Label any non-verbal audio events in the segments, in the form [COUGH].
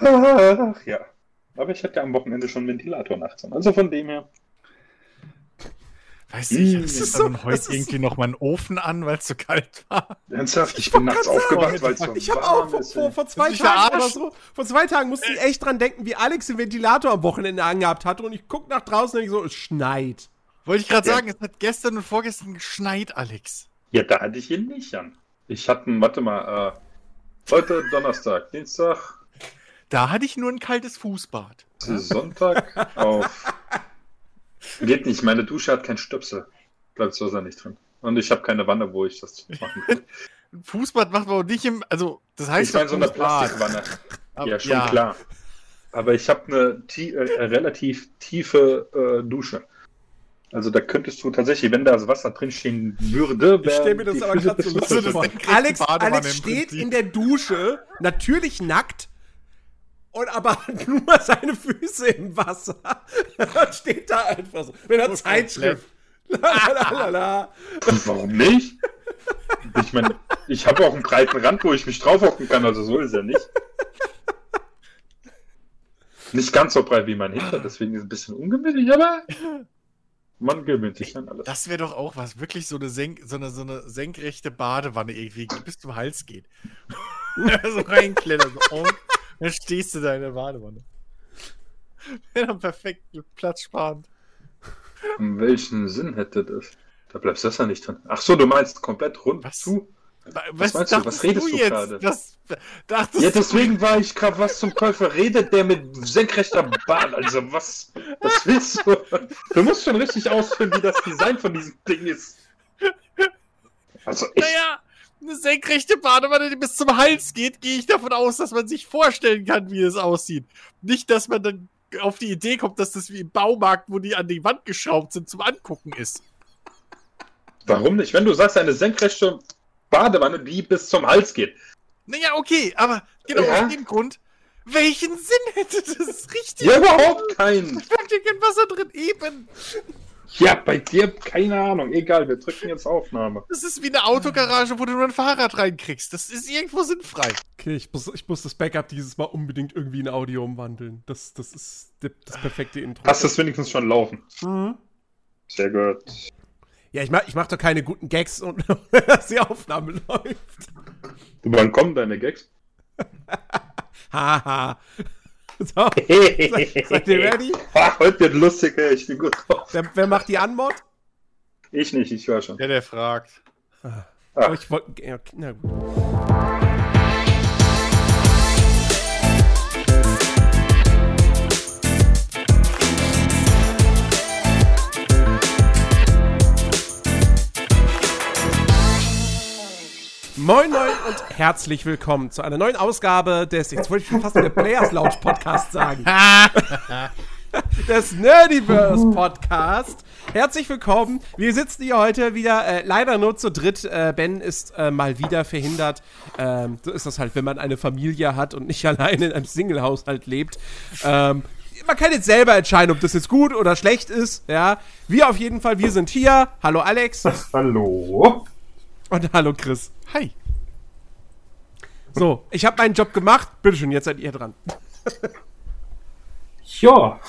Ach ja. Aber ich hatte ja am Wochenende schon einen Ventilator nachts an. Also von dem her. Weißt du, ich hatte Das gestern ist so- heute irgendwie noch meinen Ofen an, weil es so kalt war. Ernsthaft, ich bin wollt nachts aufgewacht, weil es so Ich habe auch vor, vor, vor zwei Tagen oder so, vor zwei Tagen musste ich echt dran denken, wie Alex den Ventilator am Wochenende angehabt hatte und ich guck nach draußen und ich so, es schneit. Wollte ich gerade Ja. sagen, es hat gestern und vorgestern geschneit, Alex. Ja, da hatte ich ihn nicht an. Ich hatte, warte mal, äh, heute Donnerstag, Dienstag, Da hatte ich nur ein kaltes Fußbad. Sonntag auf. Geht nicht, meine Dusche hat kein Stöpsel. Bleibt das Wasser nicht drin. Und ich habe keine Wanne, wo ich das machen kann. Ein Fußbad macht man auch nicht im. Also, das heißt. Ich war in so einer Fußbad. Plastikwanne. Ja, schon klar. Aber ich habe eine tie äh, relativ tiefe äh, Dusche. Also da könntest du tatsächlich, wenn da das Wasser drinstehen würde, Ich stell mir das aber gerade so [LAUGHS] lustig vor. Alex, Alex steht Prinzip. in der Dusche, natürlich nackt, und aber [LAUGHS] nur seine Füße im Wasser. [LAUGHS] Und steht da einfach so. Mit einer Zeitschrift. Lalalala. Warum nicht? Ich meine, ich habe auch einen breiten Rand, wo ich mich draufhocken kann, also so ist er nicht. Nicht ganz so breit wie mein Hinter, deswegen ist es ein bisschen ungemütlich, aber man gewöhnt sich an alles. Das wäre doch auch was. Wirklich so eine, senk so, eine, so eine senkrechte Badewanne irgendwie, die bis zum Hals geht. [LAUGHS] so reinklettern. So, und dann stehst du da in der Badewanne. [LAUGHS] Wäre doch perfekt platzsparend. In welchen Sinn hätte das? Da bleibst du das ja nicht drin. Ach so, du meinst komplett rund Was? zu? Was, meinst du? Was redest du jetzt? gerade? Das, dachtest Ja, du- deswegen war ich gerade, was zum Käufer redet, der mit senkrechter Bahn. Also, was, was willst du? Du musst schon richtig ausführen, wie das Design von diesem Ding ist. Also, ich, Naja, eine senkrechte Badewanne, die bis zum Hals geht, gehe ich davon aus, dass man sich vorstellen kann, wie es aussieht. Nicht, dass man dann auf die Idee kommt, dass das wie im Baumarkt, wo die an die Wand geschraubt sind, zum Angucken ist. warum nicht? Wenn du sagst, eine senkrechte Badewanne, die bis zum Hals geht. Naja, okay, aber genau Ja. aus dem Grund, welchen Sinn hätte das richtig? Ja, überhaupt keinen. Steckt hier kein Wasser drin, eben. Ja, bei dir, keine Ahnung. Egal, wir drücken jetzt Aufnahme. Das ist wie eine Autogarage, wo du nur ein Fahrrad reinkriegst. Das ist irgendwo sinnfrei. Okay, ich muss, ich muss das Backup dieses Mal unbedingt irgendwie in Audio umwandeln. Das, das ist das perfekte Intro. Hast es wenigstens schon laufen. Mhm. Sehr gut. Ja, ich mach, ich mach doch keine guten Gags, und [LAUGHS] dass die Aufnahme läuft. Du, wann kommen deine Gags? [LAUGHS] Haha. [LAUGHS] so, seid ihr ready? Ah, [LAUGHS] heute wird lustig, ey. ich bin gut drauf. Wer, wer macht die Anmod? Ich nicht, ich war schon. Der, der fragt. Oh, ich wollte. Ja, okay, na gut. Moin Moin und herzlich willkommen zu einer neuen Ausgabe des, jetzt wollte ich schon fast der Players Lounge Podcast sagen, [LAUGHS] des Nerdiverse Podcast. Herzlich willkommen. Wir sitzen hier heute wieder äh, leider nur zu dritt. Äh, ben ist äh, mal wieder verhindert. Ähm, so ist das halt, wenn man eine Familie hat und nicht [LAUGHS] alleine in einem Single-Haushalt lebt. Ähm, man kann jetzt selber entscheiden, ob das jetzt gut oder schlecht ist. Ja, wir auf jeden Fall, wir sind hier. Hallo Alex Hallo? und hallo Chris. Hi. So, ich habe meinen Job gemacht. Bitteschön, jetzt seid ihr dran. [LAUGHS] Ja,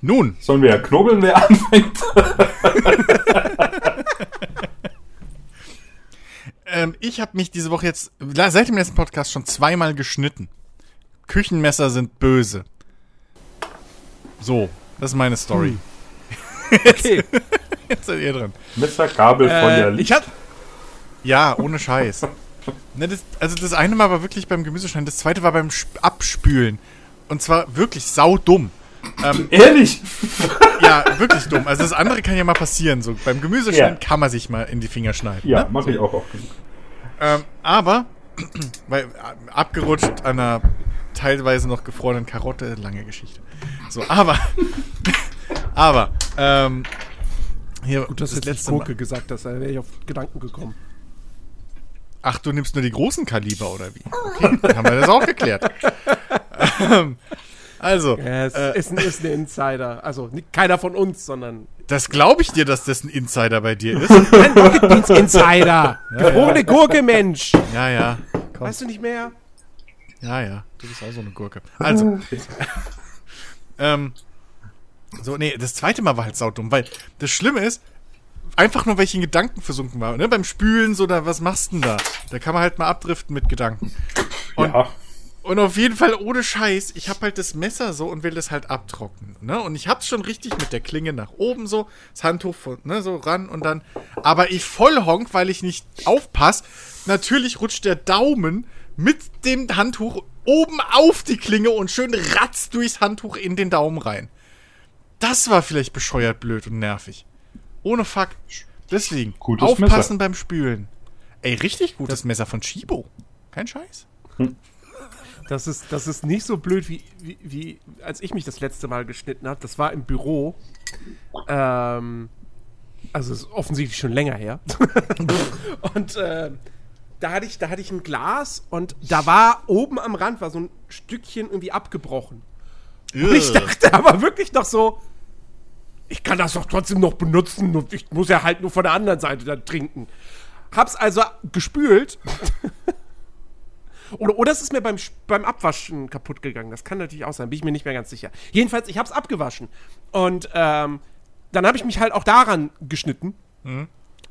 Nun, sollen wir ja knobeln, wer anfängt? [LAUGHS] ähm, ich habe mich diese Woche jetzt seit dem letzten Podcast schon zweimal geschnitten. Küchenmesser sind böse. So, das ist meine Story. [LAUGHS] Okay. Jetzt seid ihr dran. Messer, Gabel, Feuer, äh, Licht. ich hatte Ja, ohne Scheiß. Ne, das, also das eine Mal war wirklich beim Gemüseschneiden, das zweite war beim Sp Abspülen. Und zwar wirklich saudumm. Ähm, [LAUGHS] Ehrlich? [LAUGHS] ja, wirklich dumm. Also das andere kann ja mal passieren. So beim Gemüseschneiden Ja. kann man sich mal in die Finger schneiden. Ja, ne? mache ich auch oft. Ähm, aber, [CLEARS THROAT] weil äh, abgerutscht an einer teilweise noch gefrorenen Karotte, lange Geschichte. So, aber, [LAUGHS] aber, ähm, hier, Gut, dass du jetzt nicht Gurke gesagt hast, da wäre ich auf Gedanken gekommen. Ach, du nimmst nur die großen Kaliber oder wie? Okay, dann haben wir das auch geklärt. ähm, also, Ja, es äh, ist, ein, ist ein Insider. Also nicht keiner von uns, sondern das glaube ich dir, dass das ein Insider bei dir ist. ein Rocket Beans Insider. Gerogene Gurke, Mensch. Ja, ja. Komm. Weißt du nicht mehr? Ja, ja, du bist auch so eine Gurke. Also, ähm, so, nee, das zweite Mal war halt saudumm, weil das Schlimme ist, einfach nur, weil ich in Gedanken versunken war. Ne? Beim Spülen, so, da, was machst du denn da? Da kann man halt mal abdriften mit Gedanken. Und, Ja. und auf jeden Fall ohne Scheiß, ich hab halt das Messer so und will das halt abtrocknen. Ne? Und ich hab's schon richtig mit der Klinge nach oben so, das Handtuch von, ne, so ran und dann. Aber ich voll honk, weil ich nicht aufpass. Natürlich rutscht der Daumen mit dem Handtuch oben auf die Klinge und schön ratzt durchs Handtuch in den Daumen rein. Das war vielleicht bescheuert blöd und nervig. Ohne Fuck. Deswegen, Gutes aufpassen Messer. beim Spülen. Ey, richtig gutes Messer von Chibo. Kein Scheiß. Das ist, das ist nicht so blöd, wie, wie, wie als ich mich das letzte Mal geschnitten habe. Das war im Büro. Ähm, also ist offensichtlich schon länger her. [LAUGHS] und äh, da, hatte ich, da hatte ich ein Glas und da war oben am Rand war so ein Stückchen irgendwie abgebrochen. Und ich dachte aber wirklich noch so, ich kann das doch trotzdem noch benutzen. und Ich muss ja halt nur von der anderen Seite dann trinken. Hab's also gespült. [LAUGHS] oder, oder es ist mir beim, beim Abwaschen kaputt gegangen. Das kann natürlich auch sein. Bin ich mir nicht mehr ganz sicher. Jedenfalls, ich hab's abgewaschen. Und ähm, dann habe ich mich halt auch daran geschnitten.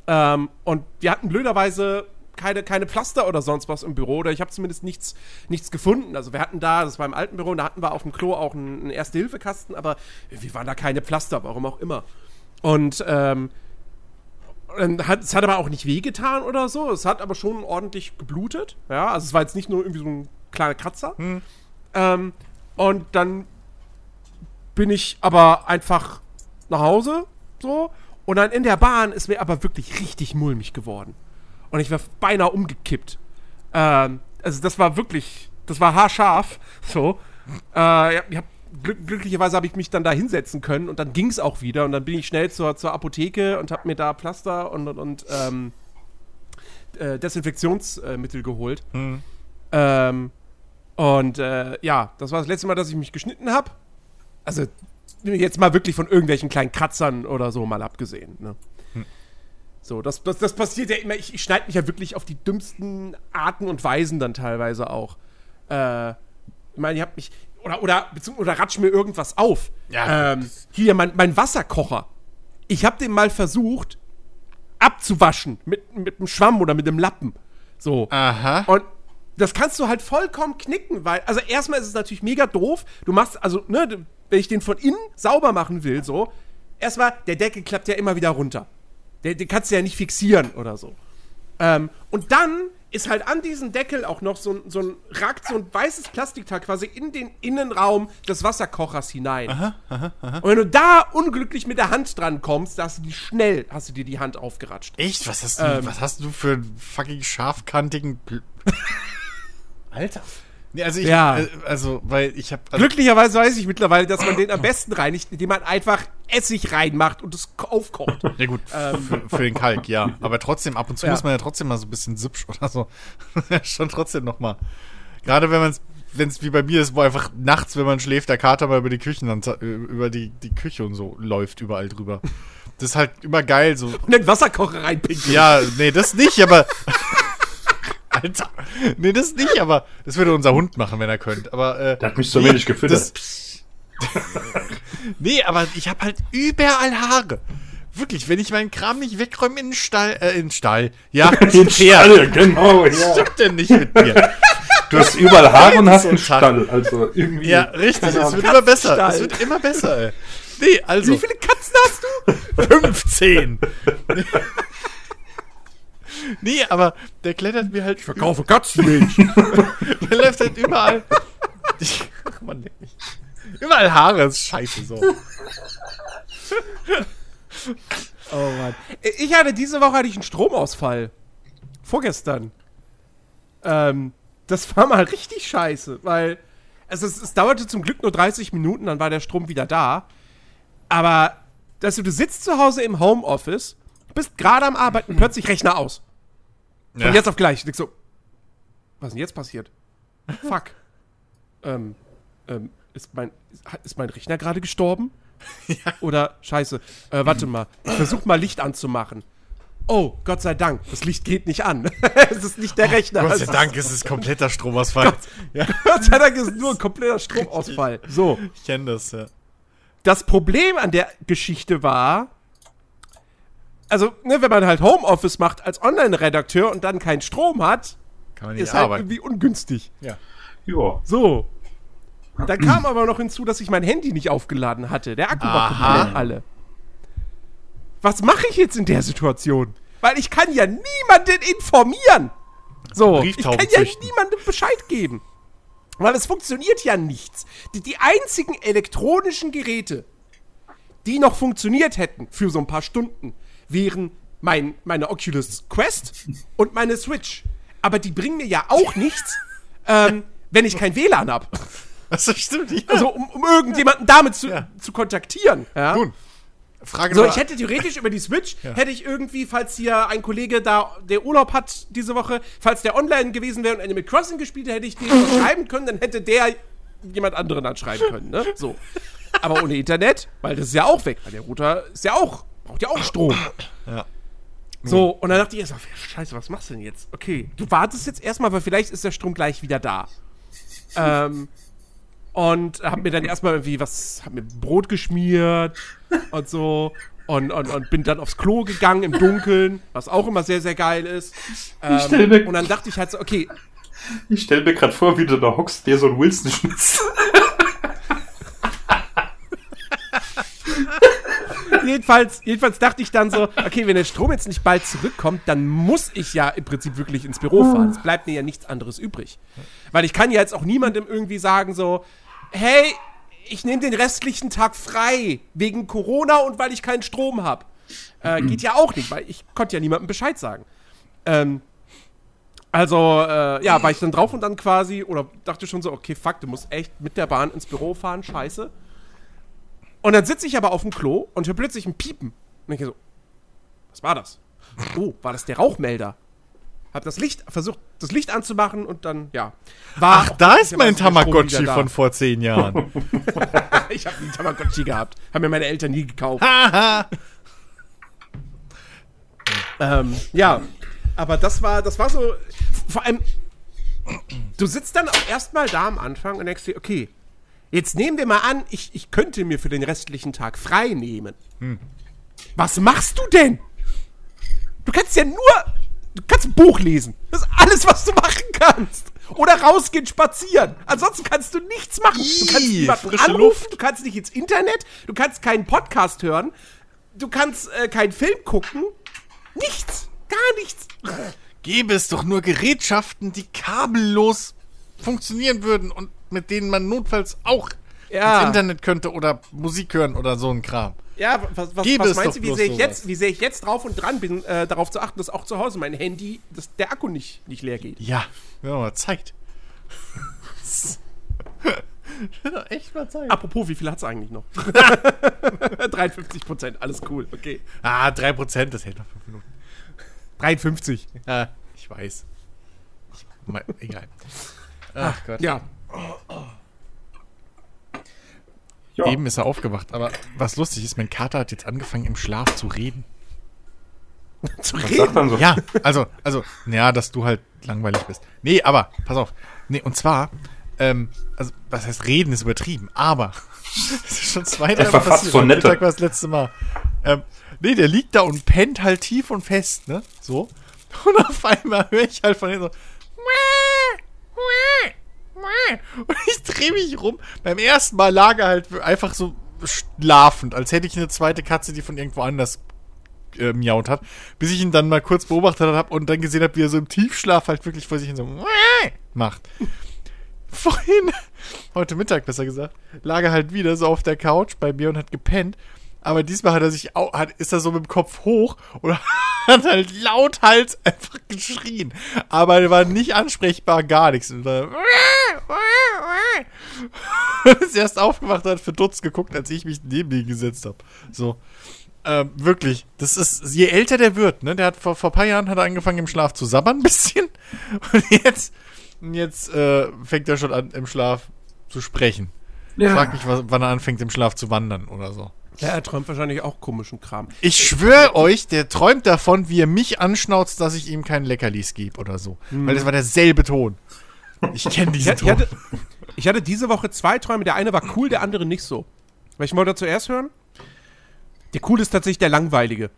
Ähm, und wir hatten blöderweise keine, keine Pflaster oder sonst was im Büro. Oder ich habe zumindest nichts, nichts gefunden. Also wir hatten da, das war im alten Büro, da hatten wir auf dem Klo auch einen, einen Erste-Hilfe-Kasten, aber irgendwie waren da keine Pflaster, warum auch immer. Und ähm, hat, es hat aber auch nicht wehgetan oder so. Es hat aber schon ordentlich geblutet. Ja, also es war jetzt nicht nur irgendwie so ein kleiner Kratzer. Ähm, und dann bin ich aber einfach nach Hause so. Und dann in der Bahn ist mir aber wirklich richtig mulmig geworden. Und ich war beinahe umgekippt. Ähm, also das war wirklich, das war haarscharf. [LAUGHS] So. Äh, ich hab, glück, glücklicherweise habe ich mich dann da hinsetzen können und dann ging es auch wieder. Und dann bin ich schnell zur, zur Apotheke und habe mir da Pflaster und, und, und ähm, äh, Desinfektionsmittel geholt. Ähm, und äh, ja, das war das letzte Mal, dass ich mich geschnitten habe. Also jetzt mal wirklich von irgendwelchen kleinen Kratzern oder so mal abgesehen. Ne? So, das, das, das passiert ja immer. Ich, ich schneide mich ja wirklich auf die dümmsten Arten und Weisen dann teilweise auch. Äh, ich meine, ihr habt mich. Oder, oder, oder ratsch mir irgendwas auf. Ja. Ähm, hier, mein, mein Wasserkocher. Ich habe den mal versucht abzuwaschen mit, mit einem Schwamm oder mit einem Lappen. So. Aha. Und das kannst du halt vollkommen knicken, weil, also erstmal ist es natürlich mega doof. Du machst, also, ne, wenn ich den von innen sauber machen will, so, erstmal, der Deckel klappt ja immer wieder runter. Den, den kannst du ja nicht fixieren oder so. Ähm, und dann ist halt an diesem Deckel auch noch so, ein- so ein, ragt so ein weißes Plastikteil quasi in den Innenraum des Wasserkochers hinein. Und wenn du da unglücklich mit der Hand dran kommst, da hast du die schnell, hast du dir die Hand aufgeratscht. Echt? Was hast du, Ähm. was hast du für einen fucking scharfkantigen. [LAUGHS] Alter. Nee, also ich, Ja. äh, also, weil ich hab. Also, Glücklicherweise weiß ich mittlerweile, dass man den am besten reinigt, indem man einfach Essig reinmacht und es ko- aufkocht. ja gut, für, für den Kalk, ja. Aber trotzdem, ab und zu Ja. muss man ja trotzdem mal so ein bisschen Sipsch oder so. [LAUGHS] Schon trotzdem noch mal. Gerade wenn man es, wenn es wie bei mir ist, wo einfach nachts, wenn man schläft, der Kater mal über die Küchen, über die, die Küche und so läuft überall drüber. Das ist halt immer geil, so. Und den Wasserkocher reinpinkeln. Ja, nee, das nicht, aber. [LAUGHS] Alter. Nee, das nicht, aber das würde unser Hund machen, wenn er könnte. Aber äh, Der hat mich so wenig gefüttert. das- [LAUGHS] nee, aber ich habe halt überall Haare. Wirklich, wenn ich meinen Kram nicht wegräume in den Stall, äh, in den Stall. Ja, [LAUGHS] Den Stall, genau, Was ja. stimmt denn nicht mit mir? Du hast überall Haare [LAUGHS] und hast einen. Stall. Also irgendwie. Ja, richtig, es wird immer besser. Es wird immer besser, ey. Nee, also. Wie viele Katzen hast du? 15. nee, aber der klettert mir halt. Verkaufe Katzenmilch. [LAUGHS] Der läuft halt überall. Ach, Mann, leck mich. Überall Haare, ist scheiße so. oh Mann. Ich hatte diese Woche hatte ich einen Stromausfall. Vorgestern. Ähm, das war mal richtig scheiße, weil also es, es dauerte zum Glück nur 30 Minuten, dann war der Strom wieder da. Aber dass du, du sitzt zu Hause im Homeoffice, bist gerade am Arbeiten, plötzlich Rechner aus. Von jetzt auf gleich. Ich so, was ist denn jetzt passiert? [LAUGHS] Fuck. ähm, ähm, ist mein, ist mein Rechner gerade gestorben? [LAUGHS] Oder, scheiße, äh, warte [CLEARS THROAT] mal, ich versuch mal Licht anzumachen. oh, Gott sei Dank, das Licht geht nicht an. [LAUGHS] es ist nicht der Rechner. Gott sei Es- Dank ist es kompletter Stromausfall. ja, Gott sei Dank ist es nur ein kompletter Stromausfall. So. ich kenne das, ja. Das Problem an der Geschichte war, also, ne, wenn man halt Homeoffice macht als Online-Redakteur und dann keinen Strom hat, Kann man nicht ist halt arbeiten. irgendwie ungünstig. Ja. Ja. So. Dann kam aber noch hinzu, dass ich mein Handy nicht aufgeladen hatte. Der Akku war komplett alle. Was mache ich jetzt in der Situation? Weil ich kann ja niemanden informieren. So, ich kann ja züchten. niemandem Bescheid geben. Weil es funktioniert ja nichts. Die, die einzigen elektronischen Geräte, die noch funktioniert hätten für so ein paar Stunden, wären mein, meine Oculus Quest und meine Switch. Aber die bringen mir ja auch nichts, ähm, wenn ich kein WLAN habe. Das stimmt, ja. Also, um, um irgendjemanden damit zu, Ja. zu kontaktieren. Ja? Nun, Frage So, ich hätte theoretisch über die Switch, hätte ich irgendwie, falls hier ein Kollege da, der Urlaub hat diese Woche, falls der online gewesen wäre und Animal Crossing gespielt hätte, hätte ich den schreiben können, dann hätte der jemand anderen anschreiben können, ne? So. Aber ohne Internet, weil das ist ja auch weg, weil der Router ist ja auch, braucht ja auch Strom. Ja. So, und dann dachte ich erst mal, scheiße, was machst du denn jetzt? Okay, du wartest jetzt erstmal, weil vielleicht ist der Strom gleich wieder da. Ähm, und hab mir dann erstmal irgendwie was, hab mir Brot geschmiert und so. Und, und, und bin dann aufs Klo gegangen im Dunkeln, was auch immer sehr, sehr geil ist. Ähm, und dann dachte ich halt so, okay, Ich stell mir gerade vor, wie du da hockst, der so ein Wilson schnitzt. Jedenfalls, jedenfalls dachte ich dann so, okay, wenn der Strom jetzt nicht bald zurückkommt, dann muss ich ja im Prinzip wirklich ins Büro fahren. Es bleibt mir ja nichts anderes übrig. Weil ich kann ja jetzt auch niemandem irgendwie sagen so, hey, ich nehme den restlichen Tag frei wegen Corona und weil ich keinen Strom habe. Äh, [CLEARS THROAT] geht ja auch nicht, weil ich konnte ja niemandem Bescheid sagen. Ähm, also, äh, ja, war ich dann drauf und dann quasi, oder dachte schon so, okay, fuck, du musst echt mit der Bahn ins Büro fahren, scheiße. Und dann sitze ich aber auf dem Klo und höre plötzlich ein Piepen. Und ich so, was war das? Oh, war das der Rauchmelder? Hab das Licht, versucht, das Licht anzumachen und dann, ja. War Ach, da ist mein Tamagotchi von vor zehn Jahren. [LAUGHS] Ich habe nie Tamagotchi gehabt. Haben mir meine Eltern nie gekauft. Haha. Ähm, ja, aber das war, das war so. Vor allem, du sitzt dann auch erstmal da am Anfang und denkst dir, okay, jetzt nehmen wir mal an, ich, ich könnte mir für den restlichen Tag frei nehmen. Was machst du denn? Du kannst ja nur. Du kannst ein Buch lesen. Das ist alles, was du machen kannst. Oder rausgehen, spazieren. Ansonsten kannst du nichts machen. Du kannst niemanden frische anrufen, Luft. du kannst nicht ins Internet, du kannst keinen Podcast hören, du kannst äh, keinen Film gucken. Nichts. Gar nichts. Gäbe es doch nur Gerätschaften, die kabellos funktionieren würden und mit denen man notfalls auch Ja. ins Internet könnte oder Musik hören oder so ein Kram. Ja, was, was, was meinst du, wie sehe ich, jetzt, wie sehe ich jetzt drauf und dran bin, äh, darauf zu achten, dass auch zu Hause mein Handy, dass der Akku nicht, nicht leer geht? Ja, wenn man mal Zeit. [LAUGHS] Echt mal Zeit. Apropos, wie viel hat es eigentlich noch? [LAUGHS] 53 Prozent, alles cool, okay. Ah, 3%, das hält noch 5 Minuten. 53. Ah, ich weiß. Ich, mal, egal. Ach Gott. Ja. Ja. Eben ist er aufgewacht, aber was lustig ist, mein Kater hat jetzt angefangen im Schlaf zu reden. [LAUGHS] Zu Was reden. sagt dann so? Ja, also, also, ja, dass du halt langweilig bist. Nee, aber, pass auf. Nee, und zwar, ähm, also, was heißt reden ist übertrieben, aber, [LAUGHS] das ist schon zwei, drei Es war fast so nette. Mittag war das letzte Mal. Ähm, nee, der liegt da und pennt halt tief und fest, ne, so. [LAUGHS] Und auf einmal höre ich halt von hinten so, "Mäh, mäh, mäh." [LAUGHS] und ich drehe mich rum. Beim ersten Mal lag er halt einfach so schlafend, als hätte ich eine zweite Katze, die von irgendwo anders äh, miaut hat, bis ich ihn dann mal kurz beobachtet habe und dann gesehen habe, wie er so im Tiefschlaf halt wirklich vor sich hin so macht. [LAUGHS] Vorhin, heute Mittag besser gesagt, lag er halt wieder so auf der Couch bei mir und hat gepennt. Aber diesmal hat er sich au hat, ist er so mit dem Kopf hoch und [LAUGHS] hat halt lauthals einfach geschrien. Aber er war nicht ansprechbar, gar nichts. Und dann, [LAUGHS] ist erst aufgewacht und hat verdutzt geguckt, als ich mich neben ihn gesetzt habe. So. Ähm, wirklich, das ist, je älter der wird, ne, der hat vor, vor ein paar Jahren hat er angefangen im Schlaf zu sabbern ein bisschen [LAUGHS] und jetzt, jetzt äh, fängt er schon an im Schlaf zu sprechen. Ja. Frag mich, was, wann er anfängt im Schlaf zu wandern oder so. Ja, er träumt wahrscheinlich auch komischen Kram. Ich schwöre euch, der träumt davon, wie er mich anschnauzt, dass ich ihm keinen Leckerlis gebe oder so. Weil das war derselbe Ton. Ich kenne Ich, diesen ich, Ton. hatte, ich hatte diese Woche zwei Träume. Der eine war cool, der andere nicht so. Welchen wollt ihr zuerst hören? Der cool ist tatsächlich der langweilige.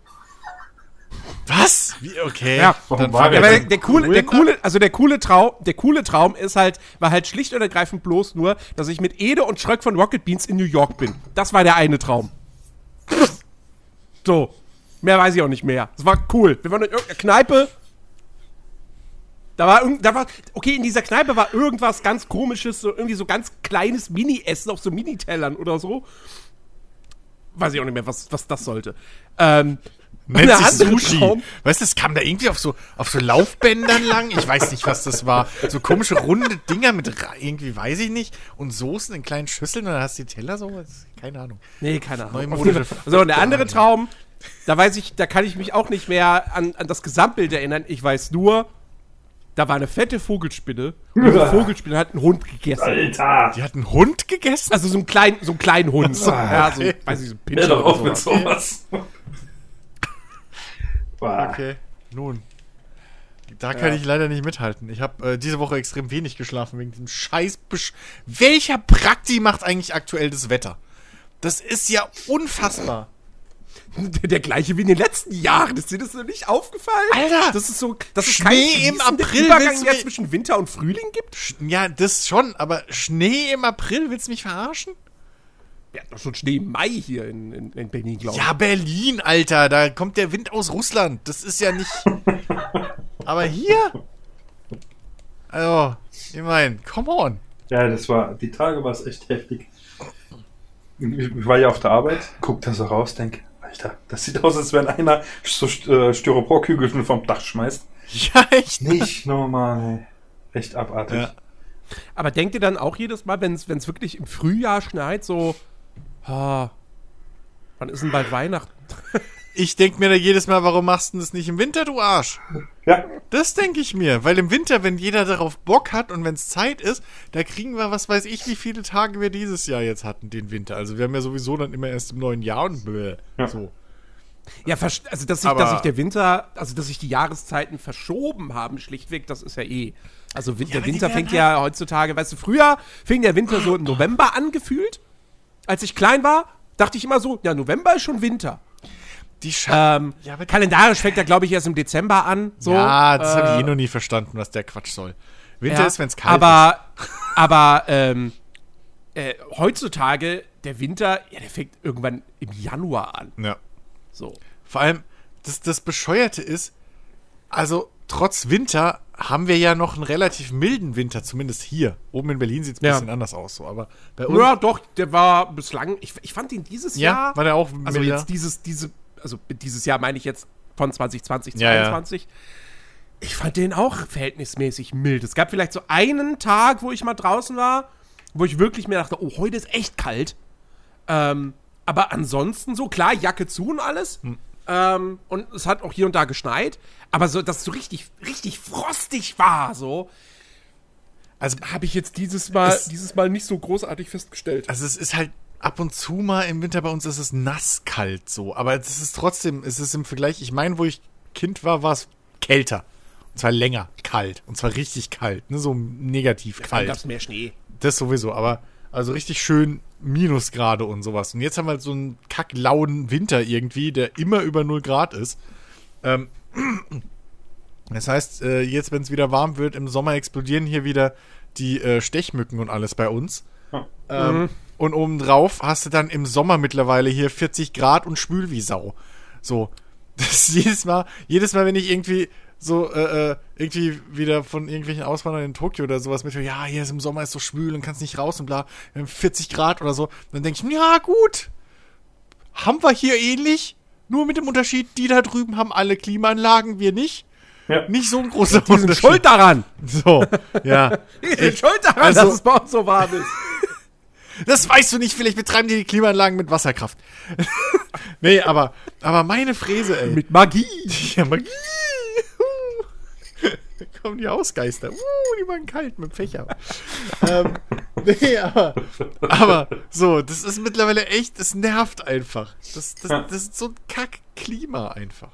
Was? Wie, okay. Ja. Warum Dann war der ich der, der coole, der coole, also der coole Traum, der coole Traum ist halt, war halt schlicht und ergreifend bloß nur, dass ich mit Ede und Schröck von Rocket Beans in New York bin. Das war der eine Traum. So. Mehr weiß ich auch nicht mehr. Das war cool. Wir waren in irgendeiner Kneipe. Da war, da war, okay, in dieser Kneipe war irgendwas ganz komisches, so irgendwie so ganz kleines Mini-Essen auf so Minitellern oder so. Weiß ich auch nicht mehr, was, was das sollte. Ähm, Nennt der sich Sushi. Traum- Weißt du, es kam da irgendwie auf so, auf so Laufbändern lang. Ich weiß nicht, was das war. So komische runde Dinger mit irgendwie, weiß ich nicht. Und Soßen in kleinen Schüsseln und dann hast du die Teller so. Keine Ahnung. Nee, keine Ahnung. [LAUGHS] So, und der andere Traum, da weiß ich, da kann ich mich auch nicht mehr an, an das Gesamtbild erinnern. Ich weiß nur, da war eine fette Vogelspinne und diese [LAUGHS] Vogelspinne hat einen Hund gegessen. Alter! Die hat einen Hund gegessen? Also so einen kleinen, so einen kleinen Hund. ja, so, weiß ich, so ein Hör Pinscher doch auf mit sowas. Boah. Okay, nun. Da kann ich leider nicht mithalten. Ich habe äh, diese Woche extrem wenig geschlafen wegen diesem scheiß Besch Welcher Prakti macht eigentlich aktuell das Wetter? Das ist ja unfassbar. Der, gleiche wie in den letzten Jahren. Ist dir das noch nicht aufgefallen? Alter! Das ist so, dass es Schnee keinen im April Übergang mir- zwischen Winter und Frühling gibt? Sch- Ja, das schon, aber Schnee im April, willst du mich verarschen? Wir hatten doch schon Schnee im Mai hier in, in, in Berlin, glaube ich. Ja, Berlin, Alter, da kommt der Wind aus Russland. Das ist ja nicht. [LAUGHS] aber hier? Also, ich mein, come on. Ja, das war, die Tage war es echt heftig. Ich war ja auf der Arbeit, guck da so raus, denk, Alter, das sieht aus, als wenn einer so äh, Styroporkügelchen vom Dach schmeißt. Ja, echt. Nicht normal. Echt abartig. Ja. Aber denkt ihr dann auch jedes Mal, wenn es wirklich im Frühjahr schneit, so, ah, wann ist denn bald Weihnachten? [LAUGHS] Ich denk mir da jedes Mal, warum machst du das nicht im Winter, du Arsch? Ja, Das denke ich mir, weil im Winter, wenn jeder darauf Bock hat und wenn es Zeit ist, da kriegen wir, was weiß ich, wie viele Tage wir dieses Jahr jetzt hatten, den Winter. Also wir haben ja sowieso dann immer erst im neuen Jahr und bläh, Ja. so. Ja, also dass sich, dass sich der Winter, also dass sich die Jahreszeiten verschoben haben, schlichtweg, das ist ja eh. Also Win- der aber die Winter fängt ja heutzutage, weißt du, früher fing der Winter so im November an gefühlt. Als ich klein war, dachte ich immer so, ja, November ist schon Winter. Die Scha Ähm, Ja, kalendarisch fängt er, glaube ich, erst im Dezember an. So, ja, das habe ich äh, eh noch nie verstanden, was der Quatsch soll. Winter Ja, ist, wenn es kalt aber, [LAUGHS] Aber ähm, äh, heutzutage, der Winter, ja, der fängt irgendwann im Januar an. ist. Ja. So. Vor allem, das, das Bescheuerte ist, also trotz Winter haben wir ja noch einen relativ milden Winter, zumindest hier. Oben in Berlin sieht es ein Ja. bisschen anders aus, so, aber bei uns. Ja, doch, der war bislang, ich, ich fand ihn dieses Ja, Jahr. war der auch Also milder? jetzt dieses, diese, also dieses Jahr meine ich jetzt von 2020, Ja, ja. 2022. Ich fand den auch verhältnismäßig mild. Es gab vielleicht so einen Tag, wo ich mal draußen war, wo ich wirklich mir dachte, oh, heute ist echt kalt. Ähm, aber ansonsten so, klar, Jacke zu und alles. Hm. Ähm, und es hat auch hier und da geschneit. Aber so, dass es so richtig, richtig frostig war, so, also, habe ich jetzt dieses Mal, Es- dieses Mal nicht so großartig festgestellt. also es ist halt ab und zu mal im Winter bei uns ist es nasskalt so, aber es ist trotzdem, es ist im Vergleich, ich meine, wo ich Kind war, war es kälter. Und zwar länger kalt. Und zwar richtig kalt, ne, so negativ kalt. gab's mehr Schnee. Das sowieso, aber also richtig schön Minusgrade und sowas. Und jetzt haben wir halt so einen kacklauen Winter irgendwie, der immer über 0 Grad ist. Ähm, [CLEARS THROAT] das heißt, äh, jetzt, wenn es wieder warm wird, im Sommer explodieren hier wieder die äh, Stechmücken und alles bei uns. Ja. Ähm, Und obendrauf hast du dann im Sommer mittlerweile hier 40 Grad und schwül wie Sau. So. [LAUGHS] Das ist jedes Mal, jedes Mal, wenn ich irgendwie so, äh, äh, irgendwie wieder von irgendwelchen Auswandern in Tokio oder sowas mit, ja, hier ist im Sommer ist so schwül und kannst nicht raus und bla, wir haben 40 Grad oder so, dann denke ich mir, ja, gut. Haben wir hier ähnlich, nur mit dem Unterschied, die da drüben haben alle Klimaanlagen, wir nicht. Ja. Nicht so ein großer Die sind schuld daran. So, ja. [LAUGHS] Die sind schuld daran, also- dass es bei uns so warm ist. [LAUGHS] Das weißt du nicht, vielleicht betreiben die die Klimaanlagen mit Wasserkraft. [LAUGHS] nee, aber, aber meine Fräse, ey. Mit Magie. Ja, Magie. Da kommen die Ausgeister. Uh, die waren kalt mit Fächer. [LAUGHS] ähm, Nee, aber, aber so, das ist mittlerweile echt, das nervt einfach. Das, das, das ist so ein Kack-Klima einfach.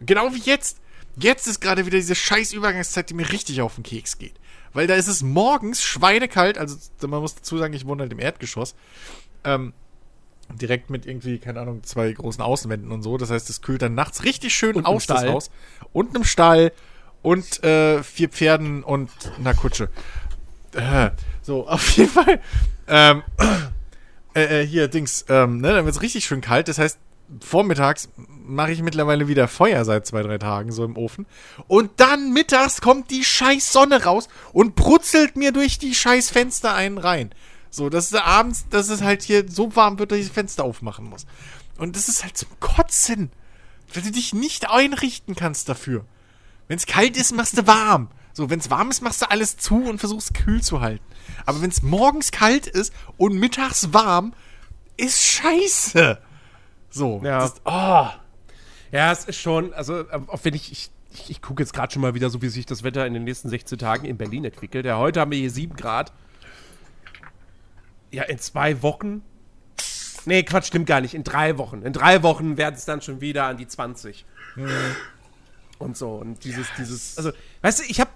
Genau wie jetzt. Jetzt ist gerade wieder diese scheiß Übergangszeit, die mir richtig auf den Keks geht. Weil da ist es morgens schweinekalt, also man muss dazu sagen, ich wohne halt im Erdgeschoss. Ähm, direkt mit irgendwie, keine Ahnung, zwei großen Außenwänden und so. Das heißt, es kühlt dann nachts richtig schön Und aus, das. Haus. Und einem Stall und äh, vier Pferden und einer Kutsche. Äh, so, [LAUGHS] auf jeden Fall. Ähm, [CLEARS THROAT] äh, äh, hier, Dings, ähm, ne, dann wird's richtig schön kalt. Das heißt, vormittags mache ich mittlerweile wieder Feuer seit zwei, drei Tagen so im Ofen. Und dann mittags kommt die scheiß Sonne raus und brutzelt mir durch die scheiß Fenster einen rein. So, dass es abends, dass es halt hier so warm wird, dass ich das Fenster aufmachen muss. Und das ist halt zum Kotzen. Wenn du dich nicht einrichten kannst dafür. Wenn es kalt ist, machst du warm. So, wenn es warm ist, machst du alles zu und versuchst kühl zu halten. Aber wenn es morgens kalt ist und mittags warm, ist scheiße. So. Ja. Das, oh. Ja, es ist schon, also äh, auch wenn ich, ich, ich, ich gucke jetzt gerade schon mal wieder, so wie sich das Wetter in den nächsten 16 Tagen in Berlin entwickelt. Ja, heute haben wir hier 7 Grad. Ja, in zwei Wochen. Nee, Quatsch, stimmt gar nicht. In drei Wochen. In drei Wochen werden es dann schon wieder an die 20. Und so. Und dieses, dieses, also, weißt du, ich hab,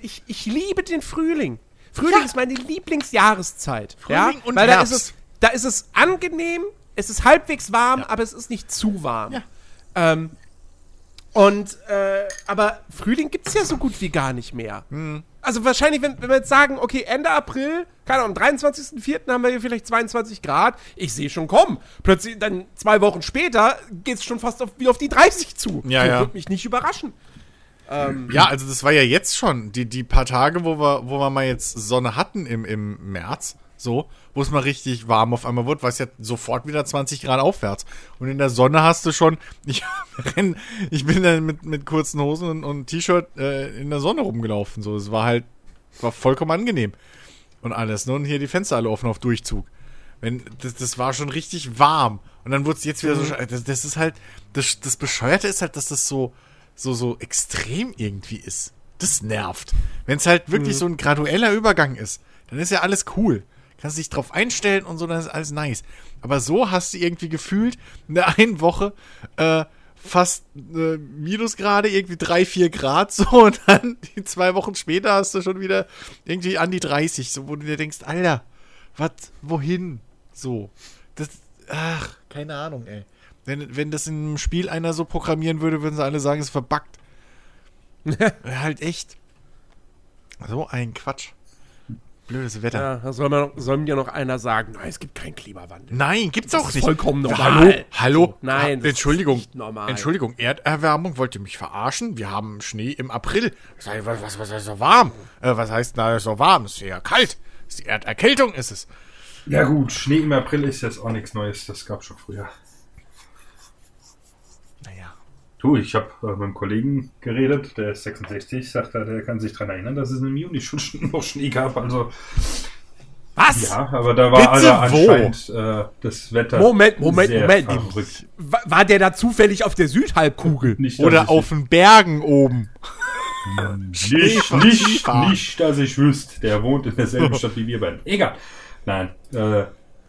ich, ich liebe den Frühling. Frühling Ja. ist meine Lieblingsjahreszeit. Frühling ja? und Weil da Herbst. ist es, da ist es angenehm, es ist halbwegs warm, aber es ist nicht zu warm. Ja. Ähm, und, äh, aber Frühling gibt es ja so gut wie gar nicht mehr. Also wahrscheinlich, wenn, wenn wir jetzt sagen, okay, Ende April, keine Ahnung, am 23.04. haben wir hier vielleicht 22 Grad, ich sehe schon kommen. Plötzlich, dann zwei Wochen später, geht es schon fast auf, wieder auf die 30 zu. Ja, das ja. würde mich nicht überraschen. Ja, also das war ja jetzt schon die, die paar Tage, wo wir, wo wir mal jetzt Sonne hatten im, im März, so, wo es mal richtig warm auf einmal wird, war es ja sofort wieder 20 Grad aufwärts. Und in der Sonne hast du schon, [LAUGHS] ich renn, ich bin dann mit, mit kurzen Hosen und, und T-Shirt äh, in der Sonne rumgelaufen. So, es war halt, war vollkommen angenehm. Und alles, ne? Und hier die Fenster alle offen auf Durchzug. Wenn, das, das war schon richtig warm. Und dann wurde es jetzt wieder so, sche- das, das ist halt, das, das Bescheuerte ist halt, dass das so, so, so extrem irgendwie ist. Das nervt. Wenn es halt wirklich so ein gradueller Übergang ist, dann ist ja alles cool. Kannst dich drauf einstellen und so, dann ist alles nice. Aber so hast du irgendwie gefühlt in der einen Woche äh, fast äh, Minusgrade, irgendwie drei, vier Grad [LAUGHS] so und dann die zwei Wochen später hast du schon wieder irgendwie an die 30, so wo du dir denkst, Alter, was, wohin? So. Das, ach, keine Ahnung, ey. Wenn, wenn das in einem Spiel einer so programmieren würde, würden sie alle sagen, es ist verbuggt. [LAUGHS] Halt echt. So ein Quatsch. Blödes Wetter. Ja, da soll, man noch, soll mir noch einer sagen, nein, es gibt keinen Klimawandel. Nein, gibt's auch ist nicht. vollkommen normal. Hallo? Hallo? So, nein, Ah, das ist Entschuldigung. nicht normal. Entschuldigung, Erderwärmung, wollt ihr mich verarschen? Wir haben Schnee im April. Was, was, was, was ist so warm? Äh, was heißt da so warm? Ist ja kalt. Ist die Erderkältung ist es. Ja gut, Schnee im April ist jetzt auch nichts Neues, das gab schon früher. Naja. Du, ich habe äh, mit einem Kollegen geredet, der ist 66, sagt er, der kann sich daran erinnern, dass es im Juni schon [LAUGHS] noch Schnee gab. Also Was? ja, aber da war Bitte anscheinend äh, das Wetter Moment, Moment, Moment. verrückt. Wa- War der da zufällig auf der Südhalbkugel? Nicht, Oder auf den Bergen oben. Nicht, nicht, nicht, dass ich wüsste. Der wohnt in derselben [LAUGHS] Stadt wie wir beiden. Egal. Nein, äh,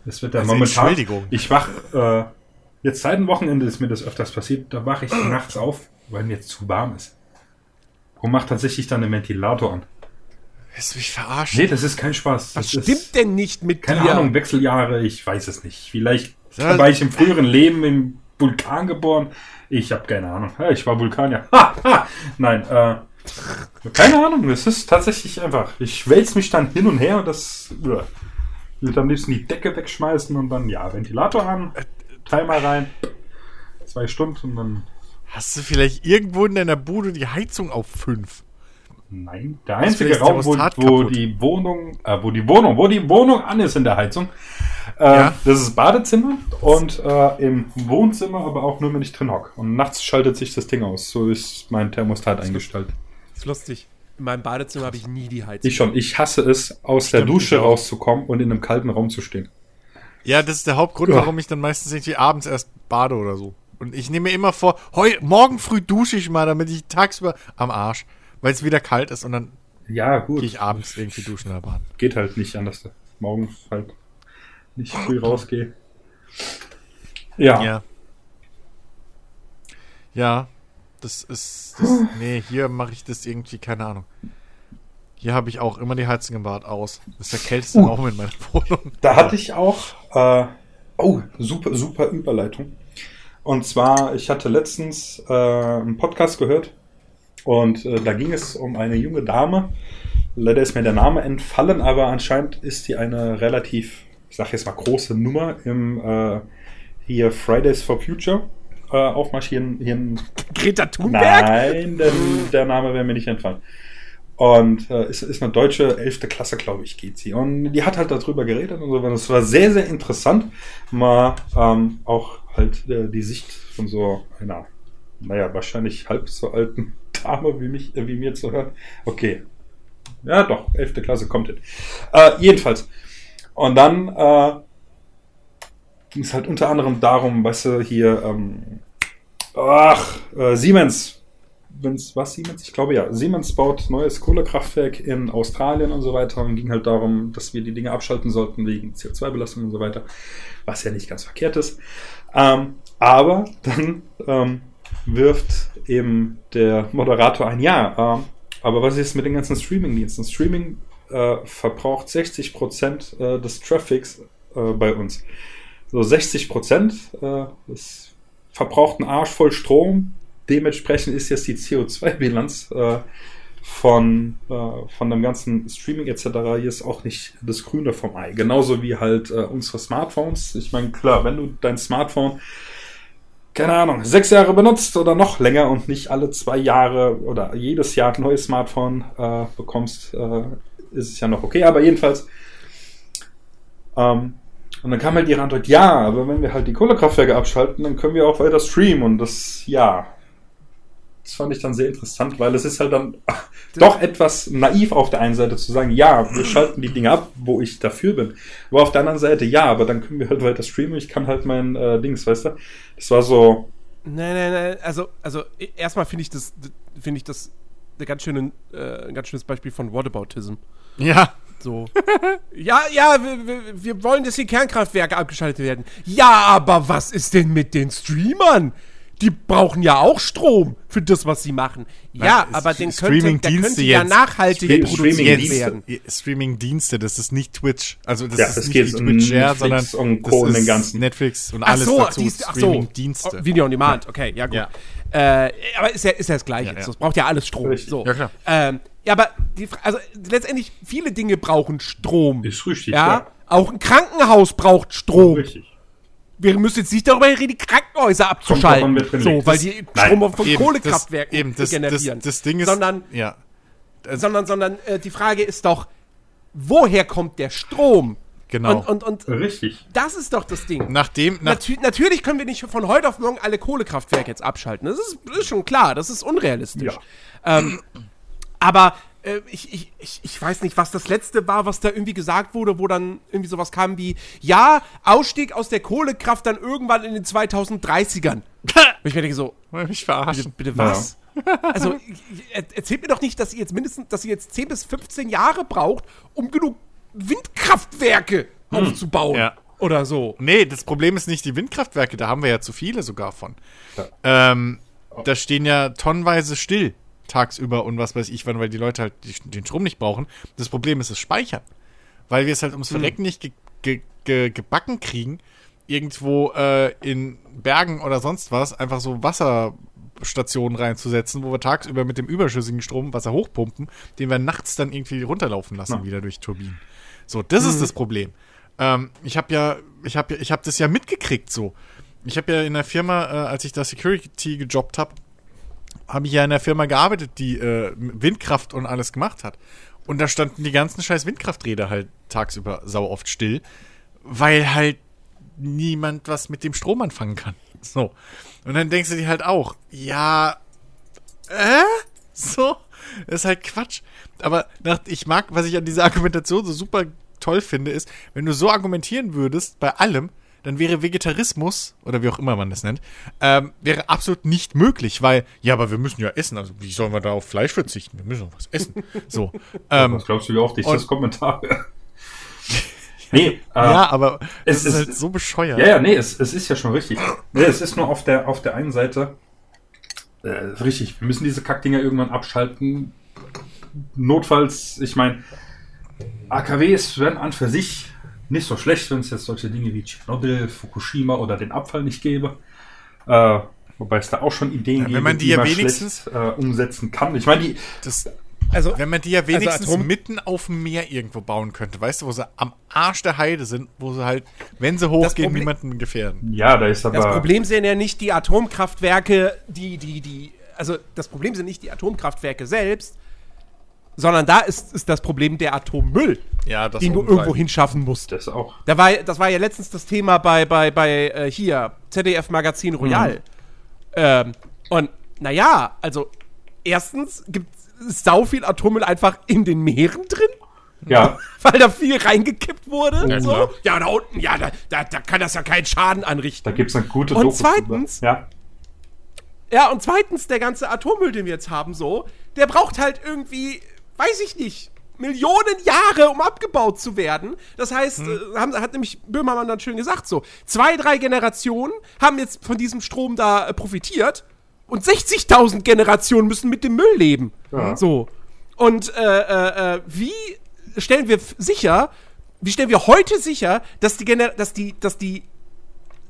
das wird ja Also momentan. Entschuldigung. Ich wach, äh, jetzt seit dem Wochenende ist mir das öfters passiert, da wache ich nachts auf, weil mir jetzt zu warm ist. Und mach tatsächlich dann den Ventilator an. Willst du mich verarschen? Nee, das ist kein Spaß. Was Das stimmt ist, denn nicht mit keine dir? Ahnung, Wechseljahre, ich weiß es nicht. Vielleicht Ja. war ich im früheren Leben im Vulkan geboren. Ich habe keine Ahnung. Ja, ich war Vulkanier. Ha, ha. Nein, äh, keine Ahnung. Es ist tatsächlich einfach. Ich wälze mich dann hin und her und das. Ich würde am liebsten die Decke wegschmeißen und dann, ja, Ventilator an, Timer rein, zwei Stunden und dann. Hast du vielleicht irgendwo in deiner Bude die Heizung auf 5? Nein, der einzige Raum, wo, wo die Wohnung, äh, wo die Wohnung, wo die Wohnung an ist in der Heizung, äh, Ja. das ist Badezimmer und äh, im Wohnzimmer aber auch nur, wenn ich drin hocke. Und nachts schaltet sich das Ding aus. So ist mein Thermostat eingestellt. ist lustig. In meinem Badezimmer habe ich nie die Heizung. Ich schon. Ich hasse es, aus der Stimmt, Dusche ich auch. rauszukommen und in einem kalten Raum zu stehen. Ja, das ist der Hauptgrund, Ja. warum ich dann meistens irgendwie abends erst bade oder so. Und ich nehme mir immer vor, heu, morgen früh dusche ich mal, damit ich tagsüber am Arsch, weil es wieder kalt ist und dann Ja, gut. gehe ich abends irgendwie duschen in der Bahn. Geht halt nicht anders. morgens halt nicht früh rausgehe. Ja. Ja. Ja, das ist. Das, nee, hier mache ich das irgendwie, keine Ahnung. Hier habe ich auch immer die Heizung im Bad aus. Das ist der kälteste Uh. Raum in meiner [LAUGHS] Wohnung. Da hatte ich auch, äh, oh, super, super Überleitung. Und zwar, ich hatte letztens äh, einen Podcast gehört und äh, da ging es um eine junge Dame. Leider ist mir der Name entfallen, aber anscheinend ist sie eine relativ, ich sag jetzt mal, große Nummer im äh, hier Fridays for Future äh, aufmarschieren hier in Greta Thunberg? Nein, denn der Name wäre mir nicht entfallen. Und äh, ist, ist eine deutsche 11. Klasse, glaube ich, geht sie. Und die hat halt darüber geredet und so. Und es war sehr, sehr interessant, mal ähm, auch halt äh, die Sicht von so einer, naja, wahrscheinlich halb so alten [LAUGHS] Dame wie, mich, äh, wie mir zu hören. Okay. Ja, doch, 11. Klasse kommt hin. Äh, jedenfalls. Und dann äh, ging es halt unter anderem darum, weißt du, hier, ähm, ach, äh, Siemens, wenn's, was Siemens? Ich glaube ja, Siemens baut neues Kohlekraftwerk in Australien und so weiter und ging halt darum, dass wir die Dinge abschalten sollten wegen CO2-Belastung und so weiter, was ja nicht ganz verkehrt ist. Ähm, aber dann ähm, wirft eben der Moderator ein Ja. Ähm, aber was ist mit den ganzen Streaming-Diensten? Streaming äh, verbraucht 60 Prozent äh, des Traffics äh, bei uns. So 60 Prozent, äh, das verbraucht einen Arsch voll Strom. Dementsprechend ist jetzt die CO2-Bilanz äh, von, äh, von dem ganzen Streaming etc. ist auch nicht das Grüne vom Ei. Genauso wie halt äh, unsere Smartphones. Ich meine, klar, wenn du dein Smartphone keine Ahnung, sechs Jahre benutzt oder noch länger und nicht alle zwei Jahre oder jedes Jahr ein neues Smartphone äh, bekommst, äh, ist es ja noch okay. Aber jedenfalls, ähm, und dann kam halt ihre Antwort, ja, aber wenn wir halt die Kohlekraftwerke abschalten, dann können wir auch weiter streamen und das, ja. Das fand ich dann sehr interessant, weil es ist halt dann [LAUGHS] doch etwas naiv auf der einen Seite zu sagen, ja, wir schalten die Dinge ab, wo ich dafür bin. Aber auf der anderen Seite, ja, aber dann können wir halt weiter streamen, ich kann halt mein äh, Dings, weißt du? Das war so, Nein, nein, nein. Also, also e- erstmal finde ich das, finde ich das eine ganz schöne, äh, ein ganz schönes Beispiel von Whataboutism. Ja. So. [LAUGHS] ja, ja, wir, wir, wir wollen, dass die Kernkraftwerke abgeschaltet werden. Ja, aber was ist denn mit den Streamern? Die brauchen ja auch Strom für das, was sie machen. Ja, Nein, aber den könnte, der könnte ja jetzt. nachhaltig Stream- produziert Streaming-Dienste. werden. Streaming-Dienste, das ist nicht Twitch. Also das Ja, ist es nicht um Twitch, ja, Netflix sondern und das Co. und ist den ganzen. Netflix und Ach alles so, dazu. die ist- ach so. Streaming-Dienste. Oh, Video on Demand, okay, ja gut. Ja. Äh, aber ist ja, ist ja das Gleiche. Ja, ja. So, es braucht ja alles Strom. Richtig. So. Ja, klar. Ähm, ja, aber die, Fra- also letztendlich viele Dinge brauchen Strom. ist richtig, ja. ja. Auch ein Krankenhaus braucht Strom. Richtig. Wir müssen jetzt nicht darüber reden, die Krankenhäuser abzuschalten. So, weil Das- die Nein. Strom von Eben, Kohlekraftwerken das, eben, das, generieren. Das, das Ding ist, sondern, ja, sondern, sondern äh, die Frage ist doch, woher kommt der Strom? genau. Und, und, und Richtig. das ist doch das Ding. Nachdem, nach, Natü natürlich können wir nicht von heute auf morgen alle Kohlekraftwerke jetzt abschalten. Das ist, das ist schon klar, das ist unrealistisch. Ähm, aber äh, ich, ich, ich, ich weiß nicht, was das letzte war, was da irgendwie gesagt wurde, wo dann irgendwie sowas kam wie, ja, Ausstieg aus der Kohlekraft dann irgendwann in den 2030ern. Und [LAUGHS] ich mir denke so, Wollt ihr mich verarschen. bitte was? Also, ich- ich- er- erzählt mir doch nicht, dass ihr jetzt mindestens, dass ihr jetzt 10 bis 15 Jahre braucht, um genug Windkraftwerke aufzubauen. Ja. Oder so. Nee, das Problem ist nicht die Windkraftwerke, da haben wir ja zu viele sogar von. Ähm, da stehen ja tonnenweise still tagsüber und was weiß ich wann, weil die Leute halt den Strom nicht brauchen. Das Problem ist das Speichern. Weil wir es halt ums Verrecken nicht ge ge ge gebacken kriegen, irgendwo äh, in Bergen oder sonst was einfach so Wasserstationen reinzusetzen, wo wir tagsüber mit dem überschüssigen Strom Wasser hochpumpen, den wir nachts dann irgendwie runterlaufen lassen, Ja. wieder durch Turbinen. So, das ist das Problem. Ähm, ich habe ja, ich habe ja, ich habe das ja mitgekriegt so. Ich habe ja in der Firma, äh, als ich da Security gejobbt habe, habe ich ja in der Firma gearbeitet, die äh, Windkraft und alles gemacht hat. Und da standen die ganzen scheiß Windkrafträder halt tagsüber sau oft still, weil halt niemand was mit dem Strom anfangen kann. So. Und dann denkst du dir halt auch, ja, äh? So? Das ist halt Quatsch. Aber nach, ich mag, was ich an dieser Argumentation so super toll finde, ist, wenn du so argumentieren würdest bei allem, dann wäre Vegetarismus, oder wie auch immer man das nennt, ähm, wäre absolut nicht möglich, weil, ja, aber wir müssen ja essen. Also, wie sollen wir da auf Fleisch verzichten? Wir müssen doch was essen. [LAUGHS] So. ähm, Was glaubst du, wie oft ich das Kommentar? [LAUGHS] Nee, äh, ja, aber es ist- halt so bescheuert. Ja, ja, nee, es, es ist ja schon richtig. Nee, es ist nur auf der, auf der einen Seite äh, richtig. Wir müssen diese Kackdinger irgendwann abschalten. Notfalls, ich meine, AKWs werden an für sich nicht so schlecht, wenn es jetzt solche Dinge wie Tschernobyl, Fukushima oder den Abfall nicht gäbe. Äh, wobei es da auch schon Ideen Ja, wenn gibt, man die ja man wenigstens- schlecht, äh, umsetzen kann. Ich meine, die, Das, Also, wenn man die ja wenigstens Atom- mitten auf dem Meer irgendwo bauen könnte, weißt du, wo sie am Arsch der Heide sind, wo sie halt, wenn sie hochgehen, niemanden gefährden. ja, da ist aber. das Problem sind ja nicht die Atomkraftwerke, die, die, die, also das Problem sind nicht die Atomkraftwerke selbst, sondern da ist, ist das Problem der Atommüll, Ja, das den du irgendwo hinschaffen musst. das auch. Da war, das war ja letztens das Thema bei, bei, bei äh, hier, ZDF Magazin Royal. Ähm, und naja, also erstens gibt es sau viel Atommüll einfach in den Meeren drin, Ja, [LAUGHS] weil da viel reingekippt wurde. Ja, so. ja da unten, ja, da, da, da kann das ja keinen Schaden anrichten. da gibt es eine gute Und Doku zweitens- Ja, Ja, und zweitens, der ganze Atommüll, den wir jetzt haben, so, der braucht halt irgendwie, weiß ich nicht, Millionen Jahre, um abgebaut zu werden. Das heißt, Hm. äh, haben, hat nämlich Böhmermann dann schön gesagt, so, zwei, drei Generationen haben jetzt von diesem Strom da äh, profitiert und 60.000 Generationen müssen mit dem Müll leben. Ja. So. Und äh, äh, äh, wie stellen wir sicher, wie stellen wir heute sicher, dass die, Gener dass die, dass die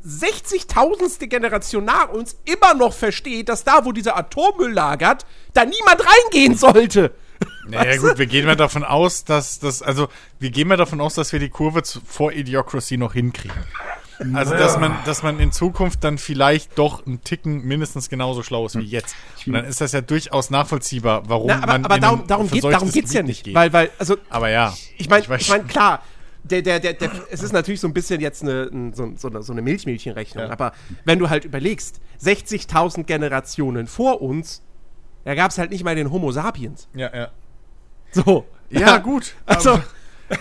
60.000ste Generation nach uns immer noch versteht, dass da, wo dieser Atommüll lagert, da niemand reingehen sollte. Naja, gut, wir gehen mal davon aus, dass das, also, wir gehen mal davon aus, dass wir die Kurve zu, vor Idiocracy noch hinkriegen. Also, dass man, dass man in Zukunft dann vielleicht doch einen Ticken mindestens genauso schlau ist wie jetzt. Und dann ist das ja durchaus nachvollziehbar, warum Na, aber man aber in darum, darum, geht, darum geht's ja Gebiet nicht. geht. Weil, weil, also, aber ja. ich meine, Ich ich mein, [LAUGHS] klar, der, der, der, der, es ist natürlich so ein bisschen jetzt eine, ein- so, so eine, so eine Milchmädchenrechnung, Ja. aber wenn du halt überlegst, 60.000 Generationen vor uns, da gab es halt nicht mal den Homo sapiens. Ja, ja. So. Ja, gut. Also,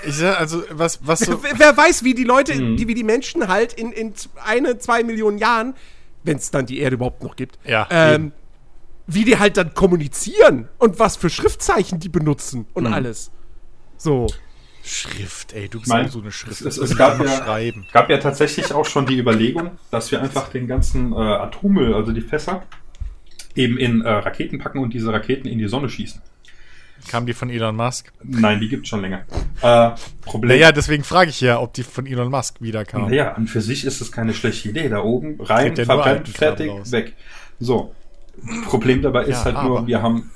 ich sag, also, was, was so. wer, wer weiß, wie die Leute, die, wie die Menschen halt in, in eine, zwei Millionen Jahren, wenn es dann die Erde überhaupt noch gibt, Ja, ähm, wie die halt dann kommunizieren und was für Schriftzeichen die benutzen und Mhm. alles. So. Schrift, ey, du bist mein, auch so eine Schrift. es, es, gab, ja, schreiben. gab ja tatsächlich auch schon die Überlegung, dass wir einfach den ganzen äh, Atommüll, also die Fässer, eben in äh, Raketen packen und diese Raketen in die Sonne schießen. Kam die von Elon Musk? Nein, die gibt schon länger. Äh, Problem. Naja, deswegen frage ich ja, ob die von Elon Musk wieder kam. Naja, an für sich ist es keine schlechte Idee. Da oben rein, nur verbrennt, fertig, weg. So. Problem dabei ist Ja, halt nur, aber- wir haben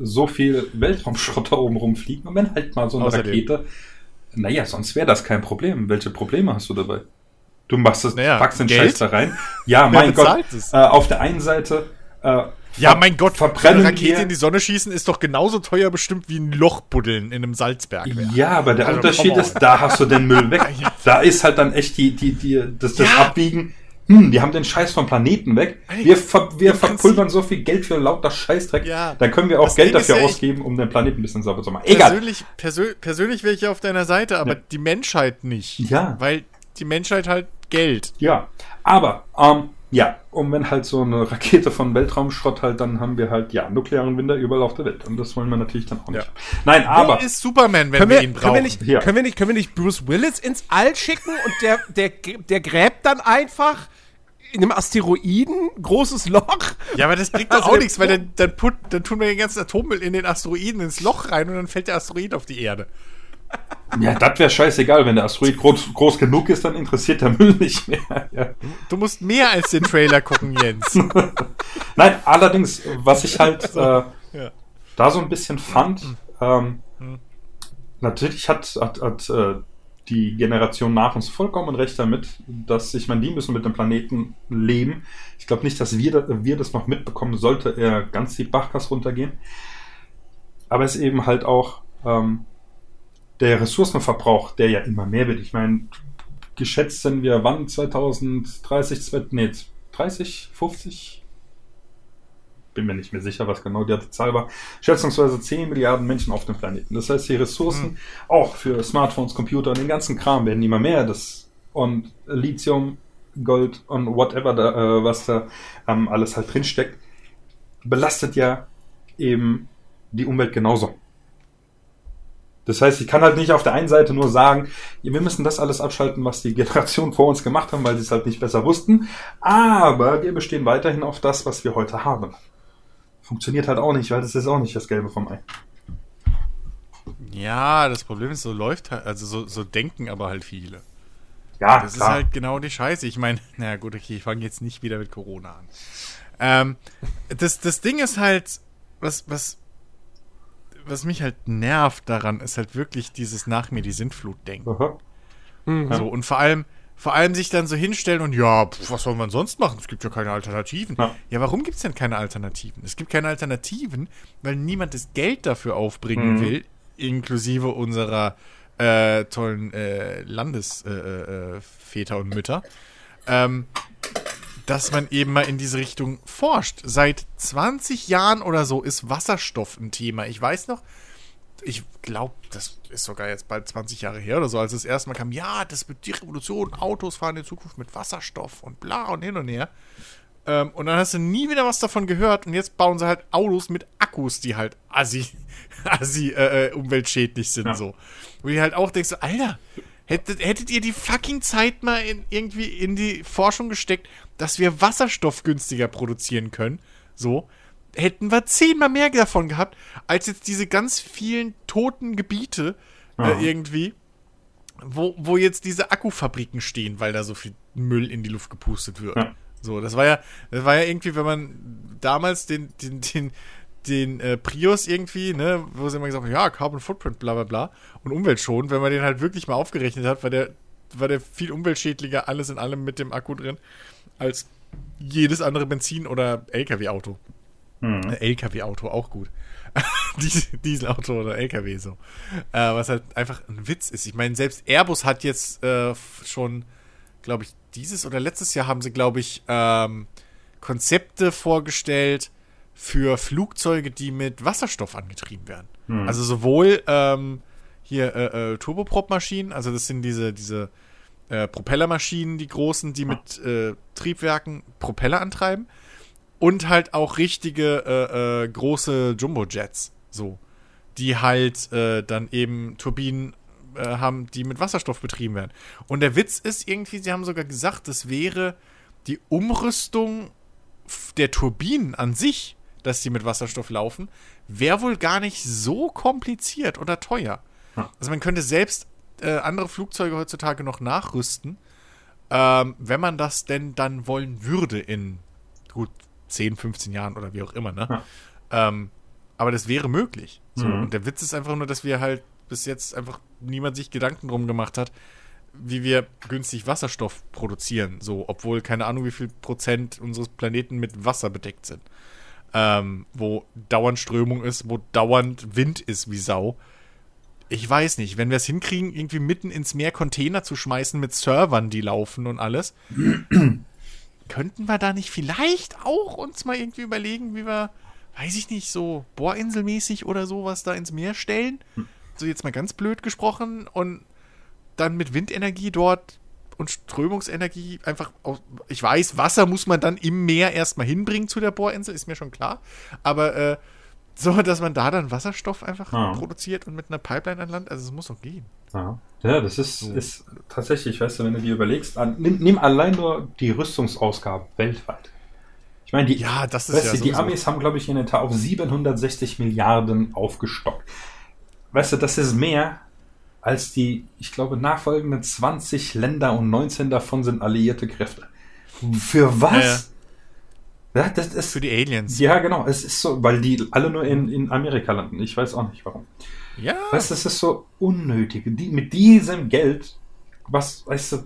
so viel Weltraumschrott da oben rumfliegen und wenn halt mal so eine Außerdem. Rakete, naja, sonst wäre das kein Problem. Welche Probleme hast du dabei? Du machst das, Naja, packst den Geld? Scheiß da rein. Ja, mein Gott. es? Äh, auf der einen Seite, äh, Ja, mein Gott, verbrennen eine Rakete wir- in die Sonne schießen ist doch genauso teuer bestimmt wie ein Loch buddeln in einem Salzberg. Ja, aber der Also, Unterschied ist, da hast du den Müll [LAUGHS] weg. Da ist halt dann echt die, die, die, das, das Ja. Abwiegen. Hm, die haben den Scheiß vom Planeten weg. Wir, ver, wir verpulvern so viel Geld für lauter Scheißdreck. Ja. Da können wir auch Das Geld Ding dafür ja, ausgeben, um den Planeten ein bisschen sauber zu machen. Egal. Persönlich, persö persönlich wäre ich ja auf deiner Seite, aber Ja. die Menschheit nicht. Ja. Weil die Menschheit halt Geld. Ja. Aber, ähm, ja, und wenn halt so eine Rakete von Weltraumschrott halt, dann haben wir halt, ja, nuklearen Winter überall auf der Welt. Und das wollen wir natürlich dann auch nicht. Ja. Nein, aber. Wo ist Superman, wenn Können wir, wir, ihn können, brauchen? wir nicht, Hier. können, wir nicht, können wir nicht Bruce Willis ins All schicken und der, der, der gräbt dann einfach in einem Asteroiden großes Loch? ja, aber das bringt doch Also auch nichts, weil dann, dann, put, dann tun wir den ganzen Atommüll in den Asteroiden ins Loch rein und dann fällt der Asteroid auf die Erde. Ja, das wäre scheißegal. Wenn der Asteroid groß, groß genug ist, dann interessiert der Müll nicht mehr. Ja. Du musst mehr als den Trailer gucken, Jens. [LAUGHS] Nein, allerdings, was ich halt äh, Ja. da so ein bisschen fand, ähm, natürlich hat, hat, hat äh, die Generation nach uns vollkommen recht damit, dass ich meine, die müssen mit dem Planeten leben. Ich glaube nicht, dass wir, wir das noch mitbekommen, sollte er ganz die Bachgas runtergehen. Aber es ist eben halt auch ähm, der Ressourcenverbrauch, der ja immer mehr wird. Ich meine, geschätzt sind wir wann 2030, zwei- nee, 30, 50? Bin mir nicht mehr sicher, was genau die Zahl war. Schätzungsweise 10 Milliarden Menschen auf dem Planeten. Das heißt, die Ressourcen auch für Smartphones, Computer und den ganzen Kram werden immer mehr. Das und Lithium, Gold und whatever, da, äh, was da ähm, alles halt drinsteckt, belastet ja eben die Umwelt genauso. Das heißt, ich kann halt nicht auf der einen Seite nur sagen, wir müssen das alles abschalten, was die [LAUGHS] Generationen vor uns gemacht haben, weil sie es halt nicht besser wussten. Aber wir bestehen weiterhin auf das, was wir heute haben. Funktioniert halt auch nicht, weil das ist auch nicht das Gelbe vom Ei. Ja, das Problem ist, so läuft halt, also so, so denken aber halt viele. Ja, Das ist halt genau die Scheiße. Ich meine, [LAUGHS] na gut, okay, ich fange jetzt nicht wieder mit Corona an. Ähm, das, das Ding ist halt, was, was, was mich halt nervt daran, ist halt wirklich dieses nach mir die Sintflut-Denken. Aha. So, und vor allem, vor allem sich dann so hinstellen und ja, pf, was soll man sonst machen? Es gibt ja keine Alternativen. Ja. Ja, warum gibt es denn keine Alternativen? Es gibt keine Alternativen, weil niemand das Geld dafür aufbringen Mhm. will, inklusive unserer äh, tollen äh, Landesväter äh, äh, Väter und Mütter, ähm, dass man eben mal in diese Richtung forscht. Seit 20 Jahren oder so ist Wasserstoff ein Thema. Ich weiß noch, ich glaube, das ist sogar jetzt bald 20 Jahre her oder so, als es erstmal kam, ja, das wird die Revolution, Autos fahren in Zukunft mit Wasserstoff und bla und hin und her. Ähm, und dann hast du nie wieder was davon gehört und jetzt bauen sie halt Autos mit Akkus, die halt assi, [LAUGHS] assi äh, äh, umweltschädlich sind, Ja. so. Wo du halt auch denkst, Alter, hättet, hättet ihr die fucking Zeit mal in, irgendwie in die Forschung gesteckt, dass wir Wasserstoff günstiger produzieren können, so, hätten wir zehnmal mehr davon gehabt, als jetzt diese ganz vielen toten Gebiete Ja. äh, irgendwie, wo, wo jetzt diese Akkufabriken stehen, weil da so viel Müll in die Luft gepustet wird. Ja. So, das war ja, das war ja irgendwie, wenn man damals den, den, den, den äh, Prius irgendwie, ne, wo sie immer gesagt haben, ja, Carbon Footprint, bla bla bla, und umweltschonend, wenn man den halt wirklich mal aufgerechnet hat, war der, war der viel umweltschädlicher, alles in allem mit dem Akku drin, als jedes andere Benzin- oder LKW-Auto. Mhm. LKW-Auto, auch gut. [LAUGHS] Dies- Dieselauto oder LKW so. Äh, was halt einfach ein Witz ist. Ich meine, selbst Airbus hat jetzt äh, schon, glaube ich, dieses oder letztes Jahr haben sie, glaube ich, ähm, Konzepte vorgestellt für Flugzeuge, die mit Wasserstoff angetrieben werden. Mhm. Also sowohl ähm, hier äh, äh, Turboprop-Maschinen, also das sind diese, diese äh, Propellermaschinen, die großen, die mit äh, Triebwerken Propeller antreiben, und halt auch richtige äh, äh, große Jumbo-Jets, so, die halt dann eben Turbinen haben, die mit Wasserstoff betrieben werden. Und der Witz ist irgendwie, sie haben sogar gesagt, das wäre die Umrüstung der Turbinen an sich, dass die mit Wasserstoff laufen, wäre wohl gar nicht so kompliziert oder teuer. Also man könnte selbst äh, andere Flugzeuge heutzutage noch nachrüsten, ähm, wenn man das denn dann wollen würde in gut 10, 15 Jahren oder wie auch immer, ne? Ja. Ähm, aber das wäre möglich. So. Mhm. Und der Witz ist einfach nur, dass wir halt bis jetzt einfach niemand sich Gedanken drum gemacht hat, wie wir günstig Wasserstoff produzieren. So, obwohl keine Ahnung, wie viel Prozent unseres Planeten mit Wasser bedeckt sind. Ähm, wo dauernd Strömung ist, wo dauernd Wind ist wie Sau. Ich weiß nicht, wenn wir es hinkriegen, irgendwie mitten ins Meer Container zu schmeißen mit Servern, die laufen und alles, [CLEARS THROAT] könnten wir da nicht vielleicht auch uns mal irgendwie überlegen, wie wir, weiß ich nicht, so Bohrinselmäßig oder sowas da ins Meer stellen? So jetzt mal ganz blöd gesprochen und dann mit Windenergie dort und Strömungsenergie einfach, aus, ich weiß, Wasser muss man dann im Meer erstmal hinbringen zu der Bohrinsel, ist mir schon klar, aber äh, so, dass man da dann Wasserstoff einfach Ja. produziert und mit einer Pipeline an Land, also es muss doch gehen. Ja, ja das ist, ist tatsächlich, weißt du, wenn du dir überlegst, an, nimm, nimm allein nur die Rüstungsausgaben weltweit. Ich meine, die, Ja, das ist weißt ja du, die Amis haben, glaube ich, ihren Etat auf 760 Milliarden aufgestockt. Weißt du, das ist mehr als die, ich glaube, nachfolgenden 20 Länder und 19 davon sind alliierte Kräfte. Für was? Ja, das ist, Für die Aliens. ja, genau. Es ist so, weil die alle nur in, in Amerika landen. Ich weiß auch nicht warum. Ja. Weißt du, es ist so unnötig. Die, mit diesem Geld, was, weißt du,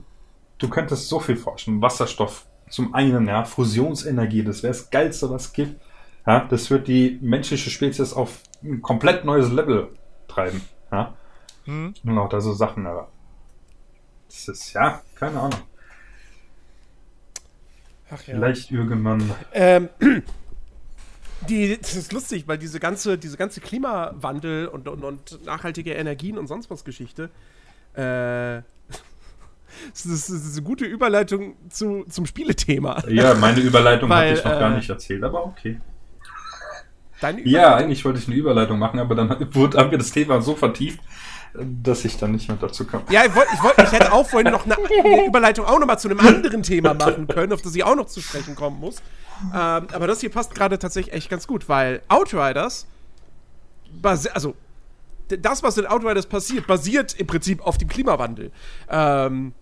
du könntest so viel forschen. Wasserstoff zum einen, ja, Fusionsenergie, das wäre das Geilste, was es gibt. Ja, das wird die menschliche Spezies auf ein komplett neues Level treiben. Ja, Hm? und auch da so Sachen, aber. Das ist, ja, keine Ahnung. Ach ja. Vielleicht irgendwann. Ähm, [CLEARS THROAT] die, das ist lustig, weil diese ganze, diese ganze Klimawandel und, und, und nachhaltige Energien und sonst was Geschichte, äh, [LAUGHS] das ist, das ist eine gute Überleitung zu, zum Spielethema. Ja, meine Überleitung Weil, hatte ich noch gar äh, nicht erzählt, aber okay. Deine Ja, eigentlich wollte ich eine Überleitung machen, aber dann [LAUGHS] wurde, haben wir das Thema so vertieft, dass ich dann nicht mehr dazu kam. Ja, ich, wollt, ich, wollt, ich hätte auch vorhin noch eine, eine Überleitung auch nochmal zu einem anderen Thema machen können, auf das ich auch noch zu sprechen kommen muss. Ähm, aber das hier passt gerade tatsächlich echt ganz gut, weil Outriders, also das, was in Outriders passiert, basiert im Prinzip auf dem Klimawandel. Ähm,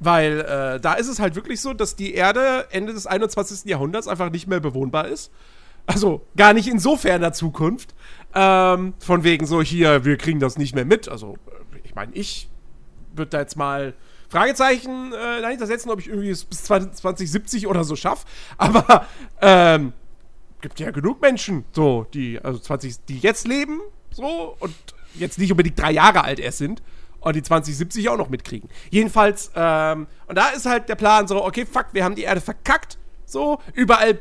weil äh, da ist es halt wirklich so, dass die Erde Ende des 21. Jahrhunderts einfach nicht mehr bewohnbar ist. Also gar nicht in so ferner Zukunft. Ähm, von wegen so, hier, wir kriegen das nicht mehr mit. Also, ich meine, ich würde da jetzt mal Fragezeichen äh, dahinter setzen, ob ich irgendwie es bis 2070 oder so schaffe. [LAUGHS] Aber ähm, gibt ja genug Menschen, so, die, also 20, die jetzt leben, so, und jetzt nicht unbedingt drei Jahre alt erst sind und die 2070 auch noch mitkriegen. Jedenfalls, ähm, und da ist halt der Plan so, okay, fuck, wir haben die Erde verkackt, so, überall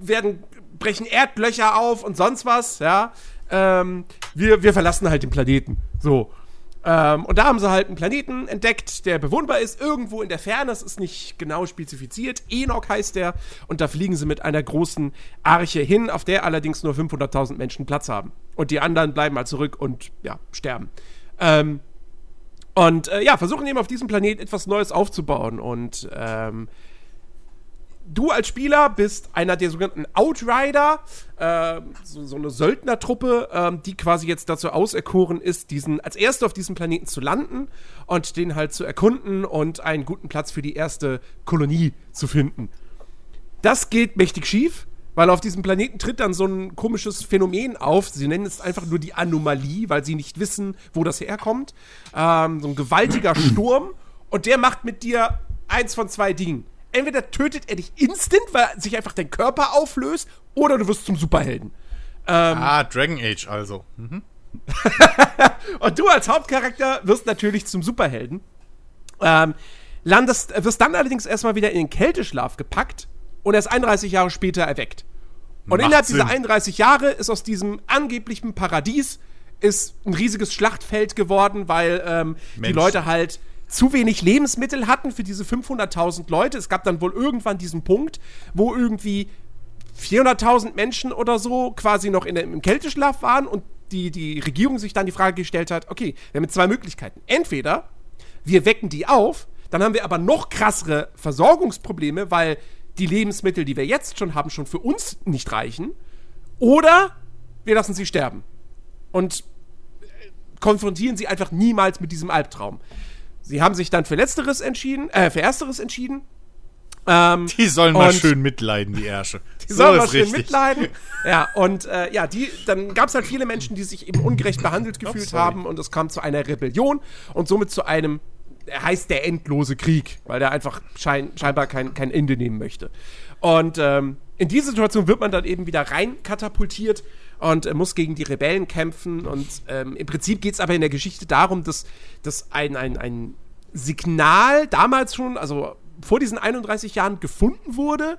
werden, brechen Erdlöcher auf und sonst was, ja. Ähm, wir, wir verlassen halt den Planeten, so. Ähm, und da haben sie halt einen Planeten entdeckt, der bewohnbar ist, irgendwo in der Ferne, das ist nicht genau spezifiziert. Enoch heißt der. Und da fliegen sie mit einer großen Arche hin, auf der allerdings nur 500.000 Menschen Platz haben. Und die anderen bleiben mal zurück und, ja, sterben. Ähm, und äh, ja, versuchen eben auf diesem Planeten etwas Neues aufzubauen. Und ähm, du als Spieler bist einer der sogenannten Outrider, äh, so, so, eine Söldnertruppe, äh, die quasi jetzt dazu auserkoren ist, diesen als erste auf diesem Planeten zu landen und den halt zu erkunden und einen guten Platz für die erste Kolonie zu finden. Das geht mächtig schief. Weil auf diesem Planeten tritt dann so ein komisches Phänomen auf. Sie nennen es einfach nur die Anomalie, weil sie nicht wissen, wo das herkommt. Ähm, so ein gewaltiger [CLEARS THROAT] Sturm. Und der macht mit dir eins von zwei Dingen. Entweder tötet er dich instant, weil sich einfach dein Körper auflöst, oder du wirst zum Superhelden. Ähm, ah, Dragon Age also. Mhm. [LAUGHS] und du als Hauptcharakter wirst natürlich zum Superhelden. Ähm, landest, wirst dann allerdings erstmal wieder in den Kälteschlaf gepackt und erst 31 Jahre später erweckt. Und Macht innerhalb Sinn. dieser 31 Jahre ist aus diesem angeblichen Paradies ist ein riesiges Schlachtfeld geworden, weil ähm, die Leute halt zu wenig Lebensmittel hatten für diese 500.000 Leute. Es gab dann wohl irgendwann diesen Punkt, wo irgendwie 400.000 Menschen oder so quasi noch in, im Kälteschlaf waren und die, die Regierung sich dann die Frage gestellt hat, okay, wir haben zwei Möglichkeiten. Entweder wir wecken die auf, dann haben wir aber noch krassere Versorgungsprobleme, weil die Lebensmittel, die wir jetzt schon haben, schon für uns nicht reichen. Oder wir lassen sie sterben. Und äh, konfrontieren sie einfach niemals mit diesem Albtraum. Sie haben sich dann für Letzteres entschieden, äh, für Ersteres entschieden. Ähm, die sollen mal schön mitleiden, die Ärsche. Die so sollen mal schön richtig. mitleiden. [LAUGHS] Ja, und äh, ja, die, dann gab es halt viele Menschen, die sich eben ungerecht behandelt gefühlt oh, haben und es kam zu einer Rebellion und somit zu einem heißt der endlose Krieg, weil der einfach schein, scheinbar kein, kein Ende nehmen möchte. Und ähm, in diese Situation wird man dann eben wieder rein katapultiert und äh, muss gegen die Rebellen kämpfen. Und ähm, im Prinzip geht es aber in der Geschichte darum, dass, dass ein, ein, ein Signal damals schon, also vor diesen 31 Jahren gefunden wurde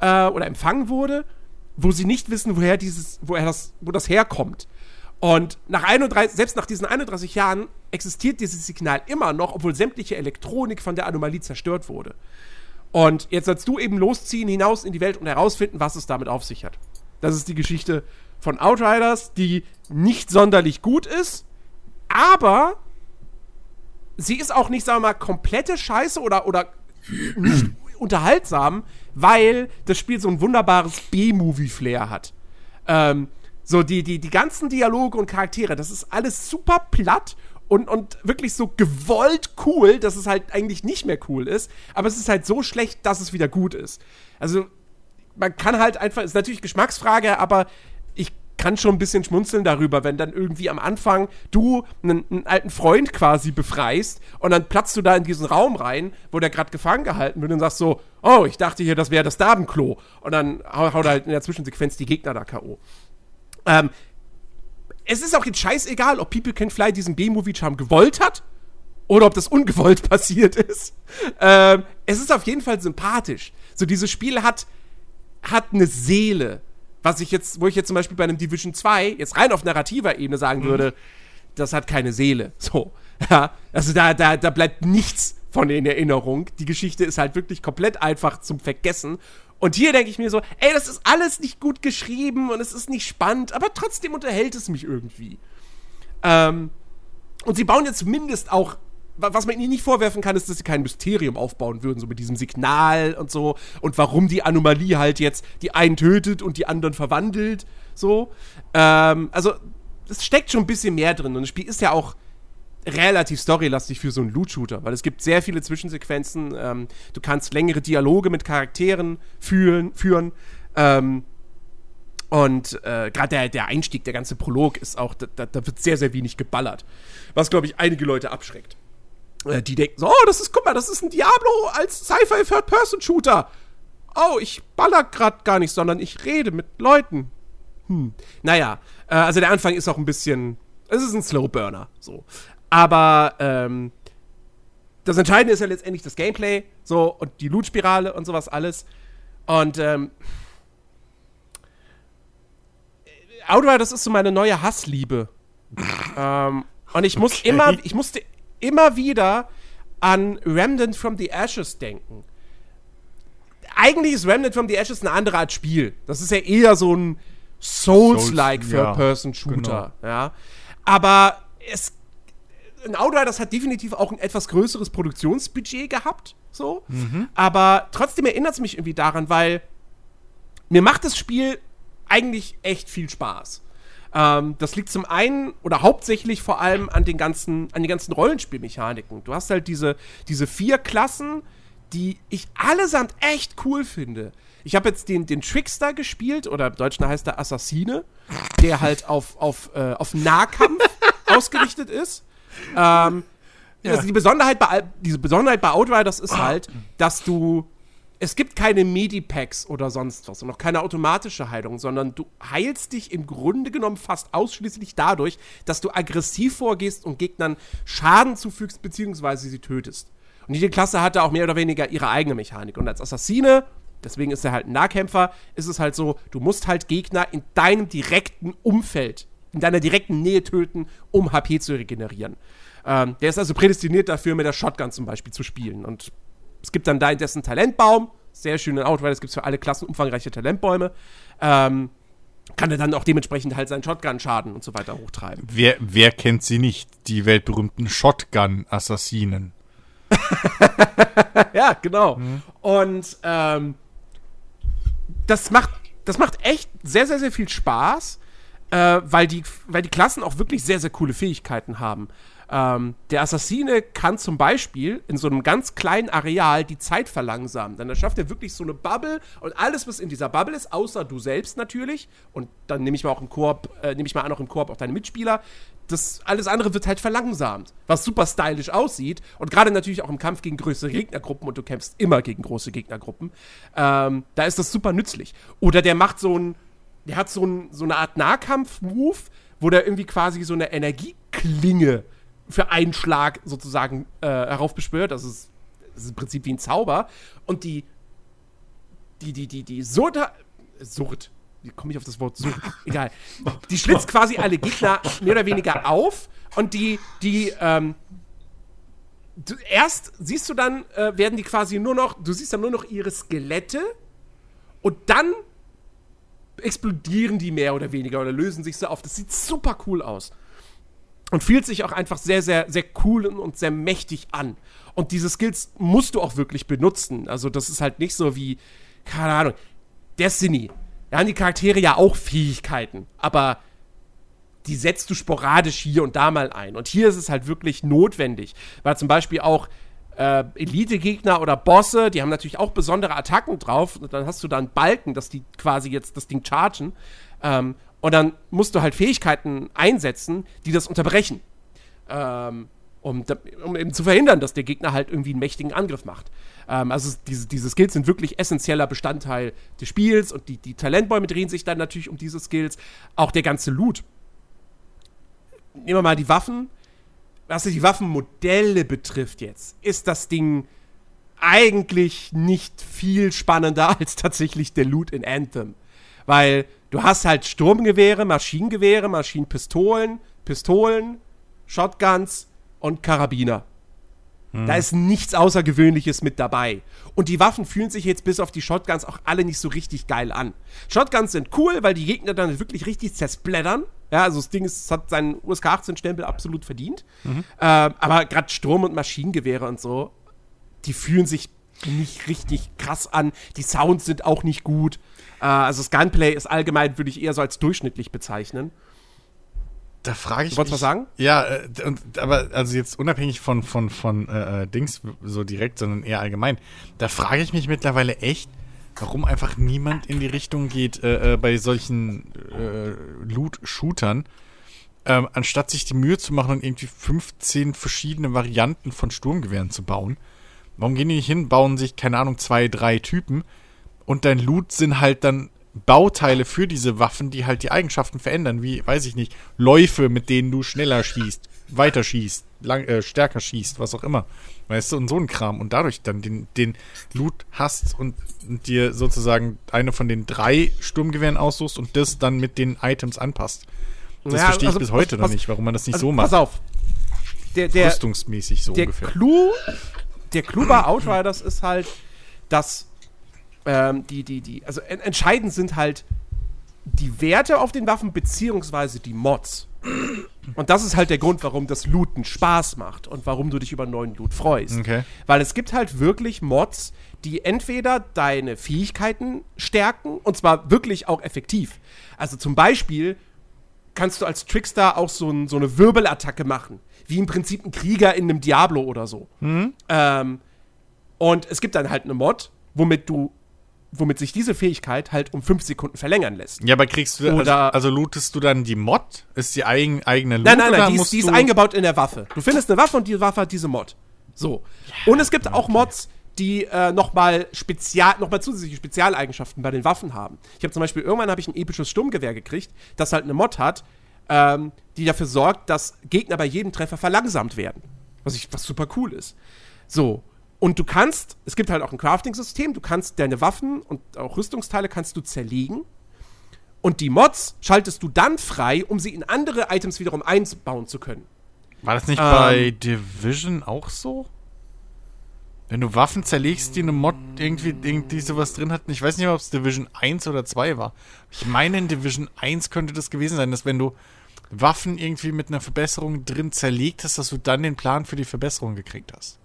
äh, oder empfangen wurde, wo sie nicht wissen, woher dieses, woher das, wo das herkommt. Und nach 31, selbst nach diesen 31 Jahren existiert dieses Signal immer noch, obwohl sämtliche Elektronik von der Anomalie zerstört wurde. Und jetzt sollst du eben losziehen, hinaus in die Welt und herausfinden, was es damit auf sich hat. Das ist die Geschichte von Outriders, die nicht sonderlich gut ist, aber sie ist auch nicht, sagen wir mal, komplette Scheiße oder, oder nicht [CLEARS THROAT] unterhaltsam, weil das Spiel so ein wunderbares B-Movie-Flair hat. Ähm, so, die, die, die ganzen Dialoge und Charaktere, das ist alles super platt und, und wirklich so gewollt cool, dass es halt eigentlich nicht mehr cool ist. Aber es ist halt so schlecht, dass es wieder gut ist. Also, man kann halt einfach, ist natürlich Geschmacksfrage, aber kann schon ein bisschen schmunzeln darüber, wenn dann irgendwie am Anfang du einen, einen alten Freund quasi befreist und dann platzt du da in diesen Raum rein, wo der gerade gefangen gehalten wird und sagst so, oh, ich dachte hier, das wäre das Dabenklo. Und dann haut halt in der Zwischensequenz die Gegner da K.O. Ähm, es ist auch jetzt scheißegal, ob People Can Fly diesen B-Movie-Charme gewollt hat oder ob das ungewollt [LAUGHS] passiert ist. Ähm, es ist auf jeden Fall sympathisch. So, dieses Spiel hat, hat eine Seele. Was ich jetzt, wo ich jetzt zum Beispiel bei einem Division 2 jetzt rein auf narrativer Ebene sagen mhm. würde, das hat keine Seele. So. [LAUGHS] Ja, also da, da, da bleibt nichts von in Erinnerung. Die Geschichte ist halt wirklich komplett einfach zum Vergessen. Und hier denke ich mir so, ey, das ist alles nicht gut geschrieben und es ist nicht spannend, aber trotzdem unterhält es mich irgendwie. Ähm, und sie bauen jetzt zumindest auch was man ihnen nicht vorwerfen kann, ist, dass sie kein Mysterium aufbauen würden, so mit diesem Signal und so und warum die Anomalie halt jetzt die einen tötet und die anderen verwandelt, so. Ähm, also, es steckt schon ein bisschen mehr drin und das Spiel ist ja auch relativ storylastig für so einen Loot-Shooter, weil es gibt sehr viele Zwischensequenzen, ähm, du kannst längere Dialoge mit Charakteren führen, führen ähm, und äh, gerade der, der Einstieg, der ganze Prolog ist auch, da, da wird sehr, sehr wenig geballert. Was, glaube ich, einige Leute abschreckt. Äh, die denken so, oh, das ist, guck mal, das ist ein Diablo als Sci-Fi Third-Person-Shooter. Oh, ich baller grad gar nicht, sondern ich rede mit Leuten. Hm. Naja, äh, also der Anfang ist auch ein bisschen, es ist ein Slow-Burner, so. Aber, ähm, das Entscheidende ist ja letztendlich das Gameplay, so, und die Loot-Spirale und sowas alles. Und, ähm, Outrider, das ist so meine neue Hassliebe. [LAUGHS] ähm, und ich muss Okay. immer, ich musste immer wieder an Remnant from the Ashes denken. Eigentlich ist Remnant from the Ashes eine andere Art Spiel. Das ist ja eher so ein Souls-like Souls, ja, Third-Person-Shooter, ja. Aber es ein Outriders hat definitiv auch ein etwas größeres Produktionsbudget gehabt, so. Aber trotzdem erinnert es mich irgendwie daran, weil mir macht das Spiel eigentlich echt viel Spaß. Ähm, das liegt zum einen oder hauptsächlich vor allem an den ganzen, an den ganzen Rollenspielmechaniken. Du hast halt diese, diese vier Klassen, die ich allesamt echt cool finde. Ich habe jetzt den, den Trickster gespielt, oder im Deutschen heißt er Assassine, der halt auf, auf, äh, auf Nahkampf [LAUGHS] ausgerichtet ist. Ähm, also die Besonderheit bei, diese Besonderheit bei Outriders ist halt, dass du es gibt keine Medipacks oder sonst was und auch keine automatische Heilung, sondern du heilst dich im Grunde genommen fast ausschließlich dadurch, dass du aggressiv vorgehst und Gegnern Schaden zufügst beziehungsweise sie tötest. Und jede Klasse hatte auch mehr oder weniger ihre eigene Mechanik. Und als Assassine, deswegen ist er halt ein Nahkämpfer, ist es halt so, du musst halt Gegner in deinem direkten Umfeld, in deiner direkten Nähe töten, um HP zu regenerieren. Ähm, der ist also prädestiniert dafür, mit der Shotgun zum Beispiel zu spielen. Und es gibt dann da dessen Talentbaum. Sehr schön in Outriders gibt es für alle Klassen umfangreiche Talentbäume. Ähm, kann er dann auch dementsprechend halt seinen Shotgun-Schaden und so weiter hochtreiben. Wer, wer kennt sie nicht? Die weltberühmten Shotgun-Assassinen. [LAUGHS] ja, genau. Und ähm, das macht, das macht echt sehr, sehr, sehr viel Spaß, äh, weil, die, weil die Klassen auch wirklich sehr, sehr coole Fähigkeiten haben. Ähm, der Assassine kann zum Beispiel in so einem ganz kleinen Areal die Zeit verlangsamen. Dann schafft er wirklich so eine Bubble und alles, was in dieser Bubble ist, außer du selbst natürlich, und dann nehme ich mal auch im Koop, äh, nehme ich mal an, auch im Koop auch deine Mitspieler, das alles andere wird halt verlangsamt, was super stylisch aussieht und gerade natürlich auch im Kampf gegen größere Gegnergruppen und du kämpfst immer gegen große Gegnergruppen, ähm, da ist das super nützlich. Oder der macht so ein, der hat so, ein, so eine Art Nahkampf-Move, wo der irgendwie quasi so eine Energieklinge für einen Schlag sozusagen äh, heraufbeschwört. Das ist, das ist im Prinzip wie ein Zauber. Und die, die, die, die, die Surda, Surd, wie komme ich auf das Wort Surd? [LAUGHS] Egal. Die schlitzt quasi alle Gegner mehr oder weniger auf und die, die, ähm, du, erst siehst du dann, äh, werden die quasi nur noch, du siehst dann nur noch ihre Skelette und dann explodieren die mehr oder weniger oder lösen sich so auf. Das sieht super cool aus. Und fühlt sich auch einfach sehr, sehr, sehr cool und sehr mächtig an. Und diese Skills musst du auch wirklich benutzen. Also, das ist halt nicht so wie, keine Ahnung, Destiny. Da haben die Charaktere ja auch Fähigkeiten, aber die setzt du sporadisch hier und da mal ein. Und hier ist es halt wirklich notwendig, weil zum Beispiel auch äh, Elite-Gegner oder Bosse, die haben natürlich auch besondere Attacken drauf. Und dann hast du da einen Balken, dass die quasi jetzt das Ding chargen. Ähm, und dann musst du halt Fähigkeiten einsetzen, die das unterbrechen. Ähm, um, um eben zu verhindern, dass der Gegner halt irgendwie einen mächtigen Angriff macht. Ähm, also diese, diese Skills sind wirklich essentieller Bestandteil des Spiels und die, die Talentbäume drehen sich dann natürlich um diese Skills. Auch der ganze Loot. Nehmen wir mal die Waffen. Was die Waffenmodelle betrifft jetzt, ist das Ding eigentlich nicht viel spannender [LAUGHS] als tatsächlich der Loot in Anthem. Weil du hast halt Sturmgewehre, Maschinengewehre, Maschinenpistolen, Pistolen, Shotguns und Karabiner. Da ist nichts Außergewöhnliches mit dabei. Und die Waffen fühlen sich jetzt bis auf die Shotguns auch alle nicht so richtig geil an. Shotguns sind cool, weil die Gegner dann wirklich richtig zersplättern. Ja, also das Ding ist, hat seinen USK 18-Stempel absolut verdient. Äh, aber gerade Sturm- und Maschinengewehre und so, die fühlen sich nicht richtig krass an. Die Sounds sind auch nicht gut. Äh, also das Gunplay ist allgemein, würde ich eher so als durchschnittlich bezeichnen. Da frage ich Du wolltest was sagen? Ja, äh, und, aber also jetzt unabhängig von, von, von äh, äh, Dings so direkt, sondern eher allgemein, da frage ich mich mittlerweile echt, warum einfach niemand in die Richtung geht äh, äh, bei solchen äh, Loot-Shootern, ähm, anstatt sich die Mühe zu machen und irgendwie 15 verschiedene Varianten von Sturmgewehren zu bauen. Warum gehen die nicht hin, bauen sich, keine Ahnung, zwei, drei Typen und dein Loot sind halt dann Bauteile für diese Waffen, die halt die Eigenschaften verändern, wie, weiß ich nicht, Läufe, mit denen du schneller schießt, weiter schießt, lang, äh, stärker schießt, was auch immer. Weißt du, und so ein Kram. Und dadurch dann den, den Loot hast und, und dir sozusagen eine von den drei Sturmgewehren aussuchst und das dann mit den Items anpasst. Das Ja, verstehe ich also, bis heute pass- noch nicht, warum man das nicht Also, so macht. Pass auf. Der, der, Rüstungsmäßig so der ungefähr. Clou, der Clou bei Outriders ist halt, dass ähm, die, die, die, also en entscheidend sind halt die Werte auf den Waffen beziehungsweise die Mods. Und das ist halt der Grund, warum das Looten Spaß macht und warum du dich über neuen Loot freust. Okay. Weil es gibt halt wirklich Mods, die entweder deine Fähigkeiten stärken und zwar wirklich auch effektiv. Also zum Beispiel kannst du als Trickster auch so, ein, so eine Wirbelattacke machen. Wie im Prinzip ein Krieger in einem Diablo oder so. Ähm, und es gibt dann halt eine Mod, womit du, womit sich diese Fähigkeit halt um fünf Sekunden verlängern lässt. Ja, aber kriegst du, also, Oder- also lootest du dann die Mod? Ist die eigen, eigene Loot? Nein, nein, nein, die ist, die ist eingebaut in der Waffe. Du findest eine Waffe und die Waffe hat diese Mod. So. und es gibt auch Mods, die äh, nochmal Spezial, noch mal zusätzliche Spezialeigenschaften bei den Waffen haben. Ich habe zum Beispiel, irgendwann habe ich ein episches Sturmgewehr gekriegt, das halt eine Mod hat, ähm, die dafür sorgt, dass Gegner bei jedem Treffer verlangsamt werden. Was, ich, was super cool ist. So. Und du kannst, es gibt halt auch ein Crafting-System, du kannst deine Waffen und auch Rüstungsteile kannst du zerlegen. Und die Mods schaltest du dann frei, um sie in andere Items wiederum einbauen zu können. War das nicht Ähm. bei Division auch so? Wenn du Waffen zerlegst, die eine Mod irgendwie, irgendwie sowas drin hatten, ich weiß nicht mehr, ob es Division 1 oder 2 war. Ich meine, in Division 1 könnte das gewesen sein, dass wenn du Waffen irgendwie mit einer Verbesserung drin zerlegt hast, dass du dann den Plan für die Verbesserung gekriegt hast.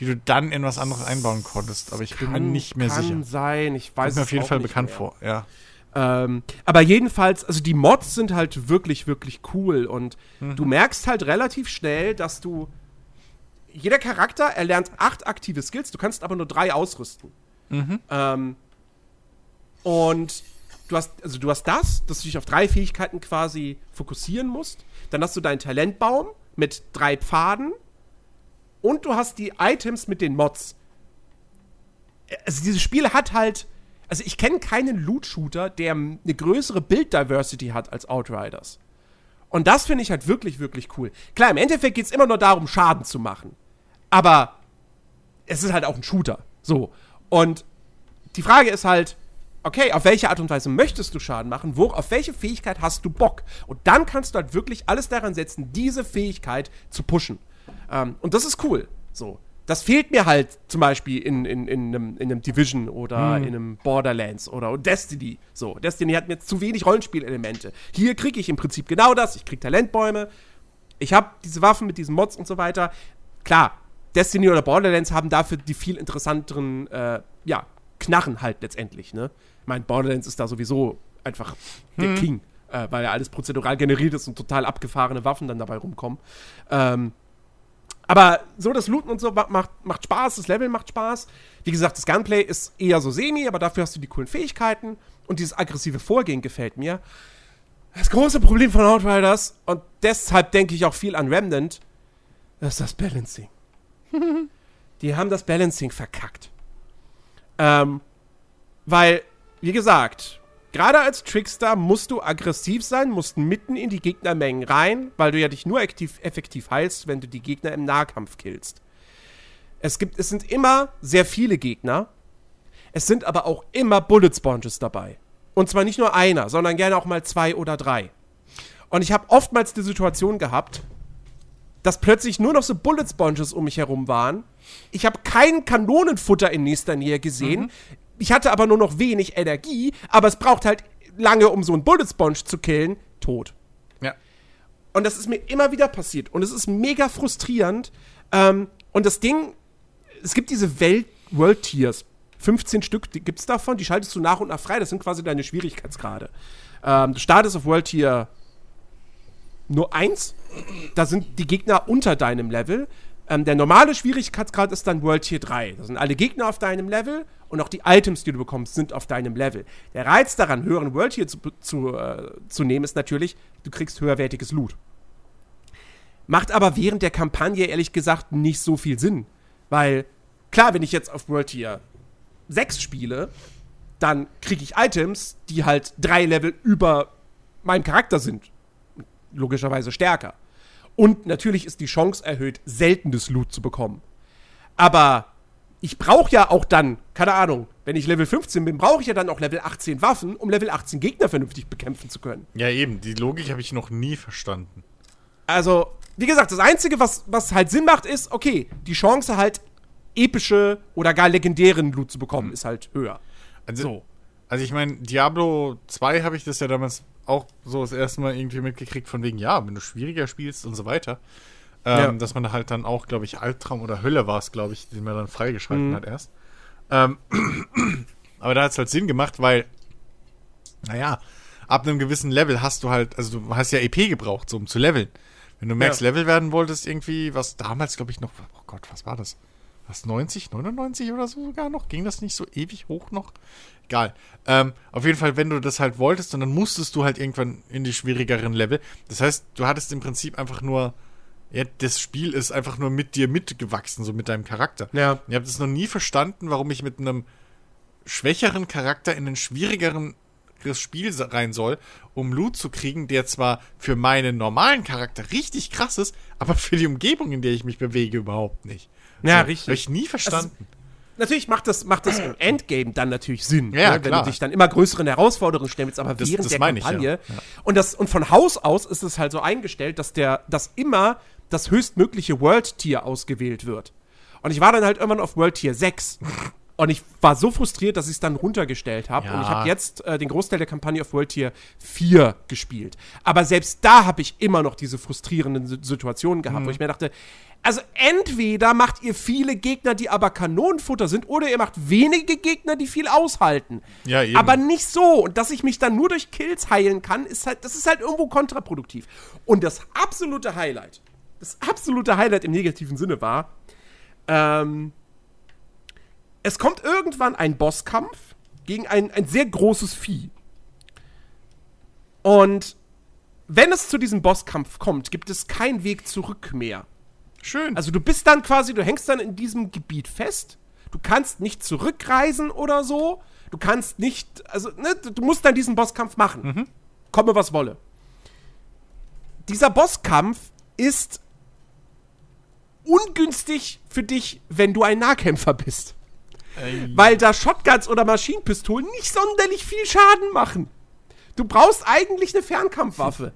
Die du dann in was anderes einbauen konntest. Aber ich bin mir nicht mehr kann sicher. sein, ich weiß Kommt mir es auf jeden Fall bekannt mehr. vor, ja. Ähm, aber jedenfalls, also die Mods sind halt wirklich, wirklich cool und Mhm. du merkst halt relativ schnell, dass du jeder Charakter erlernt acht aktive Skills, du kannst aber nur drei ausrüsten. Mhm. Ähm, und du hast, also du hast das, dass du dich auf drei Fähigkeiten quasi fokussieren musst. Dann hast du deinen Talentbaum mit drei Pfaden und du hast die Items mit den Mods. Also dieses Spiel hat halt, also ich kenne keinen Loot-Shooter, der eine größere Build-Diversity hat als Outriders. Und das finde ich halt wirklich, wirklich cool. Klar, im Endeffekt geht es immer nur darum, Schaden zu machen. Aber es ist halt auch ein Shooter. So. Und die Frage ist halt, okay, auf welche Art und Weise möchtest du Schaden machen? Wo, auf welche Fähigkeit hast du Bock? Und dann kannst du halt wirklich alles daran setzen, diese Fähigkeit zu pushen. Ähm, und das ist cool. So. Das fehlt mir halt zum Beispiel in, in, in, einem, in einem Division oder in einem Borderlands oder Destiny. So, Destiny hat mir zu wenig Rollenspielelemente. Hier kriege ich im Prinzip genau das. Ich kriege Talentbäume, ich habe diese Waffen mit diesen Mods und so weiter. Klar, Destiny oder Borderlands haben dafür die viel interessanteren, äh, ja, Knarren halt letztendlich, ne? Ich meine, Borderlands ist da sowieso einfach der King, äh, weil ja alles prozedural generiert ist und total abgefahrene Waffen dann dabei rumkommen. Ähm, aber so das Looten und so ma- macht, macht Spaß, das Level macht Spaß. Wie gesagt, das Gunplay ist eher so semi, aber dafür hast du die coolen Fähigkeiten und dieses aggressive Vorgehen gefällt mir. Das große Problem von Outriders, und deshalb denke ich auch viel an Remnant, ist das Balancing. [LAUGHS] die haben das Balancing verkackt. Ähm, weil, wie gesagt, gerade als Trickster musst du aggressiv sein, musst mitten in die Gegnermengen rein, weil du ja dich nur aktiv, effektiv heilst, wenn du die Gegner im Nahkampf killst. Es gibt, es sind immer sehr viele Gegner. Es sind aber auch immer Bullet Sponges dabei. Und zwar nicht nur einer, sondern gerne auch mal zwei oder drei. Und ich habe oftmals die Situation gehabt, dass plötzlich nur noch so Bullet Sponges um mich herum waren. Ich habe kein Kanonenfutter in nächster Nähe gesehen. Ich hatte aber nur noch wenig Energie, aber es braucht halt lange, um so einen Bullet Sponge zu killen. Tot. Und das ist mir immer wieder passiert. Und es ist mega frustrierend. Ähm, und das Ding, es gibt diese Welt World Tiers. 15 Stück gibt es davon, die schaltest du nach und nach frei. Das sind quasi deine Schwierigkeitsgrade. Ähm, du startest auf World Tier nur 1. Da sind die Gegner unter deinem Level. Ähm, der normale Schwierigkeitsgrad ist dann World Tier 3. Da sind alle Gegner auf deinem Level und auch die Items, die du bekommst, sind auf deinem Level. Der Reiz daran, höheren World Tier zu, zu, äh, zu nehmen, ist natürlich, du kriegst höherwertiges Loot. Macht aber während der Kampagne ehrlich gesagt nicht so viel Sinn. Weil, klar, wenn ich jetzt auf World Tier 6 spiele, dann kriege ich Items, die halt drei Level über meinem Charakter sind. Logischerweise stärker. Und natürlich ist die Chance erhöht, seltenes Loot zu bekommen. Aber ich brauche ja auch dann, keine Ahnung, wenn ich Level 15 bin, brauche ich ja dann auch Level 18 Waffen, um Level 18 Gegner vernünftig bekämpfen zu können. Ja, eben, die Logik habe ich noch nie verstanden. Also, wie gesagt, das Einzige, was, was halt Sinn macht, ist, okay, die Chance halt epische oder gar legendären Loot zu bekommen, ist halt höher. Also, So. also ich meine, Diablo 2 habe ich das ja damals auch so das erste Mal irgendwie mitgekriegt, von wegen, ja, wenn du schwieriger spielst und so weiter. Ähm, Ja. Dass man halt dann auch, glaube ich, Albtraum oder Hölle war es, glaube ich, den man dann freigeschalten Mhm. hat erst. Ähm, [CLEARS THROAT] aber da hat es halt Sinn gemacht, weil, naja, ab einem gewissen Level hast du halt, also du hast ja EP gebraucht, so um zu leveln. Wenn du Max Ja. Level werden wolltest, irgendwie, was damals, glaube ich, noch, oh Gott, was war das? Was, 90, 99 oder so sogar noch? Ging das nicht so ewig hoch noch? Egal. Ähm, auf jeden Fall, wenn du das halt wolltest, und dann musstest du halt irgendwann in die schwierigeren Level. Das heißt, du hattest im Prinzip einfach nur, ja, das Spiel ist einfach nur mit dir mitgewachsen, so mit deinem Charakter. Ja. Ich habe das noch nie verstanden, warum ich mit einem schwächeren Charakter in ein schwierigeren Spiel rein soll, um Loot zu kriegen, der zwar für meinen normalen Charakter richtig krass ist, aber für die Umgebung, in der ich mich bewege, überhaupt nicht. Ja, so, richtig. Habe ich nie verstanden. Natürlich macht das, macht das im Endgame dann natürlich Sinn, Ja, ne, wenn klar. du dich dann immer größeren Herausforderungen stellst, aber Das- während das der meine ich, Kampagne. ja. Ja. Und, das, und von Haus aus ist es halt so eingestellt, dass, der, dass immer das höchstmögliche World-Tier ausgewählt wird. Und ich war dann halt irgendwann auf World Tier 6. Und ich war so frustriert, dass ich es dann runtergestellt habe. Ja. Und ich habe jetzt äh, den Großteil der Kampagne auf World Tier 4 gespielt. Aber selbst da habe ich immer noch diese frustrierenden Si- Situationen gehabt, Mhm. wo ich mir dachte, also entweder macht ihr viele Gegner, die aber Kanonenfutter sind, oder ihr macht wenige Gegner, die viel aushalten. Ja, eben. Aber nicht so. Und dass ich mich dann nur durch Kills heilen kann, ist halt, das ist halt irgendwo kontraproduktiv. Und das absolute Highlight, das absolute Highlight im negativen Sinne war, ähm, es kommt irgendwann ein Bosskampf gegen ein, ein sehr großes Vieh. Und wenn es zu diesem Bosskampf kommt, gibt es keinen Weg zurück mehr. Schön. Also du bist dann quasi, du hängst dann in diesem Gebiet fest. Du kannst nicht zurückreisen oder so. Du kannst nicht, also ne, du musst dann diesen Bosskampf machen. Komme was wolle. Dieser Bosskampf ist ungünstig für dich, wenn du ein Nahkämpfer bist. Weil da Shotguns oder Maschinenpistolen nicht sonderlich viel Schaden machen. Du brauchst eigentlich eine Fernkampfwaffe.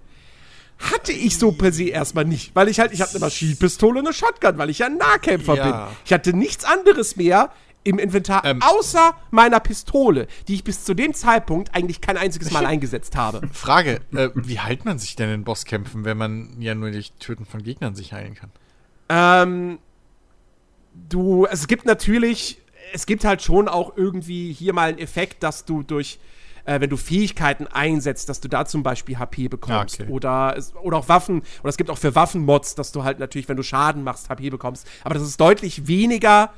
Hatte ich so per se erstmal nicht, weil ich halt, ich hatte eine Maschinenpistole und eine Shotgun, weil ich ja ein Nahkämpfer Ja. bin. Ich hatte nichts anderes mehr im Inventar, Ähm. außer meiner Pistole, die ich bis zu dem Zeitpunkt eigentlich kein einziges Mal [LAUGHS] eingesetzt habe. Frage, äh, wie heilt man sich denn in Bosskämpfen, wenn man ja nur durch Töten von Gegnern sich heilen kann? Ähm, du, es gibt natürlich, es gibt halt schon auch irgendwie hier mal einen Effekt, dass du durch, äh, wenn du Fähigkeiten einsetzt, dass du da zum Beispiel HP bekommst. Okay. Oder, oder auch Waffen, oder es gibt auch für Waffenmods, dass du halt natürlich, wenn du Schaden machst, HP bekommst. Aber das ist deutlich weniger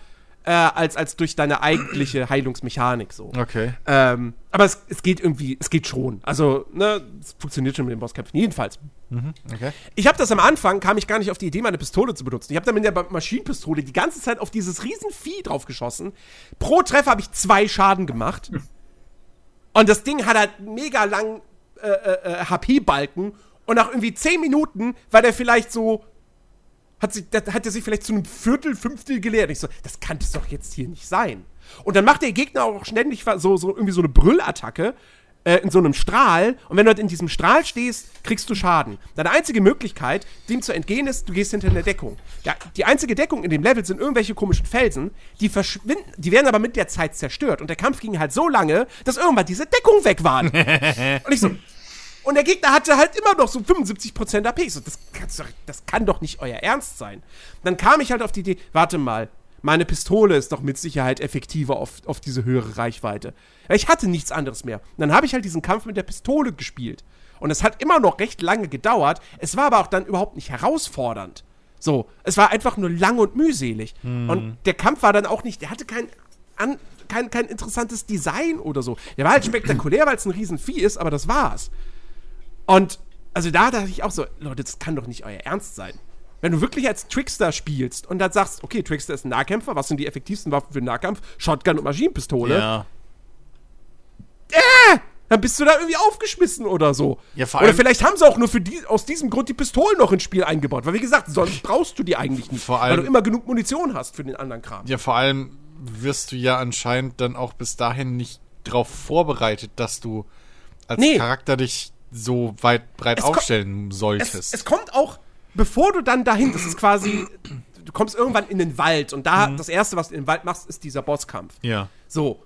äh, als, als durch deine eigentliche [CLEARS THROAT] Heilungsmechanik so. Okay. Ähm, aber es, es geht irgendwie, es geht schon. Also, ne, es funktioniert schon mit den Bosskämpfen. Jedenfalls. Okay. Ich habe das am Anfang, kam ich gar nicht auf die Idee, meine Pistole zu benutzen. Ich habe dann mit der Maschinenpistole die ganze Zeit auf dieses riesen Vieh drauf geschossen. Pro Treffer habe ich zwei Schaden gemacht. [LAUGHS] Und das Ding hat halt mega lang äh, äh, äh, HP-Balken. Und nach irgendwie 10 Minuten war der vielleicht so. Hat, sich, das, hat er sich vielleicht zu einem Viertel, Fünftel geleert. Ich so, das kann es doch jetzt hier nicht sein. Und dann macht der Gegner auch ständig so, so irgendwie so eine Brüllattacke äh, in so einem Strahl. Und wenn du halt in diesem Strahl stehst, kriegst du Schaden. Deine einzige Möglichkeit, dem zu entgehen, ist, du gehst hinter eine Deckung. Ja, die einzige Deckung in dem Level sind irgendwelche komischen Felsen, die verschwinden, die werden aber mit der Zeit zerstört. Und der Kampf ging halt so lange, dass irgendwann diese Deckung weg waren. [LAUGHS] Und ich so, Und der Gegner hatte halt immer noch so 75% AP. Ich So, das, doch, das kann doch nicht euer Ernst sein. Dann kam ich halt auf die Idee, warte mal, meine Pistole ist doch mit Sicherheit effektiver auf, auf diese höhere Reichweite. Ich hatte nichts anderes mehr. Und dann habe ich halt diesen Kampf mit der Pistole gespielt. Und es hat immer noch recht lange gedauert. Es war aber auch dann überhaupt nicht herausfordernd. So, es war einfach nur lang und mühselig. Und der Kampf war dann auch nicht, der hatte kein, an, kein, kein interessantes Design oder so. Der war halt spektakulär, weil es ein Riesenvieh ist, aber das war's. Und also da dachte ich auch so, Leute, das kann doch nicht euer Ernst sein. Wenn du wirklich als Trickster spielst und dann sagst, okay, Trickster ist ein Nahkämpfer, was sind die effektivsten Waffen für den Nahkampf? Shotgun und Maschinenpistole. Ja. Dann bist du da irgendwie aufgeschmissen oder so. Ja, vor oder allem- vielleicht haben sie auch nur für die, aus diesem Grund die Pistolen noch ins Spiel eingebaut. Weil wie gesagt, sonst brauchst du die eigentlich nicht. Vor weil allem- du immer genug Munition hast für den anderen Kram. Ja, vor allem wirst du ja anscheinend dann auch bis dahin nicht darauf vorbereitet, dass du als Nee. Charakter dich so weit breit Es aufstellen solltest. es, es kommt auch, bevor du dann dahin, das ist quasi, du kommst irgendwann in den Wald und da, das erste, was du in den Wald machst, ist dieser Bosskampf. ja. So.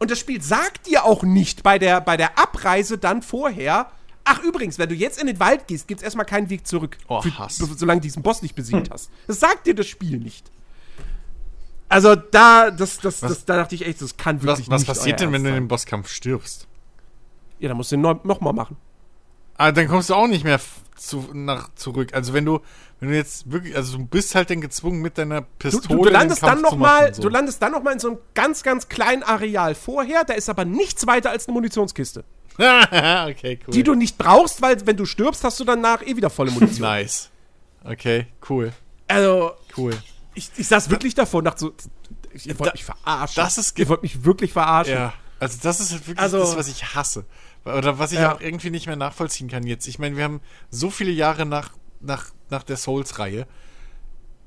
Und das Spiel sagt dir auch nicht bei der, bei der Abreise dann vorher, ach übrigens, wenn du jetzt in den Wald gehst, gibt's erstmal keinen Weg zurück. Oh, Hass. be- solange du diesen Boss nicht besiegt hast. Das sagt dir das Spiel nicht. Also da, das, das, das, da dachte ich echt, das kann wirklich Was, was nicht passiert euer denn, wenn du in dem Bosskampf stirbst? Ja, dann musst du den neu- noch mal machen. Ah, dann kommst du auch nicht mehr zu, nach, zurück. Also wenn du, wenn du jetzt wirklich, also du bist halt dann gezwungen mit deiner Pistole du, du landest dann noch zu mal, so. du landest dann noch mal in so einem ganz, ganz kleinen Areal vorher. Da ist aber nichts weiter als eine Munitionskiste, [LAUGHS] okay, cool. die du nicht brauchst, weil wenn du stirbst, hast du danach eh wieder volle [LAUGHS] Munition. nice. Okay, cool, Also cool. ich, ich saß wirklich davor und dachte so, ihr wollt Da- mich verarschen. das ist ihr wollt mich wirklich verarschen. Ja, also das ist halt wirklich Also- das, was ich hasse. Oder was ich Ja. auch irgendwie nicht mehr nachvollziehen kann jetzt. Ich meine, wir haben so viele Jahre nach, nach, nach der Souls-Reihe.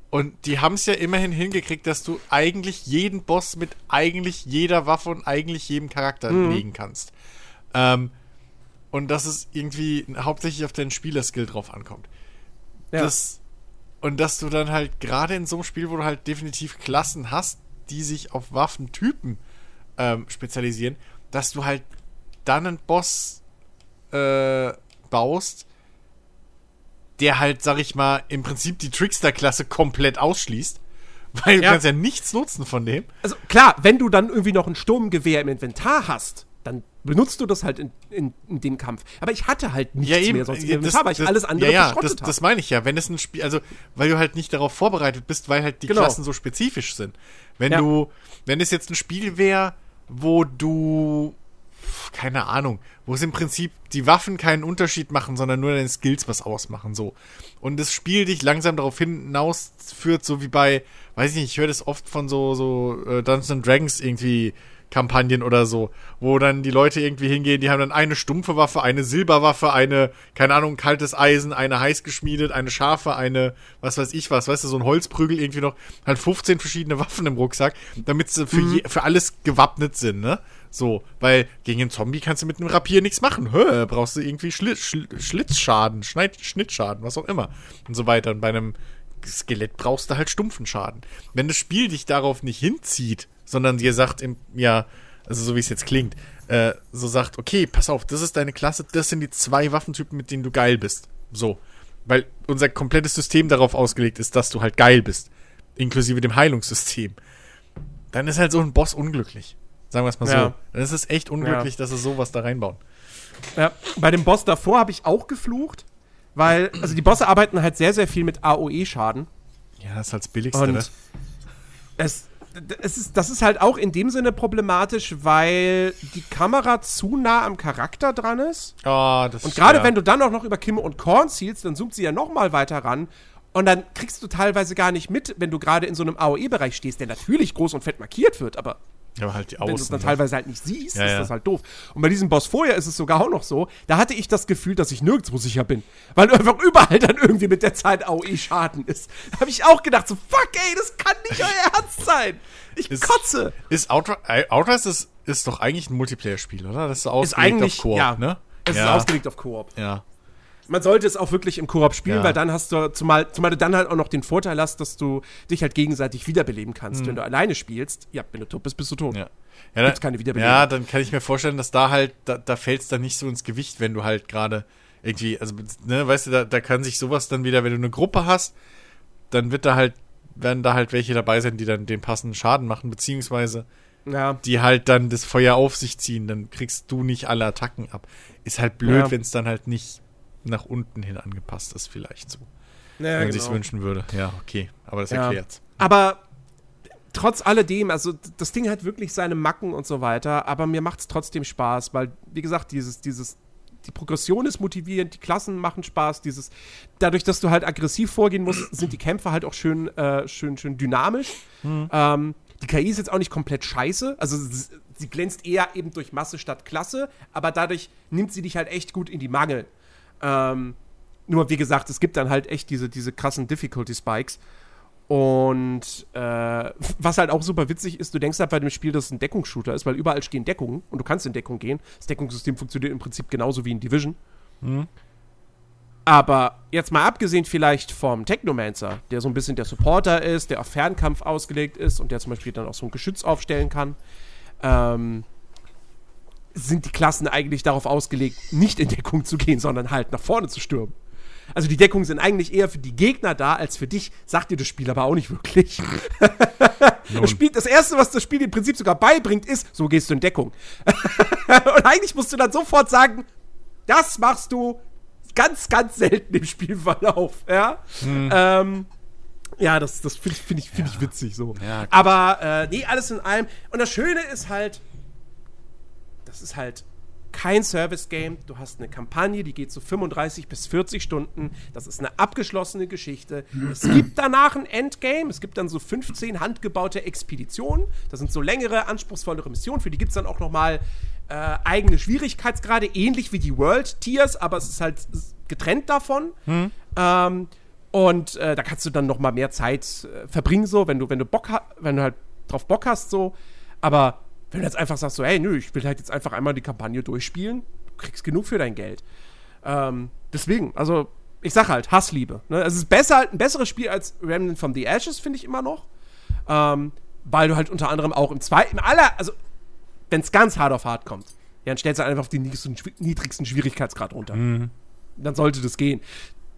Und die haben es ja immerhin hingekriegt, dass du eigentlich jeden Boss mit eigentlich jeder Waffe und eigentlich jedem Charakter Mhm. legen kannst. Ähm, und dass es irgendwie hauptsächlich auf deinen Spielerskill drauf ankommt. Ja. Das, und dass du dann halt gerade in so einem Spiel, wo du halt definitiv Klassen hast, die sich auf Waffentypen ähm, spezialisieren, dass du halt dann einen Boss äh, baust, der halt, sag ich mal, im Prinzip die Trickster-Klasse komplett ausschließt. [LAUGHS] Weil du Ja. kannst ja nichts nutzen von dem. Also klar, wenn du dann irgendwie noch ein Sturmgewehr im Inventar hast, dann benutzt du das halt in, in, in dem Kampf. Aber ich hatte halt nichts mehr sonst im Ja, Inventar, weil ich alles andere ja, ja, das, habe. das meine ich ja. Wenn es ein Spiel, also weil du halt nicht darauf vorbereitet bist, weil halt die Genau. Klassen so spezifisch sind. Wenn Ja. du, wenn es jetzt ein Spiel wäre, wo du keine Ahnung, wo es im Prinzip die Waffen keinen Unterschied machen, sondern nur deine Skills was ausmachen, so. Und das Spiel dich langsam darauf hinausführt, so wie bei, weiß ich nicht, ich höre das oft von so, so äh, Dungeons and Dragons irgendwie Kampagnen oder so, wo dann die Leute irgendwie hingehen, die haben dann eine stumpfe Waffe, eine Silberwaffe, eine, keine Ahnung, kaltes Eisen, eine heiß geschmiedet, eine scharfe, eine, was weiß ich was, weißt du, so ein Holzprügel irgendwie noch, halt 15 verschiedene [LAUGHS] Waffen im Rucksack, damit sie für, je, für alles gewappnet sind, ne? So, weil gegen einen Zombie kannst du mit einem Rapier nichts machen. Hö, brauchst du irgendwie Schli Schl Schlitzschaden, Schneid Schnittschaden, was auch immer. Und so weiter. Und bei einem Skelett brauchst du halt stumpfen Schaden. Wenn das Spiel dich darauf nicht hinzieht, sondern dir sagt, im, ja, also so wie es jetzt klingt, äh, so sagt, okay, pass auf, das ist deine Klasse, das sind die zwei Waffentypen, mit denen du geil bist. So. Weil unser komplettes System darauf ausgelegt ist, dass du halt geil bist. Inklusive dem Heilungssystem. Dann ist halt so ein Boss unglücklich. Sagen wir es mal Ja. so. Dann ist es echt unglücklich, dass sie sowas da reinbauen. Ja, bei dem Boss davor habe ich auch geflucht, weil, also die Bosse arbeiten halt sehr, sehr viel mit AOE-Schaden. Ja, das ist halt das Billigste, ne? Und es, es ist, das ist halt auch in dem Sinne problematisch, weil die Kamera zu nah am Charakter dran ist. Oh, das Und gerade ja. wenn du dann auch noch über Kimme und Korn zielst, dann zoomt sie ja noch mal weiter ran. Und dann kriegst du teilweise gar nicht mit, wenn du gerade in so einem AOE-Bereich stehst, der natürlich groß und fett markiert wird, aber Aber halt die wenn du es Außen. dann ne? teilweise halt nicht siehst, Ja, ist ja. das halt doof. Und bei diesem Boss vorher ist es sogar auch noch so, da hatte ich das Gefühl, dass ich nirgendwo sicher bin. Weil einfach überall dann irgendwie mit der Zeit AOE-Schaden ist. Da habe ich auch gedacht, so, fuck ey, das kann nicht euer Ernst sein. Ich Ist- kotze. Ist Outright, äh, Outright ist, ist doch eigentlich ein Multiplayer-Spiel, oder? Das ist ausgelegt Ist eigentlich, auf Koop, ja, ne? es ja. ist ausgelegt auf Koop. Ja. Man sollte es auch wirklich im Koop spielen, Ja. weil dann hast du, zumal, zumal du dann halt auch noch den Vorteil hast, dass du dich halt gegenseitig wiederbeleben kannst. Wenn du alleine spielst, ja, wenn du tot bist, bist du tot. Mhm. Ja. Ja, dann, keine Wiederbelebung. ja, dann kann ich mir vorstellen, dass da halt, da, da fällt es dann nicht so ins Gewicht, wenn du halt gerade irgendwie, also, ne, weißt du, da, da kann sich sowas dann wieder, wenn du eine Gruppe hast, dann wird da halt, werden da halt welche dabei sein, die dann den passenden Schaden machen, beziehungsweise Ja. die halt dann das Feuer auf sich ziehen, dann kriegst du nicht alle Attacken ab. Ist halt blöd, Ja. wenn es dann halt nicht nach unten hin angepasst ist, vielleicht so. Ja, wenn man genau. wünschen würde. Ja, okay. Aber das Ja. erklärt's. Aber trotz alledem, also das Ding hat wirklich seine Macken und so weiter, aber mir macht es trotzdem Spaß, weil, wie gesagt, dieses, dieses, die Progression ist motivierend, die Klassen machen Spaß, dieses, dadurch, dass du halt aggressiv vorgehen musst, sind die Kämpfe halt auch schön, äh, schön, schön dynamisch. Ähm, die KI ist jetzt auch nicht komplett scheiße, also sie glänzt eher eben durch Masse statt Klasse, aber dadurch nimmt sie dich halt echt gut in die Mangel. Ähm, nur, wie gesagt, es gibt dann halt echt diese, diese krassen Difficulty Spikes. Und äh, [LAUGHS] was halt auch super witzig ist, du denkst halt bei dem Spiel, dass es ein Deckungsshooter ist, weil überall stehen Deckungen und du kannst in Deckung gehen. Das Deckungssystem funktioniert im Prinzip genauso wie in Division. Aber jetzt mal abgesehen vielleicht vom Technomancer, der so ein bisschen der Supporter ist, der auf Fernkampf ausgelegt ist und der zum Beispiel dann auch so ein Geschütz aufstellen kann, ähm, sind die Klassen eigentlich darauf ausgelegt, nicht in Deckung zu gehen, sondern halt nach vorne zu stürmen. Also die Deckungen sind eigentlich eher für die Gegner da als für dich, sagt dir das Spiel aber auch nicht wirklich. [LAUGHS] Das, Spiel, das Erste, was das Spiel im Prinzip sogar beibringt, ist, so gehst du in Deckung. [LAUGHS] Und eigentlich musst du dann sofort sagen, das machst du ganz, ganz selten im Spielverlauf. Ja, ähm, ja das, das finde ich, find ich, find ich witzig so. Ja. Aber äh, nee, alles in allem. Und das Schöne ist halt, das ist halt kein Service-Game. Du hast eine Kampagne, die geht so 35 bis 40 Stunden. Das ist eine abgeschlossene Geschichte. Es gibt danach ein Endgame. Es gibt dann so 15 handgebaute Expeditionen. Das sind so längere, anspruchsvollere Missionen. Für die gibt es dann auch noch mal äh, eigene Schwierigkeitsgrade, ähnlich wie die World Tiers, aber es ist halt getrennt davon. Ähm, und äh, da kannst du dann noch mal mehr Zeit äh, verbringen, so, wenn du, wenn du Bock wenn du halt drauf Bock hast, so. Aber wenn du jetzt einfach sagst, so, hey, nö, ich will halt jetzt einfach einmal die Kampagne durchspielen, du kriegst genug für dein Geld. Ähm, deswegen, also, ich sag halt, Hassliebe. Ne? Es ist besser, ein besseres Spiel als Remnant from the Ashes, finde ich immer noch. Ähm, weil du halt unter anderem auch im zweiten, im aller, also, wenn es ganz hart auf hart kommt, ja, dann stellst du einfach auf den niedrigsten, niedrigsten Schwierigkeitsgrad runter. Dann sollte das gehen.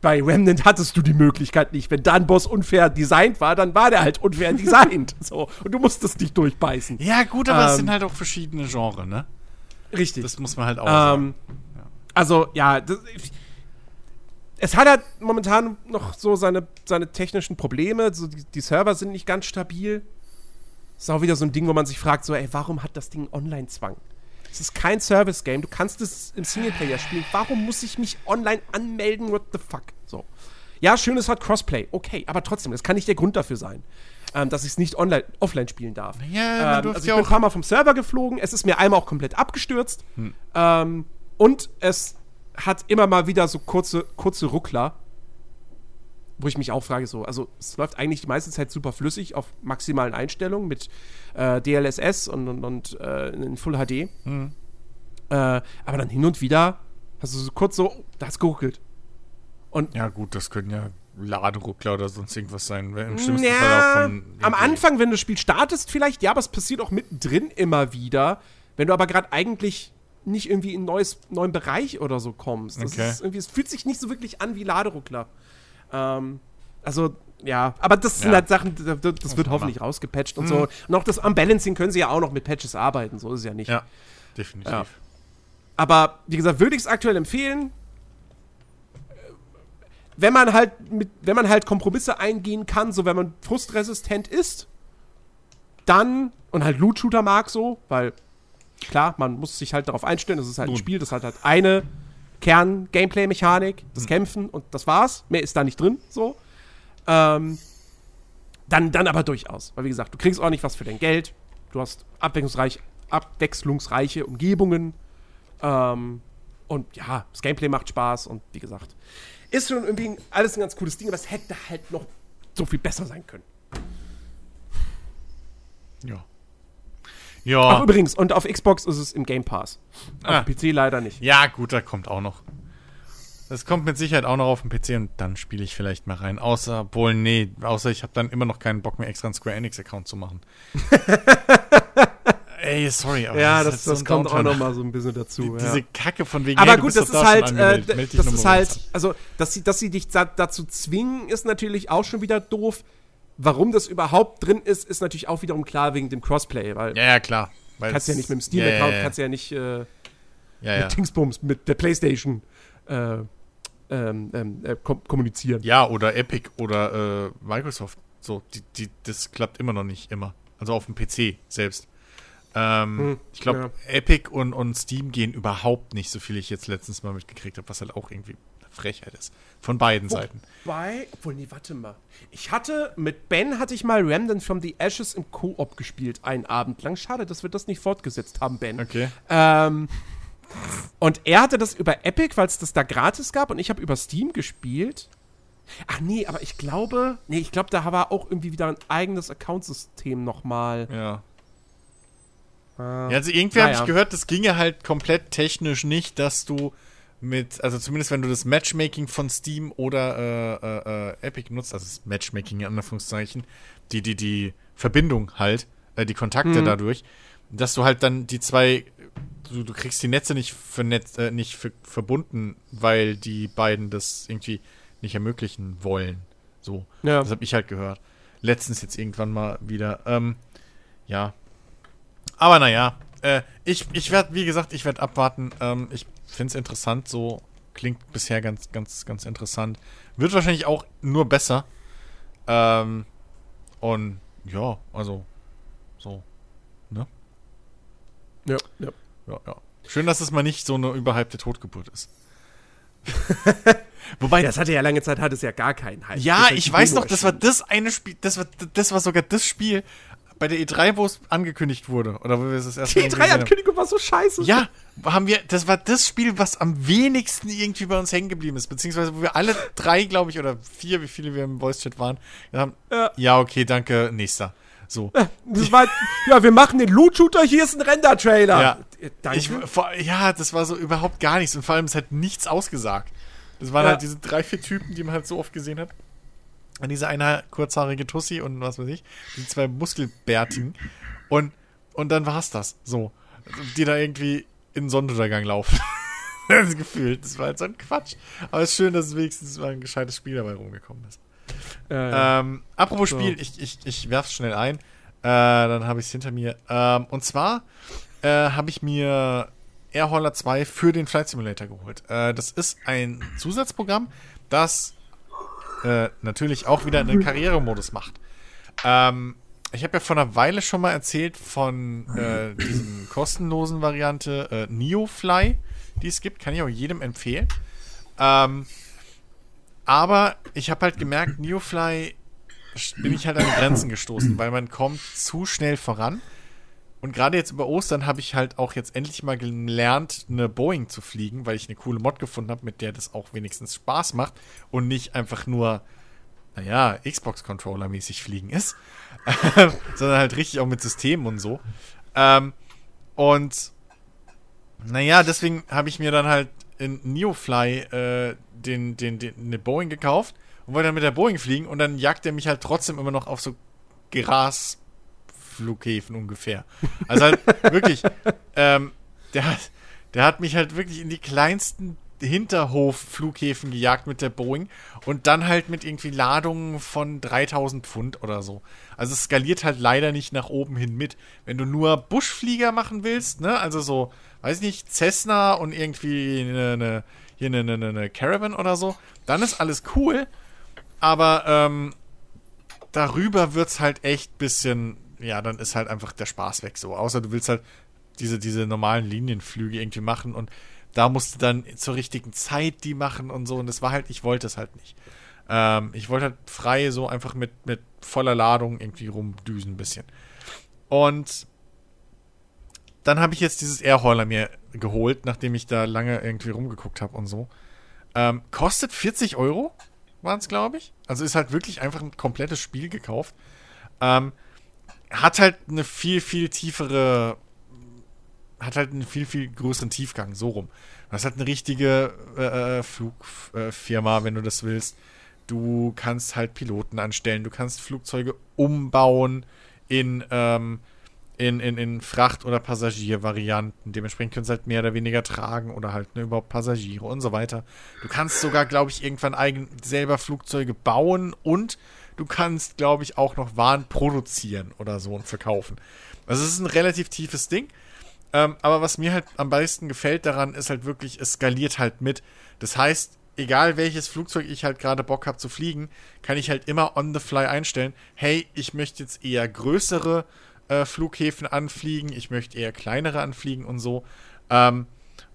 Bei Remnant hattest du die Möglichkeit nicht. Wenn da ein Boss unfair designt war, dann war der halt unfair designt. [LAUGHS] so. Und du musstest dich durchbeißen. Ja, gut, aber es Ähm, sind halt auch verschiedene Genres, ne? Richtig. Das muss man halt auch sagen. Ähm, also, ja, das, es hat halt momentan noch so seine, seine technischen Probleme. So die, die Server sind nicht ganz stabil. Ist auch wieder so ein Ding, wo man sich fragt, so, ey, warum hat das Ding Online-Zwang? Es ist kein Service-Game. Du kannst es im Singleplayer spielen. Warum muss ich mich online anmelden? What the fuck? So. Ja, schön, es hat Crossplay. Okay, aber trotzdem, das kann nicht der Grund dafür sein, ähm, dass ich es nicht online, offline spielen darf. Ja, ähm, also ich bin ein paar Mal vom Server geflogen. Es ist mir einmal auch komplett abgestürzt. Ähm, und es hat immer mal wieder so kurze, kurze Ruckler, wo ich mich auch frage, so, also es läuft eigentlich die meiste Zeit super flüssig auf maximalen Einstellungen mit äh, DLSS und, und, und äh, in Full HD. Äh, aber dann hin und wieder hast du so kurz so, oh, da hat's geruckelt. Und Ja, gut, das können ja Laderuckler oder sonst irgendwas sein. Im schlimmsten ja, Fall auch von. am Anfang, wenn du das Spiel startest, vielleicht, ja, aber es passiert auch mittendrin immer wieder, wenn du aber gerade eigentlich nicht irgendwie in einen neues, neuen Bereich oder so kommst. Das Okay. ist irgendwie, es fühlt sich nicht so wirklich an wie Laderuckler. Ähm, also, ja, aber das sind Ja. halt Sachen, das, das wird man hoffentlich rausgepatcht und so. Und auch das am Balancing können sie ja auch noch mit Patches arbeiten, so ist es ja nicht. Ja, definitiv. Ja. Aber wie gesagt, würde ich es aktuell empfehlen. Wenn man halt mit, wenn man halt Kompromisse eingehen kann, so wenn man frustresistent ist, dann und halt Loot-Shooter mag so, weil klar, man muss sich halt darauf einstellen, das ist halt ein Nun. Spiel, das hat halt eine Kern-Gameplay-Mechanik, das Kämpfen und das war's. Mehr ist da nicht drin, so. Ähm, dann, dann aber durchaus. Weil, wie gesagt, du kriegst auch nicht was für dein Geld. Du hast abwechslungsreich, abwechslungsreiche Umgebungen. Ähm, und ja, das Gameplay macht Spaß und wie gesagt, ist schon irgendwie alles ein ganz cooles Ding, aber es hätte halt noch so viel besser sein können. Ja. Ach, Ja. übrigens, und auf Xbox ist es im Game Pass. Auf Ah. PC leider nicht. Ja, gut, da kommt auch noch. Das kommt mit Sicherheit auch noch auf den PC und dann spiele ich vielleicht mal rein. Außer, wohl, nee, außer ich habe dann immer noch keinen Bock mehr, extra einen Square Enix-Account zu machen. [LAUGHS] Ey, sorry, aber Ja, ist das, halt so das ein kommt auch Downturn. noch mal so ein bisschen dazu. Die, ja. Diese Kacke von wegen, Aber hey, du gut, das ist da halt, äh, das ist halt, also, dass sie, dass sie dich da, dazu zwingen, ist natürlich auch schon wieder doof. Warum das überhaupt drin ist, ist natürlich auch wiederum klar wegen dem Crossplay, weil Ja, ja, klar. Weil kannst ja nicht mit dem Steam-Account, ja, ja. kannst ja nicht äh, mit Dingsbums, mit der Playstation äh, ähm, ähm, äh, kom kommunizieren. ja, oder Epic oder äh, Microsoft. So, die, die, das klappt immer noch nicht immer. Also auf dem PC selbst. Ähm, Hm, ich glaube. Epic und, und Steam gehen überhaupt nicht, so viel ich jetzt letztens mal mitgekriegt habe, was halt auch irgendwie Frechheit ist. Von beiden Seiten. Wobei, obwohl, nee, warte mal. Ich hatte, mit Ben hatte ich mal Remnant from the Ashes im Koop gespielt, einen Abend lang. Schade, dass wir das nicht fortgesetzt haben, Ben. Okay. Ähm, und er hatte das über Epic, weil es das da gratis gab und ich habe über Steam gespielt. Ach nee, aber ich glaube, nee, ich glaube, da war auch irgendwie wieder ein eigenes Accountsystem nochmal. Ja. Äh, Ja, also irgendwie habe Naja. ich gehört, das ginge halt komplett technisch nicht, dass du mit, also zumindest wenn du das Matchmaking von Steam oder äh, äh, äh, Epic nutzt, also das Matchmaking in Anführungszeichen, die, die, die Verbindung halt, äh, die Kontakte Mhm. dadurch, dass du halt dann die zwei, du, du kriegst die Netze nicht, vernetzt, äh, nicht ver verbunden, weil die beiden das irgendwie nicht ermöglichen wollen. So. Ja. Das habe ich halt gehört. Letztens jetzt irgendwann mal wieder. Ähm, ja. Aber naja, äh, ich, ich werde, wie gesagt, ich werde abwarten. Ähm, ich finde es interessant, so klingt bisher ganz, ganz, ganz interessant. Wird wahrscheinlich auch nur besser. Ähm, und ja, also so. Ne? ja, ja. Ja, ja. Schön, dass es mal nicht so eine überhypte Totgeburt ist. [LAUGHS] Wobei, Das hatte ja lange Zeit, hat es ja gar keinen Hype. Ja, ich weiß noch, das war das eine Spiel, das war, das war sogar das Spiel bei der E3, wo es angekündigt wurde. Oder wo wir es das erste Die Mal gesehen haben. drei-Ankündigung war so scheiße. Ja, haben wir, das war das Spiel, was am wenigsten irgendwie bei uns hängen geblieben ist. Beziehungsweise, wo wir alle drei, glaube ich, oder vier, wie viele wir im Voice-Chat waren, haben, Ja. ja, okay, danke, nächster. So. Das war, ja, wir machen den Loot-Shooter, hier ist ein Render-Trailer. Ja. Äh, Danke. Ich, vor, ja, das war so überhaupt gar nichts und vor allem, es hat nichts ausgesagt. Das waren Ja. halt diese drei, vier Typen, die man halt so oft gesehen hat. Und diese eine kurzhaarige Tussi und was weiß ich, die zwei Muskelbärtigen. Und, und dann war's das. So. Die da irgendwie in den Sonnenuntergang laufen. [LAUGHS] das Gefühl. Das war halt so ein Quatsch. Aber es ist schön, dass es wenigstens mal ein gescheites Spiel dabei rumgekommen ist. Äh. Ähm, apropos So. Spiel, ich, ich, ich werf's schnell ein. Äh, dann habe ich es hinter mir. Ähm, und zwar äh, habe ich mir Airholler 2 für den Flight Simulator geholt. Äh, das ist ein Zusatzprogramm, das äh, natürlich auch wieder einen Karrieremodus macht. Ähm, ich habe ja vor einer Weile schon mal erzählt von äh, diesen kostenlosen Variante äh, NeoFly, die es gibt. Kann ich auch jedem empfehlen. Ähm, aber ich habe halt gemerkt, Neofly bin ich halt an die Grenzen gestoßen, weil man kommt zu schnell voran. Und gerade jetzt über Ostern habe ich halt auch jetzt endlich mal gelernt, eine Boeing zu fliegen, weil ich eine coole Mod gefunden habe, mit der das auch wenigstens Spaß macht und nicht einfach nur, naja, Xbox-Controller-mäßig fliegen ist, [LAUGHS] sondern halt richtig auch mit Systemen und so. Ähm, und naja, deswegen habe ich mir dann halt in Neofly äh, den, den, den, eine Boeing gekauft und wollte dann mit der Boeing fliegen und dann jagt er mich halt trotzdem immer noch auf so Grasflughäfen ungefähr. Also halt [LAUGHS] wirklich, ähm, der hat, der hat mich halt wirklich in die kleinsten Hinterhof-Flughäfen gejagt mit der Boeing und dann halt mit irgendwie Ladungen von 3000 Pfund oder so. Also es skaliert halt leider nicht nach oben hin mit. Wenn du nur Buschflieger machen willst, ne, also so, weiß ich nicht, Cessna und irgendwie eine, eine hier eine, eine, eine Caravan oder so, dann ist alles cool, aber ähm, darüber wird's halt echt bisschen, ja, dann ist halt einfach der Spaß weg so. Außer du willst halt diese, diese normalen Linienflüge irgendwie machen und da musst du dann zur richtigen Zeit die machen und so. Und das war halt, ich wollte es halt nicht. Ähm, ich wollte halt frei so einfach mit, mit voller Ladung irgendwie rumdüsen ein bisschen. Und dann habe ich jetzt dieses Airhauler mir geholt, nachdem ich da lange irgendwie rumgeguckt habe und so. Ähm, kostet 40 Euro, waren es, glaube ich. Also ist halt wirklich einfach ein komplettes Spiel gekauft. Ähm, hat halt eine viel, viel tiefere hat halt einen viel, viel größeren Tiefgang, so rum. Das hat eine richtige äh, Flugfirma, wenn du das willst. Du kannst halt Piloten anstellen, du kannst Flugzeuge umbauen in, ähm, in, in, in Fracht- oder Passagiervarianten. Dementsprechend können sie halt mehr oder weniger tragen oder halt ne, überhaupt Passagiere und so weiter. Du kannst sogar, glaube ich, irgendwann eigen, selber Flugzeuge bauen und du kannst, glaube ich, auch noch Waren produzieren oder so und verkaufen. Also es ist ein relativ tiefes Ding. Ähm, aber was mir halt am meisten gefällt daran, ist halt wirklich, es skaliert halt mit. Das heißt, egal welches Flugzeug ich halt gerade Bock habe zu fliegen, kann ich halt immer on the fly einstellen, hey, ich möchte jetzt eher größere äh, Flughäfen anfliegen, ich möchte eher kleinere anfliegen und so. Ähm,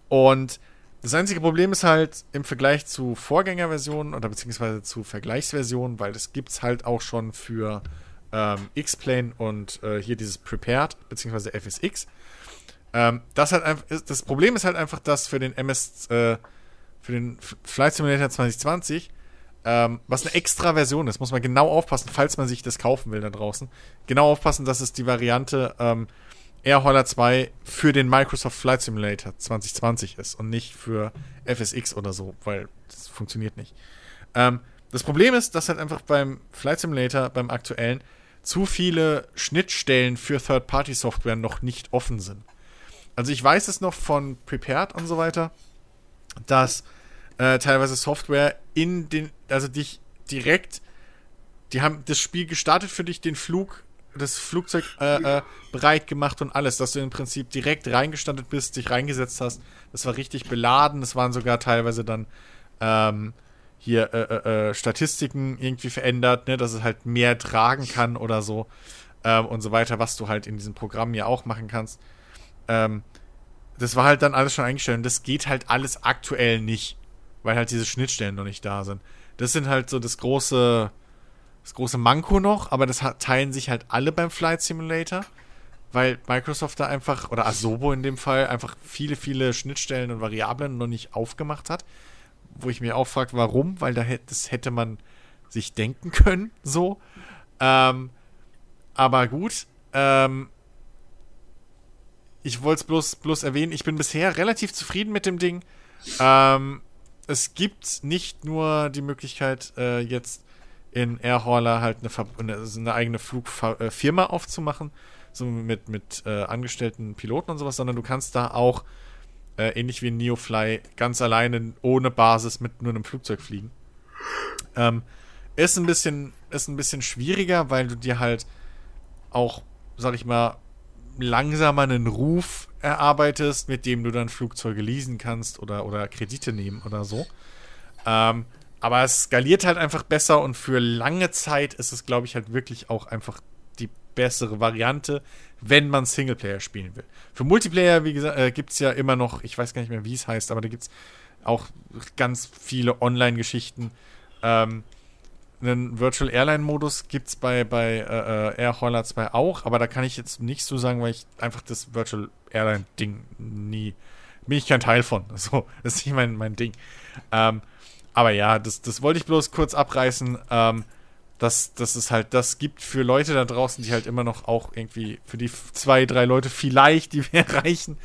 und das einzige Problem ist halt im Vergleich zu Vorgängerversionen oder beziehungsweise zu Vergleichsversionen, weil das gibt es halt auch schon für ähm, X-Plane und äh, hier dieses Prepared beziehungsweise FSX. Ähm, das, halt einfach, das Problem ist halt einfach, dass für den MS, äh, für den Flight Simulator 2020 ähm, was eine extra Version ist, muss man genau aufpassen, falls man sich das kaufen will da draußen. Genau aufpassen, dass es die Variante ähm, Airholler 2 für den Microsoft Flight Simulator 2020 ist und nicht für FSX oder so, weil das funktioniert nicht. Ähm, das Problem ist, dass halt einfach beim Flight Simulator, beim aktuellen, zu viele Schnittstellen für Third-Party-Software noch nicht offen sind. Also ich weiß es noch von Prepared und so weiter, dass äh, teilweise Software in den, also dich direkt, die haben das Spiel gestartet für dich, den Flug, das Flugzeug äh, äh, bereit gemacht und alles, dass du im Prinzip direkt reingestandet bist, dich reingesetzt hast. Das war richtig beladen. Es waren sogar teilweise dann ähm, hier äh, äh, äh, Statistiken irgendwie verändert, ne, dass es halt mehr tragen kann oder so ähm, und so weiter, was du halt in diesem Programm ja auch machen kannst. Ähm, das war halt dann alles schon eingestellt und das geht halt alles aktuell nicht weil halt diese Schnittstellen noch nicht da sind. Das sind halt so das große, das große Manko noch, aber das teilen sich halt alle beim Flight Simulator, weil Microsoft da einfach, oder Asobo in dem Fall, einfach viele, viele Schnittstellen und Variablen noch nicht aufgemacht hat. Wo ich mir auch frage, warum, weil da das hätte man sich denken können, so. Ähm, aber gut, ähm, ich wollte es bloß, bloß erwähnen, ich bin bisher relativ zufrieden mit dem Ding. Ähm, es gibt nicht nur die Möglichkeit, äh, jetzt in Airhauler halt eine, eine, eine eigene Flugfirma äh, aufzumachen, so mit, mit äh, angestellten Piloten und sowas, sondern du kannst da auch, äh, ähnlich wie in Neofly, ganz alleine ohne Basis mit nur einem Flugzeug fliegen. Ähm, ist ein bisschen, ist ein bisschen schwieriger, weil du dir halt auch, sag ich mal, langsamer einen Ruf erarbeitest, mit dem du dann Flugzeuge leasen kannst oder, oder Kredite nehmen oder so. Ähm, aber es skaliert halt einfach besser und für lange Zeit ist es, glaube ich, halt wirklich auch einfach die bessere Variante, wenn man Singleplayer spielen will. Für Multiplayer, wie gesagt, äh, gibt es ja immer noch, ich weiß gar nicht mehr, wie es heißt, aber da gibt es auch ganz viele Online-Geschichten. Ähm, einen Virtual Airline-Modus gibt es bei, bei äh, äh Air Holler 2 auch, aber da kann ich jetzt nicht so sagen, weil ich einfach das Virtual Airline-Ding nie. Bin ich kein Teil von. [LAUGHS] So, das ist nicht mein, mein Ding. Ähm, aber ja, das, das wollte ich bloß kurz abreißen, ähm, dass, dass es halt das gibt für Leute da draußen, die halt immer noch auch irgendwie, für die zwei, drei Leute vielleicht, die [LAUGHS] wir erreichen,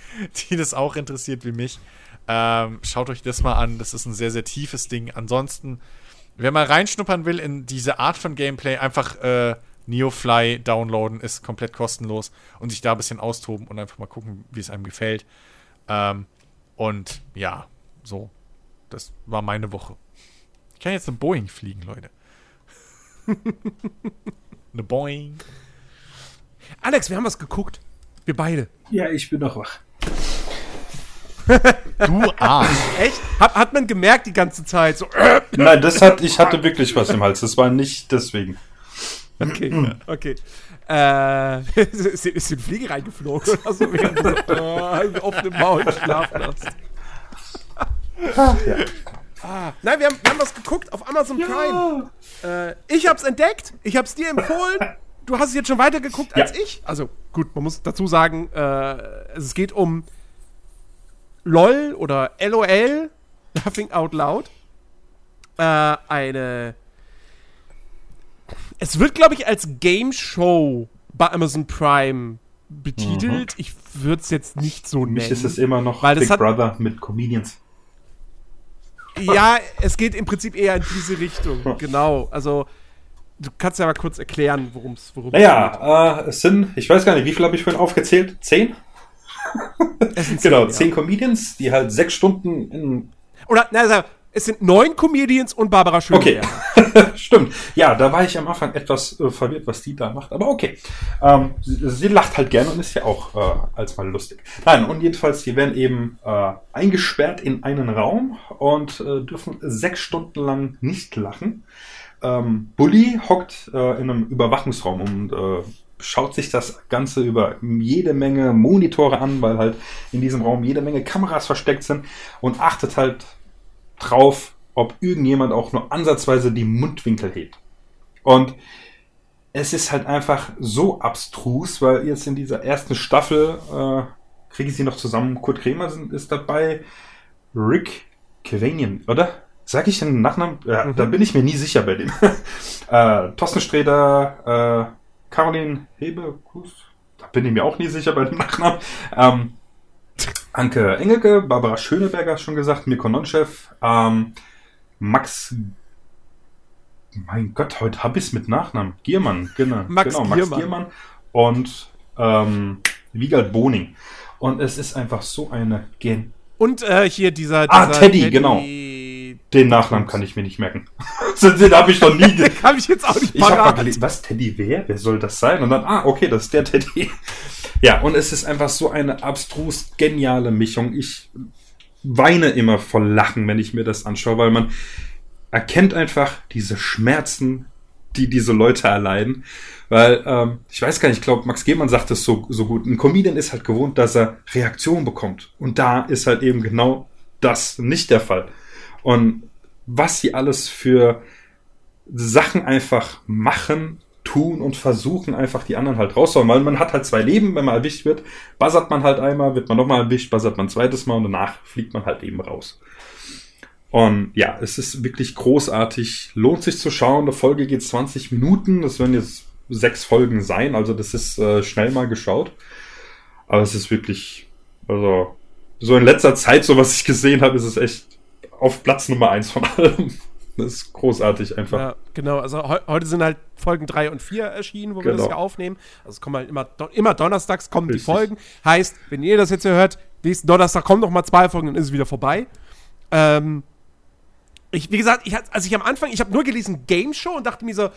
die das auch interessiert wie mich. Ähm, schaut euch das mal an. Das ist ein sehr, sehr tiefes Ding. Ansonsten, wer mal reinschnuppern will in diese Art von Gameplay, einfach äh, Neofly downloaden, ist komplett kostenlos und sich da ein bisschen austoben und einfach mal gucken, wie es einem gefällt. Ähm, und ja, so. Das war meine Woche. Ich kann jetzt eine Boeing fliegen, Leute. [LAUGHS] eine Boeing. Alex, wir haben was geguckt. Wir beide. Ja, ich bin noch wach. [LAUGHS] du Arsch. Echt? Hat, hat man gemerkt die ganze Zeit so. Nein, das hat, ich hatte wirklich was im Hals. Das war nicht deswegen. Okay, [CLEARS THROAT] okay. Äh, ist, ist in Fliege reingeflogen oder so, [LAUGHS] während du so, äh, auf dem Maul geschlafen hast. Ah, ja. Ah, nein, wir haben, wir haben was geguckt auf Amazon Prime. Ja. Äh, ich hab's entdeckt, ich hab's dir empfohlen. Du hast es jetzt schon weiter geguckt als ja. ich. Also gut, man muss dazu sagen, äh, es geht um LOL oder LOL, Laughing Out Loud. Äh, eine es wird, glaube ich, als Game Show bei Amazon Prime betitelt. Ich würde es jetzt nicht so Für mich nennen. ist es immer noch Big hat- Brother mit Comedians. Ja, es geht im Prinzip eher in diese Richtung. Genau. Also, du kannst ja mal kurz erklären, worum es worum geht. Naja, äh, es sind, ich weiß gar nicht, wie viel habe ich vorhin aufgezählt? Zehn? Es sind [LAUGHS] Genau, ja. zehn Comedians, die halt sechs Stunden in Oder, na, sag, es sind neun Comedians und Barbara Okay, Schöneberger. [LAUGHS] stimmt. Ja, da war ich am Anfang etwas äh, verwirrt, was die da macht. Aber okay. Ähm, sie, sie lacht halt gerne und ist ja auch äh, als mal lustig. Nein, und jedenfalls, die werden eben äh, eingesperrt in einen Raum und äh, dürfen sechs Stunden lang nicht lachen. Ähm, Bully hockt äh, in einem Überwachungsraum und äh, schaut sich das Ganze über jede Menge Monitore an, weil halt in diesem Raum jede Menge Kameras versteckt sind und achtet halt drauf, ob irgendjemand auch nur ansatzweise die Mundwinkel hebt. Und es ist halt einfach so abstrus, weil jetzt in dieser ersten Staffel äh, kriege ich sie noch zusammen. Kurt Kremer ist dabei, Rick Kevanian, oder? Sag ich den Nachnamen? Ja, Da bin ich mir nie sicher bei dem. [LAUGHS] äh, Thorsten Sträder, äh, Caroline Hebekus, da bin ich mir auch nie sicher bei dem Nachnamen. Ähm, Anke Engelke, Barbara Schöneberger, schon gesagt, Mirko Nonchef, ähm, Max, mein Gott, heute habe ich es mit Nachnamen. Giermann, genau. [LAUGHS] Max genau, Max Giermann. Giermann und ähm, Wiegald Boning. Und es ist einfach so eine Gen. Und äh, hier dieser, Ah, dieser Teddy, genau. Den Nachnamen kann ich mir nicht merken. [LAUGHS] Den habe ich noch nie. [LAUGHS] ge- Habe ich jetzt auch nicht Ich habe mal parat. gelesen, was, Teddy wer? Wer soll das sein? Und dann, ah, okay, das ist der Teddy. Ja, und es ist einfach so eine abstrus geniale Mischung. Ich weine immer vor Lachen, wenn ich mir das anschaue, weil man erkennt einfach diese Schmerzen, die diese Leute erleiden. Weil, ähm, ich weiß gar nicht, ich glaube, Max Gehmann sagt es so, so gut. Ein Comedian ist halt gewohnt, dass er Reaktion bekommt. Und da ist halt eben genau das nicht der Fall. Und was sie alles für Sachen einfach machen, tun und versuchen, einfach die anderen halt rauszuhauen. Weil man hat halt zwei Leben, wenn man erwischt wird, buzzert man halt einmal, wird man nochmal erwischt, buzzert man ein zweites Mal und danach fliegt man halt eben raus. Und ja, es ist wirklich großartig. Lohnt sich zu schauen. Eine Folge geht 20 Minuten. Das werden jetzt sechs Folgen sein. Also das ist äh, schnell mal geschaut. Aber es ist wirklich, also so in letzter Zeit, so was ich gesehen habe, ist es echt auf Platz Nummer eins von allem. Das ist großartig einfach. Ja, genau. Also heu heute sind halt Folgen 3 und 4 erschienen, wo wir das Genau. hier aufnehmen. Also es kommen halt immer, do immer donnerstags kommen Richtig. die Folgen. Heißt, wenn ihr das jetzt hier hört, nächsten Donnerstag kommen noch mal zwei Folgen, dann ist es wieder vorbei. Ähm, ich, wie gesagt, ich, hat- als ich am Anfang, ich habe nur gelesen Game Show und dachte mir so,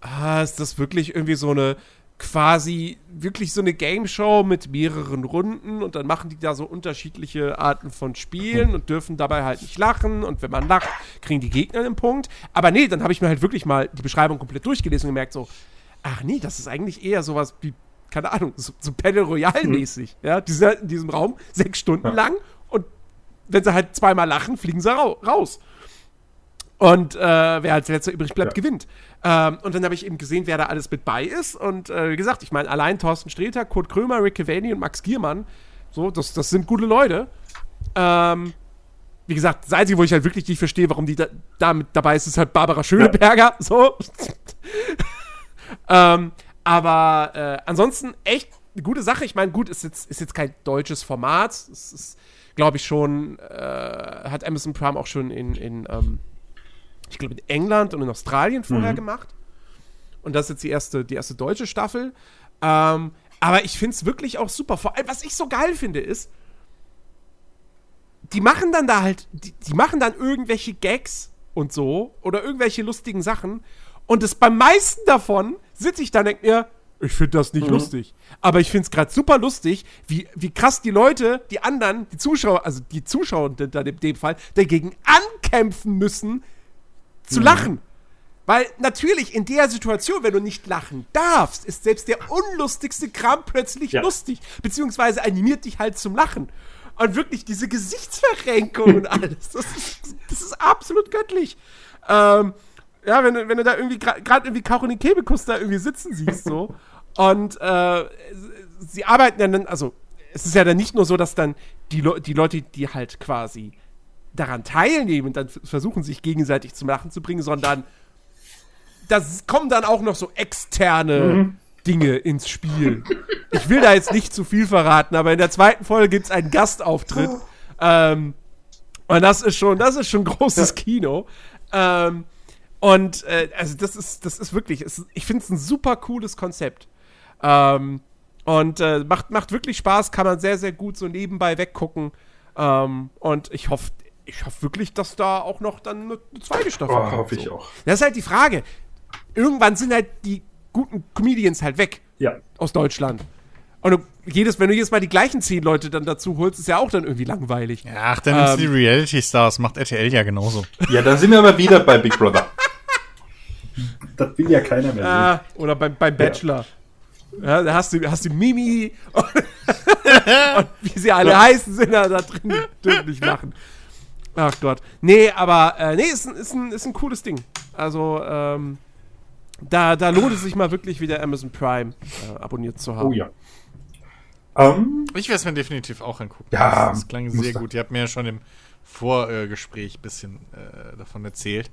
ah, ist das wirklich irgendwie so eine quasi wirklich so eine Game Show mit mehreren Runden und dann machen die da so unterschiedliche Arten von Spielen und dürfen dabei halt nicht lachen und wenn man lacht, kriegen die Gegner einen Punkt. Aber nee, dann habe ich mir halt wirklich mal die Beschreibung komplett durchgelesen und gemerkt so, ach nee, das ist eigentlich eher sowas wie, keine Ahnung, so, so Battle Royale mäßig. Ja, die sind halt in diesem Raum sechs Stunden Ja. lang und wenn sie halt zweimal lachen, fliegen sie rau raus. Und äh, wer als letzter übrig bleibt, Ja. gewinnt. Ähm, und dann habe ich eben gesehen, wer da alles mit bei ist. Und äh, wie gesagt, ich meine, allein Thorsten Sträter, Kurt Krömer, Rick Cavani und Max Giermann, so, das, das sind gute Leute. Ähm, wie gesagt, das Einzige, wo ich halt wirklich nicht verstehe, warum die da, mit dabei ist, ist halt Barbara Schöneberger. [LAUGHS] So. ähm, aber äh, ansonsten echt eine gute Sache. Ich meine, gut, ist jetzt, ist jetzt kein deutsches Format. Es ist, glaube ich, schon, äh, hat Amazon Prime auch schon in, in ähm, ich glaube, in England und in Australien vorher Mhm. gemacht. Und das ist jetzt die erste, die erste deutsche Staffel. Ähm, aber ich finde es wirklich auch super. Vor allem, was ich so geil finde, ist, die machen dann da halt, die, die machen dann irgendwelche Gags und so oder irgendwelche lustigen Sachen. Und das beim meisten davon sitze ich da und denke mir, ich finde das nicht lustig. Aber ich finde es gerade super lustig, wie, wie krass die Leute, die anderen, die Zuschauer, also die Zuschauer in dem Fall, dagegen ankämpfen müssen, zu lachen. Weil natürlich in der Situation, wenn du nicht lachen darfst, ist selbst der unlustigste Kram plötzlich Ja. lustig. Beziehungsweise animiert dich halt zum Lachen. Und wirklich diese Gesichtsverrenkung und alles, das ist, das ist absolut göttlich. Ähm, ja, wenn du, wenn du da irgendwie gerade irgendwie Caroline Kebekus da irgendwie sitzen siehst, so. [LAUGHS] Und äh, sie arbeiten ja dann, also es ist ja dann nicht nur so, dass dann die, Le die Leute, die halt quasi daran teilnehmen und dann versuchen, sich gegenseitig zum Lachen zu bringen, sondern da kommen dann auch noch so externe Dinge ins Spiel. Ich will da jetzt nicht zu viel verraten, aber in der zweiten Folge gibt es einen Gastauftritt. Ähm, und das ist schon, das ist schon großes Kino. Ähm, und äh, also das ist, das ist wirklich, es ich finde es ein super cooles Konzept. Ähm, und äh, macht, macht wirklich Spaß, kann man sehr, sehr gut so nebenbei weggucken. Ähm, und ich hoffe, ich hoffe wirklich, dass da auch noch dann eine, zweite Staffel Oh, kommt. hoffe ich so. auch. Das ist halt die Frage. Irgendwann sind halt die guten Comedians halt weg Ja. aus Deutschland. Und du, jedes, wenn du jedes Mal die gleichen zehn Leute dann dazu holst, ist ja auch dann irgendwie langweilig. Ja, ach, dann Ähm. die Reality Stars, macht RTL ja genauso. Ja, dann sind wir aber wieder bei Big Brother. [LAUGHS] Das will ja keiner mehr. Ah, oder beim, beim Bachelor. Ja, da hast du, hast du Mimi [LAUGHS] und, [LAUGHS] und wie sie alle heißen, sind da, da drin, dürfen nicht lachen. Ach Gott. Nee, aber äh, nee, ist, ein- ist, ein, ist ein cooles Ding. Also, ähm, da, da lohnt es sich mal wirklich wieder Amazon Prime äh, abonniert zu haben. Oh ja. Ähm, Ich werde es mir definitiv auch angucken. Ja, das, das klang sehr gut. Ihr habt mir ja schon im Vorgespräch ein bisschen äh, davon erzählt.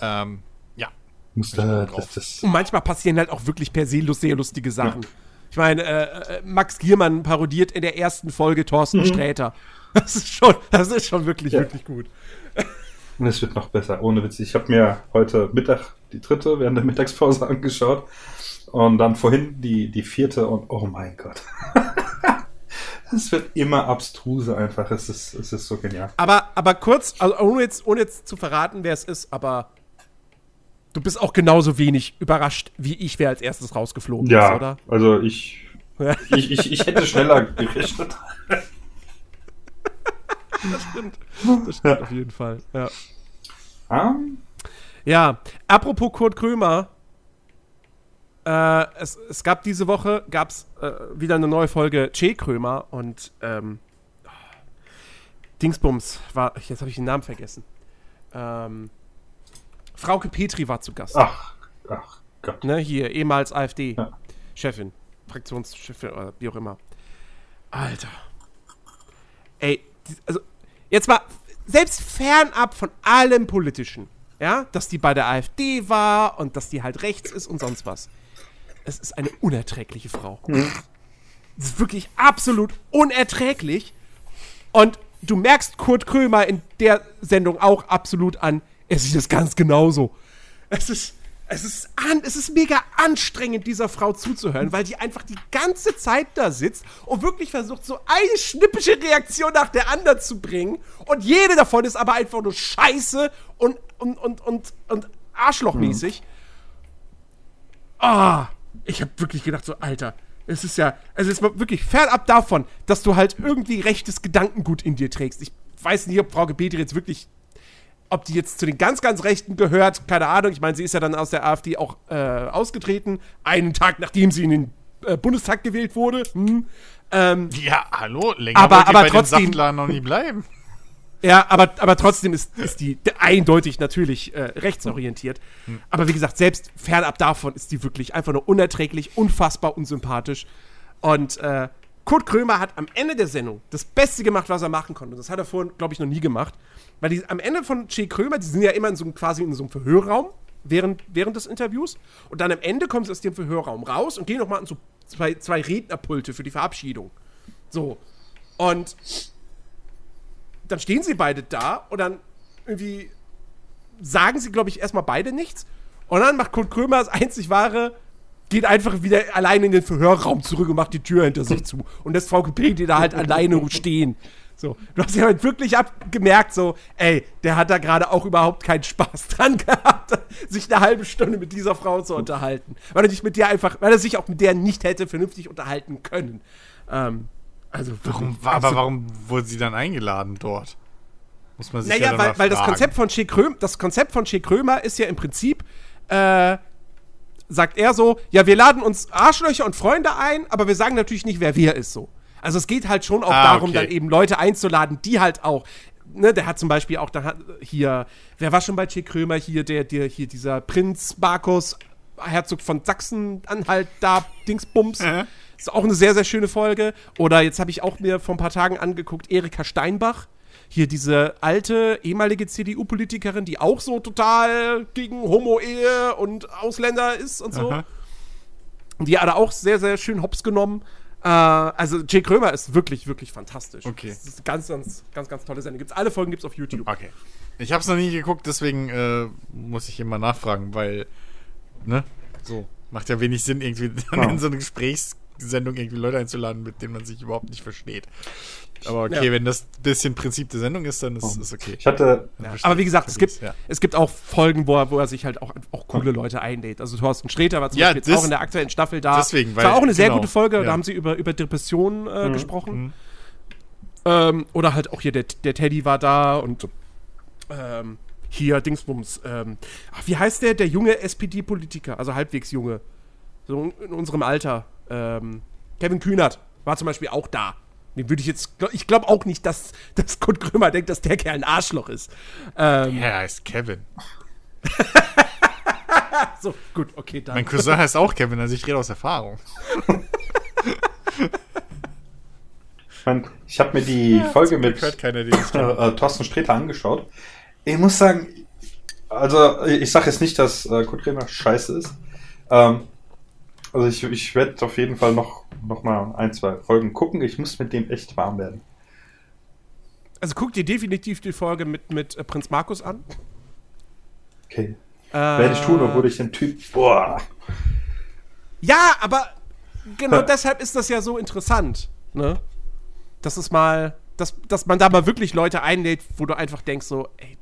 Ähm, ja. muss da, drauf. das, das, Und manchmal passieren halt auch wirklich per se sehr lustige Sachen. Ich meine, äh, äh, Max Giermann parodiert in der ersten Folge Thorsten Sträter. Das ist schon, das ist schon wirklich, Ja. wirklich gut. und es wird noch besser, ohne Witz. Ich habe mir heute Mittag die dritte während der Mittagspause [LAUGHS] angeschaut und dann vorhin die, die vierte und oh mein Gott. [LAUGHS] Es wird immer abstruse einfach. Es ist, es ist so genial. Aber, aber kurz, also ohne jetzt, ohne jetzt zu verraten, wer es ist, aber du bist auch genauso wenig überrascht, wie ich, wer als erstes rausgeflogen Ja, ist, oder? also ich, ich, ich, ich hätte schneller [LAUGHS] gerechnet. [LAUGHS] Das [LAUGHS] stimmt auf jeden Fall. Ja. Ähm, Ja, apropos Kurt Krömer. Äh, es, es gab diese Woche gab's, äh, wieder eine neue Folge Che Krömer und ähm, Dingsbums war, jetzt habe ich den Namen vergessen. Ähm, Frauke Petri war zu Gast. ach, ach Gott. Ne, hier, ehemals AfD-Chefin, Ja. Fraktionschefin oder wie auch immer. Alter. Ey, also, jetzt mal, selbst fernab von allem Politischen, ja, dass die bei der AfD war und dass die halt rechts ist und sonst was. Es ist eine unerträgliche Frau. Es ist wirklich absolut unerträglich. Und du merkst Kurt Krömer in der Sendung auch absolut an. Er sieht es ganz genauso. Es ist, es ist, an, es ist mega anstrengend, dieser Frau zuzuhören, weil die einfach die ganze Zeit da sitzt und wirklich versucht, so eine schnippische Reaktion nach der anderen zu bringen. Und jede davon ist aber einfach nur scheiße und, und, und, und, und arschlochmäßig. Ah, ich habe wirklich gedacht, so, Alter, es ist ja, also es war wirklich fernab davon, dass du halt irgendwie rechtes Gedankengut in dir trägst. Ich weiß nicht, ob Frau Gebetri jetzt wirklich, ob die jetzt zu den ganz, ganz Rechten gehört, keine Ahnung. Ich meine, sie ist ja dann aus der AfD auch äh, ausgetreten, einen Tag nachdem sie in den äh, Bundestag gewählt wurde. Hm. Ähm, Ja, hallo, länger Aber- aber bei trotzdem- dem noch nie bleiben. [LAUGHS] Ja, aber, aber trotzdem ist, ist die eindeutig natürlich äh, rechtsorientiert. Aber wie gesagt, selbst fernab davon ist die wirklich einfach nur unerträglich, unfassbar unsympathisch. Und äh, Kurt Krömer hat am Ende der Sendung das Beste gemacht, was er machen konnte. Das hat er vorhin, glaube ich, noch nie gemacht. Weil die, am Ende von Che Krömer, die sind ja immer in so quasi in so einem Verhörraum während, während des Interviews. Und dann am Ende kommen sie aus dem Verhörraum raus und gehen nochmal an so zwei, zwei Rednerpulte für die Verabschiedung. So. Und dann stehen sie beide da und dann irgendwie sagen sie, glaube ich, erstmal beide nichts. Und dann macht Kurt Krömer das einzig wahre, geht einfach wieder alleine in den Verhörraum zurück und macht die Tür hinter sich zu. Und lässt Frau Petri da halt [LAUGHS] alleine stehen. So, du hast ja halt wirklich abgemerkt, so, ey, der hat da gerade auch überhaupt keinen Spaß [LAUGHS] dran gehabt, sich eine halbe Stunde mit dieser Frau zu unterhalten. Weil er sich mit der einfach, weil er sich auch mit der nicht hätte vernünftig unterhalten können. Ähm, also, Warum, aber absolut- warum wurde sie dann eingeladen dort? Muss man sich naja, ja weil, weil das. Konzept von Che Krömer, das Konzept von Che Krömer ist ja im Prinzip, äh, sagt er so, ja, wir laden uns Arschlöcher und Freunde ein, aber wir sagen natürlich nicht, wer wer ist so. Also es geht halt schon auch Ah, darum, okay. dann eben Leute einzuladen, die halt auch, ne, der hat zum Beispiel auch, da hier, wer war schon bei Che Krömer hier, der, der, hier dieser Prinz Markus, Herzog von Sachsen-Anhalt, da, Dingsbums. Äh. Ist auch eine sehr, sehr schöne Folge. Oder jetzt habe ich auch mir vor ein paar Tagen angeguckt, Erika Steinbach. Hier diese alte, ehemalige CDU-Politikerin, die auch so total gegen Homo-Ehe und Ausländer ist und so. Aha. Die hat er auch sehr, sehr schön hops genommen. Äh, also Jay Krömer ist wirklich, wirklich fantastisch. Okay. Das ist ganz, ganz, ganz, ganz tolle Sendung. Gibt's alle Folgen gibt's auf YouTube. Okay. Ich habe es noch nie geguckt, deswegen äh, muss ich immer nachfragen, weil, ne, so, macht ja wenig Sinn, irgendwie [LAUGHS] dann Ja. in so eine Gesprächssendung irgendwie Leute einzuladen, mit denen man sich überhaupt nicht versteht. Aber okay, Ja. wenn das ein bisschen Prinzip der Sendung ist, dann ist es okay. Ich hatte, Ja. Aber wie gesagt, es gibt, Ja. es gibt auch Folgen, wo er, wo er sich halt auch, auch coole Leute einlädt. Also Thorsten Sträter war zum Ja, Beispiel jetzt das- auch in der aktuellen Staffel da. deswegen, das war weil- auch eine sehr genau, gute Folge, ja. da haben sie über, über Depressionen äh, gesprochen. Mhm. Ähm, oder halt auch hier, der, der Teddy war da und ähm, hier Dingsbums. Ähm, ach, wie heißt der, der junge SPD-Politiker, also halbwegs junge, so in unserem Alter. Ähm, Kevin Kühnert war zum Beispiel auch da. Den würde ich jetzt, ich glaube auch nicht, dass, [LAUGHS] dass Kurt Krömer denkt, dass der Kerl ein Arschloch ist. Ähm, Ja, er heißt Kevin. [LAUGHS] So, gut, okay, dann. Mein Cousin heißt auch Kevin, also ich rede aus Erfahrung. ich, habe mir die Folge mit den ich äh, äh, Thorsten Sträter angeschaut. Ich muss sagen, also ich sage jetzt nicht, dass äh, Kurt Kremer scheiße ist. Ähm, also ich, ich werde auf jeden Fall noch, noch mal ein, zwei Folgen gucken. Ich muss mit dem echt warm werden. Also guck dir definitiv die Folge mit, mit äh, Prinz Markus an. Okay. Äh, Werde ich tun, obwohl ich den Typ. Boah. Ja, aber genau [LAUGHS] deshalb ist das ja so interessant, ne? Dass es mal, dass, dass man da mal wirklich Leute einlädt, wo du einfach denkst so, ey,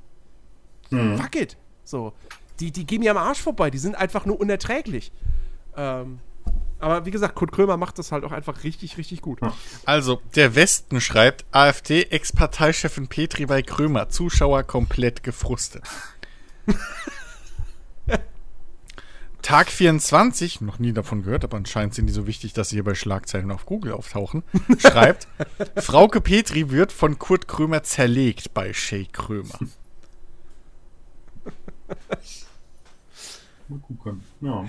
fuck it. So, die, die gehen mir am Arsch vorbei, die sind einfach nur unerträglich. Ähm, aber wie gesagt, Kurt Krömer macht das halt auch einfach richtig, richtig gut. Also, der Westen schreibt, AfD, Ex-Parteichefin Petri bei Krömer, Zuschauer komplett gefrustet. [LAUGHS] Tag 24, noch nie davon gehört, aber anscheinend sind die so wichtig, dass sie hier bei Schlagzeilen auf Google auftauchen, [LAUGHS] schreibt, Frauke Petri wird von Kurt Krömer zerlegt bei Shay Krömer. [LAUGHS] Mal gucken. Ja.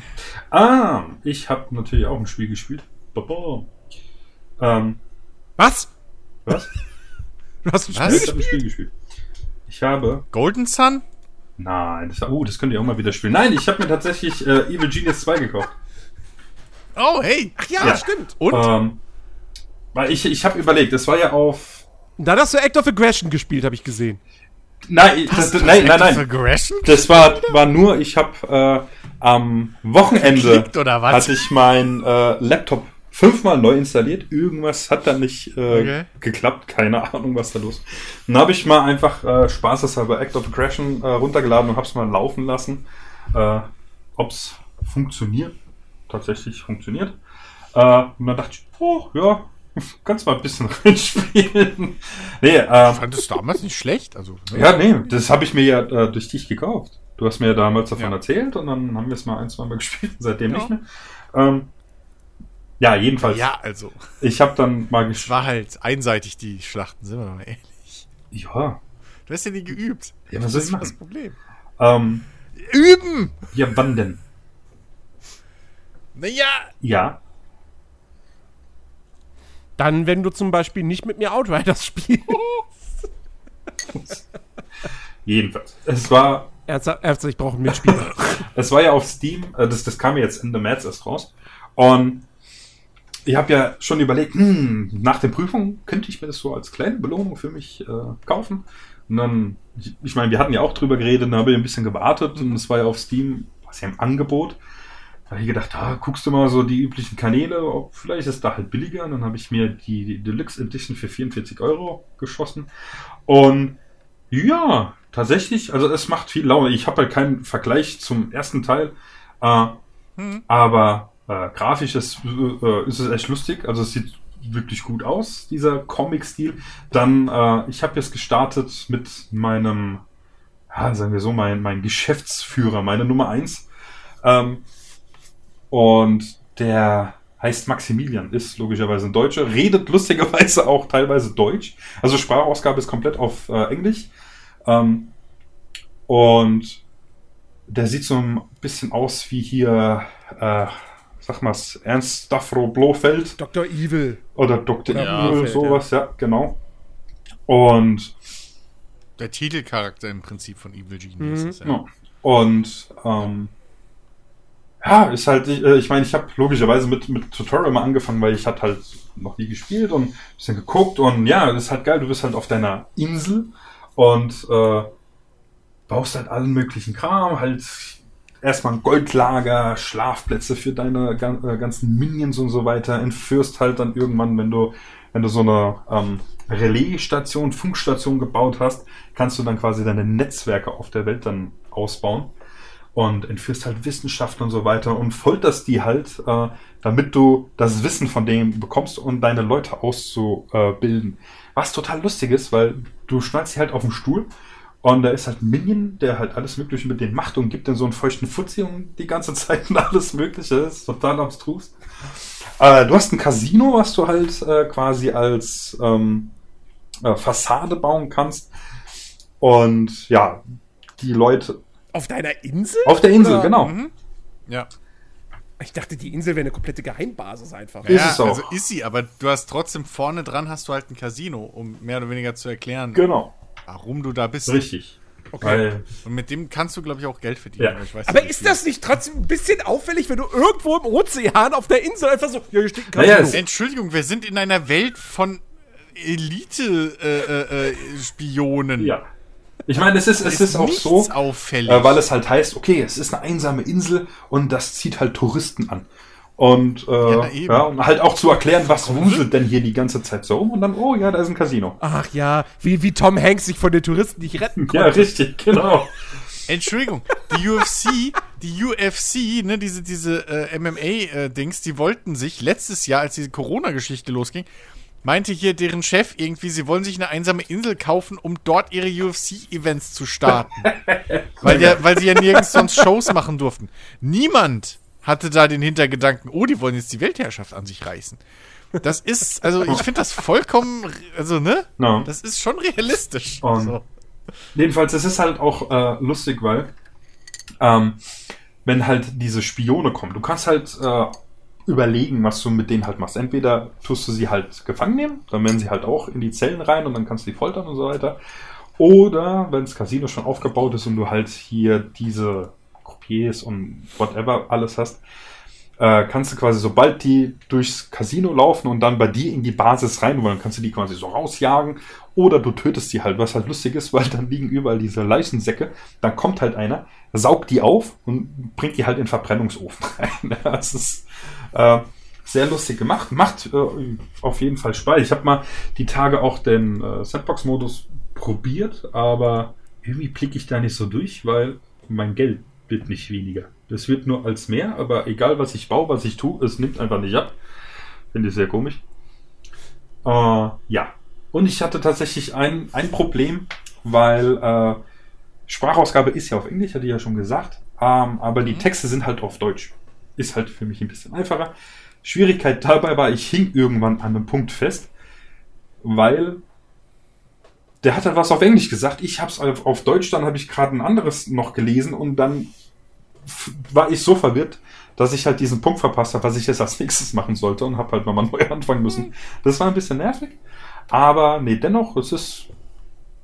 Ah, ich habe natürlich auch ein Spiel gespielt. Baba. Ähm, Was? was? Du hast ein Was? Ich Spiel? habe ein Spiel gespielt. Ich habe. Golden Sun? Nein, das, oh, das könnt ihr auch mal wieder spielen. Nein, ich habe mir tatsächlich äh, Evil Genius 2 gekauft. Oh, hey! Ach ja, Ja. stimmt. Und? Ähm, weil ich, ich habe überlegt, das war ja auf. Da hast du Act of Aggression gespielt, habe ich gesehen. Nein, das, das, nein, nein, nein. Aggression? Das war, war nur, ich habe äh, am Wochenende hatte ich meinen äh, Laptop fünfmal neu installiert. Irgendwas hat da nicht äh, Okay. geklappt. Keine Ahnung, was da los ist. Dann habe ich mal einfach äh, spaßeshalber Act of Aggression äh, runtergeladen und habe es mal laufen lassen. Äh, Ob es funktioniert. Tatsächlich funktioniert. Äh, und dann dachte ich, oh, ja, kannst mal ein bisschen [LAUGHS] reinspielen. nee, äh, Ich fand es damals nicht schlecht. Also, ja, nee, das habe ich mir ja äh, durch dich gekauft. Du hast mir ja damals davon Ja. erzählt und dann haben wir es mal ein, zwei Mal [LAUGHS] gespielt, seitdem Ja. nicht mehr. Ähm, ja, jedenfalls. ja, also. Ich habe dann mal Es gespielt. war halt einseitig, die Schlachten, sind wir mal ehrlich. Ja, Du hast ja nie geübt. Ja, was das ist das Problem. ähm, Üben! ja, wann denn? Naja, Ja, Dann, wenn du zum Beispiel nicht mit mir Outriders [LAUGHS] spielst. jedenfalls. Es war, Ernsthaft, ich brauche einen Mitspieler. [LAUGHS] es war ja auf Steam, äh, das, das kam ja jetzt Ende März erst raus. Und ich habe ja schon überlegt, hm, nach der Prüfung könnte ich mir das so als kleine Belohnung für mich äh, kaufen. Und dann, ich, ich meine, wir hatten ja auch drüber geredet, dann habe ich ein bisschen gewartet und es war ja auf Steam, was ja im Angebot. Habe ich gedacht, ah, guckst du mal so die üblichen Kanäle, ob vielleicht ist da halt billiger. Und dann habe ich mir die, die Deluxe Edition für 44 Euro geschossen. Und ja, tatsächlich, also es macht viel Laune. Ich habe halt keinen Vergleich zum ersten Teil, äh, Hm. aber äh, grafisch ist, äh, ist es echt lustig. Also es sieht wirklich gut aus, dieser Comic-Stil. Dann, äh, ich habe jetzt gestartet mit meinem, ja, sagen wir so, mein, mein Geschäftsführer, meine Nummer eins. Ähm, und der heißt Maximilian, ist logischerweise ein Deutscher, redet lustigerweise [LAUGHS] auch teilweise Deutsch. Also Sprachausgabe ist komplett auf äh, Englisch. Ähm, und der sieht so ein bisschen aus wie hier, äh, sag mal's, Ernst Stavro Blofeld Dr. Evil. oder Dr. Ja, Evil, sowas, ja. genau. Und, der Titelcharakter im Prinzip von Evil Genius Mhm. ist ja. ja. und ähm, ja, ist halt, ich, äh, ich meine, ich habe logischerweise mit, mit Tutorial mal angefangen, weil ich hatte halt noch nie gespielt und ein bisschen geguckt und ja, ist halt geil, du bist halt auf deiner Insel und äh, baust halt allen möglichen Kram, halt erstmal ein Goldlager, Schlafplätze für deine äh, ganzen Minions und so weiter, entführst halt dann irgendwann, wenn du, wenn du so eine ähm, Relaisstation, Funkstation gebaut hast, kannst du dann quasi deine Netzwerke auf der Welt dann ausbauen und entführst halt Wissenschaftler und so weiter und folterst die halt, äh, damit du das Wissen von denen bekommst und deine Leute auszubilden. Was total lustig ist, weil du schnallst sie halt auf den Stuhl und da ist halt Minion, der halt alles Mögliche mit denen macht und gibt dann so einen feuchten Fuzzi und die ganze [LAUGHS] Zeit und alles Mögliche. Das ist total abstrus. Äh, du hast ein Casino, was du halt äh, quasi als ähm, äh, Fassade bauen kannst. Und ja, die Leute Auf deiner Insel? auf der Insel, Oder- genau. Mhm. Ja. Ich dachte, die Insel wäre eine komplette Geheimbasis einfach. Ist ja, es auch. also ist sie, aber du hast trotzdem vorne dran hast du halt ein Casino, um mehr oder weniger zu erklären, Genau, warum du da bist. richtig. Weil, Und mit dem kannst du, glaube ich, auch Geld verdienen. Ja. aber Ich weiß Aber nicht, ist das nicht trotzdem ein bisschen auffällig, wenn du irgendwo im Ozean auf der Insel einfach so, ja, hier steht ein Naja, Casino. es- Entschuldigung, wir sind in einer Welt von Elite-Spionen. ja. Ich meine, es ist, es ist auch nichts so, auffällig. äh, weil es halt heißt, okay, es ist eine einsame Insel und das zieht halt Touristen an. Und, äh, ja, eben. und halt auch zu erklären, was wuselt denn hier die ganze Zeit so rum und dann, oh ja, da ist ein Casino. Ach ja, wie, wie Tom Hanks sich von den Touristen nicht retten [LAUGHS] Ja, konnte. richtig, genau. Entschuldigung, die UFC, die UFC, ne, diese, diese äh, MMA-Dings, die wollten sich letztes Jahr, als diese Corona-Geschichte losging, meinte hier deren Chef irgendwie, sie wollen sich eine einsame Insel kaufen, um dort ihre UFC-Events zu starten. [LAUGHS] weil, ja, weil sie ja nirgends sonst Shows machen durften. Niemand hatte da den Hintergedanken, oh, die wollen jetzt die Weltherrschaft an sich reißen. Das ist, also ich finde das vollkommen, also ne, No. das ist schon realistisch. Und- so. Jedenfalls, es ist halt auch äh, lustig, weil ähm, wenn halt diese Spione kommen, du kannst halt äh, überlegen, was du mit denen halt machst. Entweder tust du sie halt gefangen nehmen, dann werden sie halt auch in die Zellen rein und dann kannst du die foltern und so weiter. Oder wenn das Casino schon aufgebaut ist und du halt hier diese Croupiers und whatever alles hast, äh, kannst du quasi, sobald die durchs Casino laufen und dann bei dir in die Basis rein wollen, kannst du die quasi so rausjagen oder du tötest sie halt, was halt lustig ist, [LAUGHS] weil dann liegen überall diese Leichensäcke, dann kommt halt einer, saugt die auf und bringt die halt in Verbrennungsofen [LAUGHS] rein. Das ist äh, sehr lustig gemacht, macht äh, auf jeden Fall Spaß. Ich habe mal die Tage auch den äh, Sandbox-Modus probiert, aber irgendwie blicke ich da nicht so durch, weil mein Geld wird nicht weniger. Das wird nur als mehr, aber egal was ich baue, was ich tue, es nimmt einfach nicht ab. Finde ich sehr komisch. Äh, ja. Und ich hatte tatsächlich ein, ein Problem, weil äh, Sprachausgabe ist ja auf Englisch, hatte ich ja schon gesagt, ähm, aber die Texte sind halt auf Deutsch. Ist halt für mich ein bisschen einfacher. Schwierigkeit dabei war, ich hing irgendwann an einem Punkt fest, weil der hat halt was auf Englisch gesagt. Ich habe es auf, auf Deutsch, dann habe ich gerade ein anderes noch gelesen und dann war ich so verwirrt, dass ich halt diesen Punkt verpasst habe, was ich jetzt als nächstes machen sollte und habe halt nochmal [LAUGHS] neu anfangen müssen. Das war ein bisschen nervig, aber nee, dennoch, es ist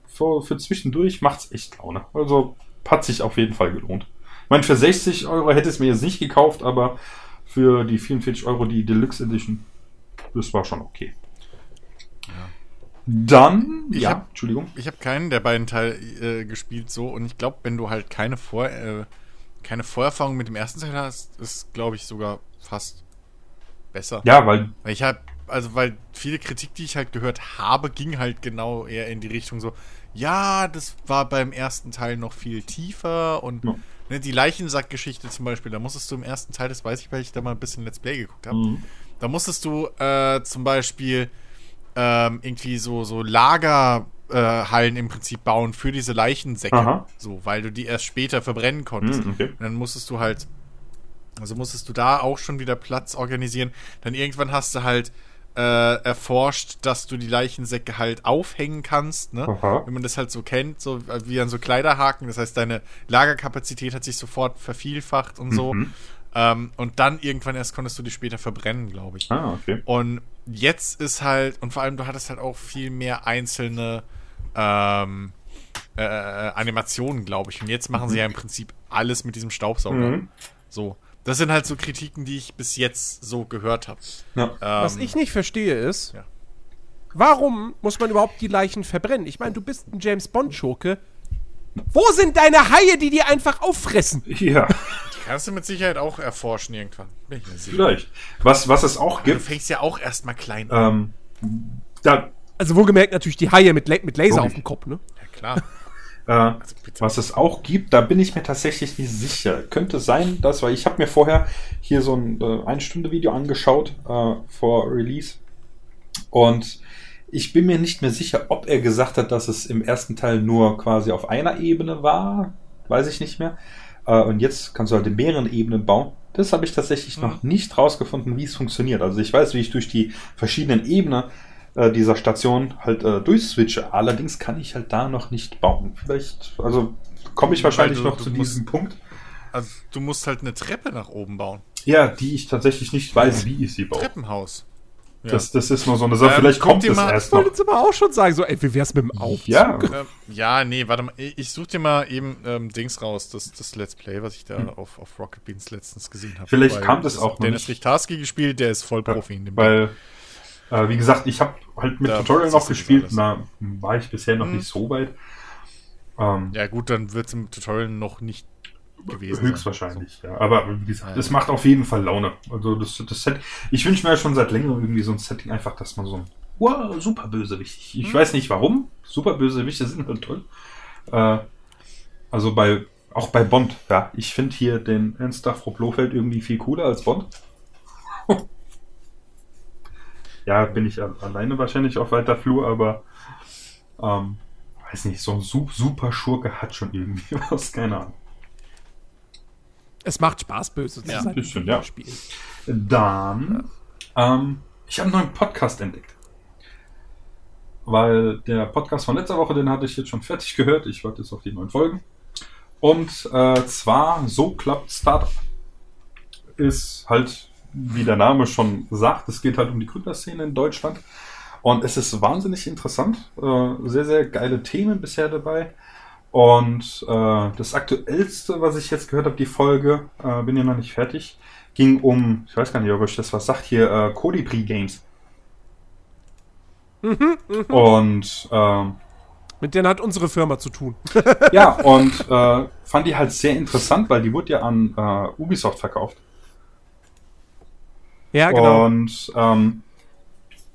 für, für zwischendurch macht's echt Laune. Also hat sich auf jeden Fall gelohnt. Ich meine, für 60 Euro hätte ich es mir jetzt nicht gekauft, aber für die 44 Euro die Deluxe Edition, das war schon okay. Dann, Ich ja, hab- Entschuldigung. Ich habe keinen der beiden Teile äh, gespielt so und ich glaube, wenn du halt keine Vor äh, keine Vorerfahrung mit dem ersten Teil hast, ist glaube ich sogar fast besser. Ja, weil Weil ich habe also weil viele Kritik, die ich halt gehört habe, ging halt genau eher in die Richtung so, ja, das war beim ersten Teil noch viel tiefer und Ja. Ne, die Leichensackgeschichte zum Beispiel, da musstest du im ersten Teil, das weiß ich, weil ich da mal ein bisschen Let's Play geguckt habe, Mhm. da musstest du äh, zum Beispiel ähm, irgendwie so, so Lagerhallen äh, im Prinzip bauen für diese Leichensäcke. Aha. So, weil du die erst später verbrennen konntest. Mhm, okay. Und dann musstest du halt, also musstest du da auch schon wieder Platz organisieren. Dann irgendwann hast du halt äh, erforscht, dass du die Leichensäcke halt aufhängen kannst, ne? Aha. Wenn man das halt so kennt, so wie an so Kleiderhaken. Das heißt, deine Lagerkapazität hat sich sofort vervielfacht und so. Mhm. Ähm, und dann irgendwann erst konntest du die später verbrennen, glaube ich. Ah, okay. Und jetzt ist halt, und vor allem du hattest halt auch viel mehr einzelne ähm, äh, äh, Animationen, glaube ich. Und jetzt machen sie ja im Prinzip alles mit diesem Staubsauger. Mhm. So. Das sind halt so Kritiken, die ich bis jetzt so gehört habe. Ja. Ähm, Was ich nicht verstehe ist, Ja. warum muss man überhaupt die Leichen verbrennen? Ich meine, du bist ein James Bond-Schurke. Wo sind deine Haie, die die einfach auffressen? Ja, die kannst du mit Sicherheit auch erforschen irgendwann. Vielleicht. Was, was es auch Du gibt, fängst ja auch erstmal klein an. ähm, da, Also wohlgemerkt natürlich die Haie mit, La mit Laser Logisch. auf dem Kopf, ne? Ja, klar. Äh, bitte. was es auch gibt, da bin ich mir tatsächlich nicht sicher. Könnte sein, dass, weil ich habe mir vorher hier so ein äh, eine Stunde Video angeschaut äh, vor Release und ich bin mir nicht mehr sicher, ob er gesagt hat, dass es im ersten Teil nur quasi auf einer Ebene war, weiß ich nicht mehr. Äh, und jetzt kannst du halt in mehreren Ebenen bauen. Das habe ich tatsächlich Mhm. noch nicht rausgefunden, wie es funktioniert. Also ich weiß, wie ich durch die verschiedenen Ebenen äh, dieser Station halt äh, durchswitche. Allerdings kann ich halt da noch nicht bauen. Vielleicht, also komme ich wahrscheinlich du- noch du zu musst- diesem Punkt. Also du musst halt eine Treppe nach oben bauen. Ja, die ich tatsächlich nicht weiß, wie ich sie baue. Treppenhaus. Ja. Das, das ist nur so eine Sache. Ähm, Vielleicht kommt es mal- erst Ich wollte jetzt aber auch schon sagen, so, ey, wie wär's mit dem Aufzug? Ja, [LAUGHS] Ähm, ja, nee, warte mal. Ich such dir mal eben ähm, Dings raus, das, das Let's Play, was ich da auf, auf Rocket Beans letztens gesehen habe. Hm. Vielleicht Weil kam das auch noch Dennis nicht. Richtarski gespielt, der ist voll Profi in dem weil, äh, wie gesagt, ich habe halt mit Da Tutorial noch gespielt. Da war ich bisher noch Mhm. nicht so weit. Ähm, Ja, gut, dann wird es im Tutorial noch nicht gewesen sein. höchstwahrscheinlich, ja. Aber wie gesagt, Ja. es macht auf jeden Fall Laune. Also das, das Set, ich wünsche mir ja schon seit längerem irgendwie so ein Setting einfach, dass man so ein wow, super Bösewicht. Ich, ich Mhm. weiß nicht warum. Super Bösewichte sind halt toll. Äh, also bei auch bei Bond, ja, ich finde hier den Ernst Blofeld irgendwie viel cooler als Bond. [LAUGHS] ja, bin ich alleine wahrscheinlich auf weiter Flur, aber ähm, weiß nicht, so ein Su- super Schurke hat schon irgendwie [LAUGHS] was, keine Ahnung. Es macht Spaß, böse zu Ja, sein. bisschen, ja. Spiel. Dann, ähm, ich habe einen neuen Podcast entdeckt. Weil der Podcast von letzter Woche, den hatte ich jetzt schon fertig gehört. Ich warte jetzt auf die neuen Folgen. Und äh, zwar So klappt Startup. Ist halt, wie der Name schon sagt, es geht halt um die Gründerszene in Deutschland. Und es ist wahnsinnig interessant. Äh, sehr, sehr geile Themen bisher dabei. Und äh, das aktuellste, was ich jetzt gehört habe, die Folge, äh, bin ja noch nicht fertig, ging um, ich weiß gar nicht, ob euch das was sagt, hier äh, Colibri Games. [LAUGHS] Und ähm, Mit denen hat unsere Firma zu tun. [LAUGHS] ja, und äh, fand die halt sehr interessant, weil die wurde ja an äh, Ubisoft verkauft. Ja, genau. Und ähm,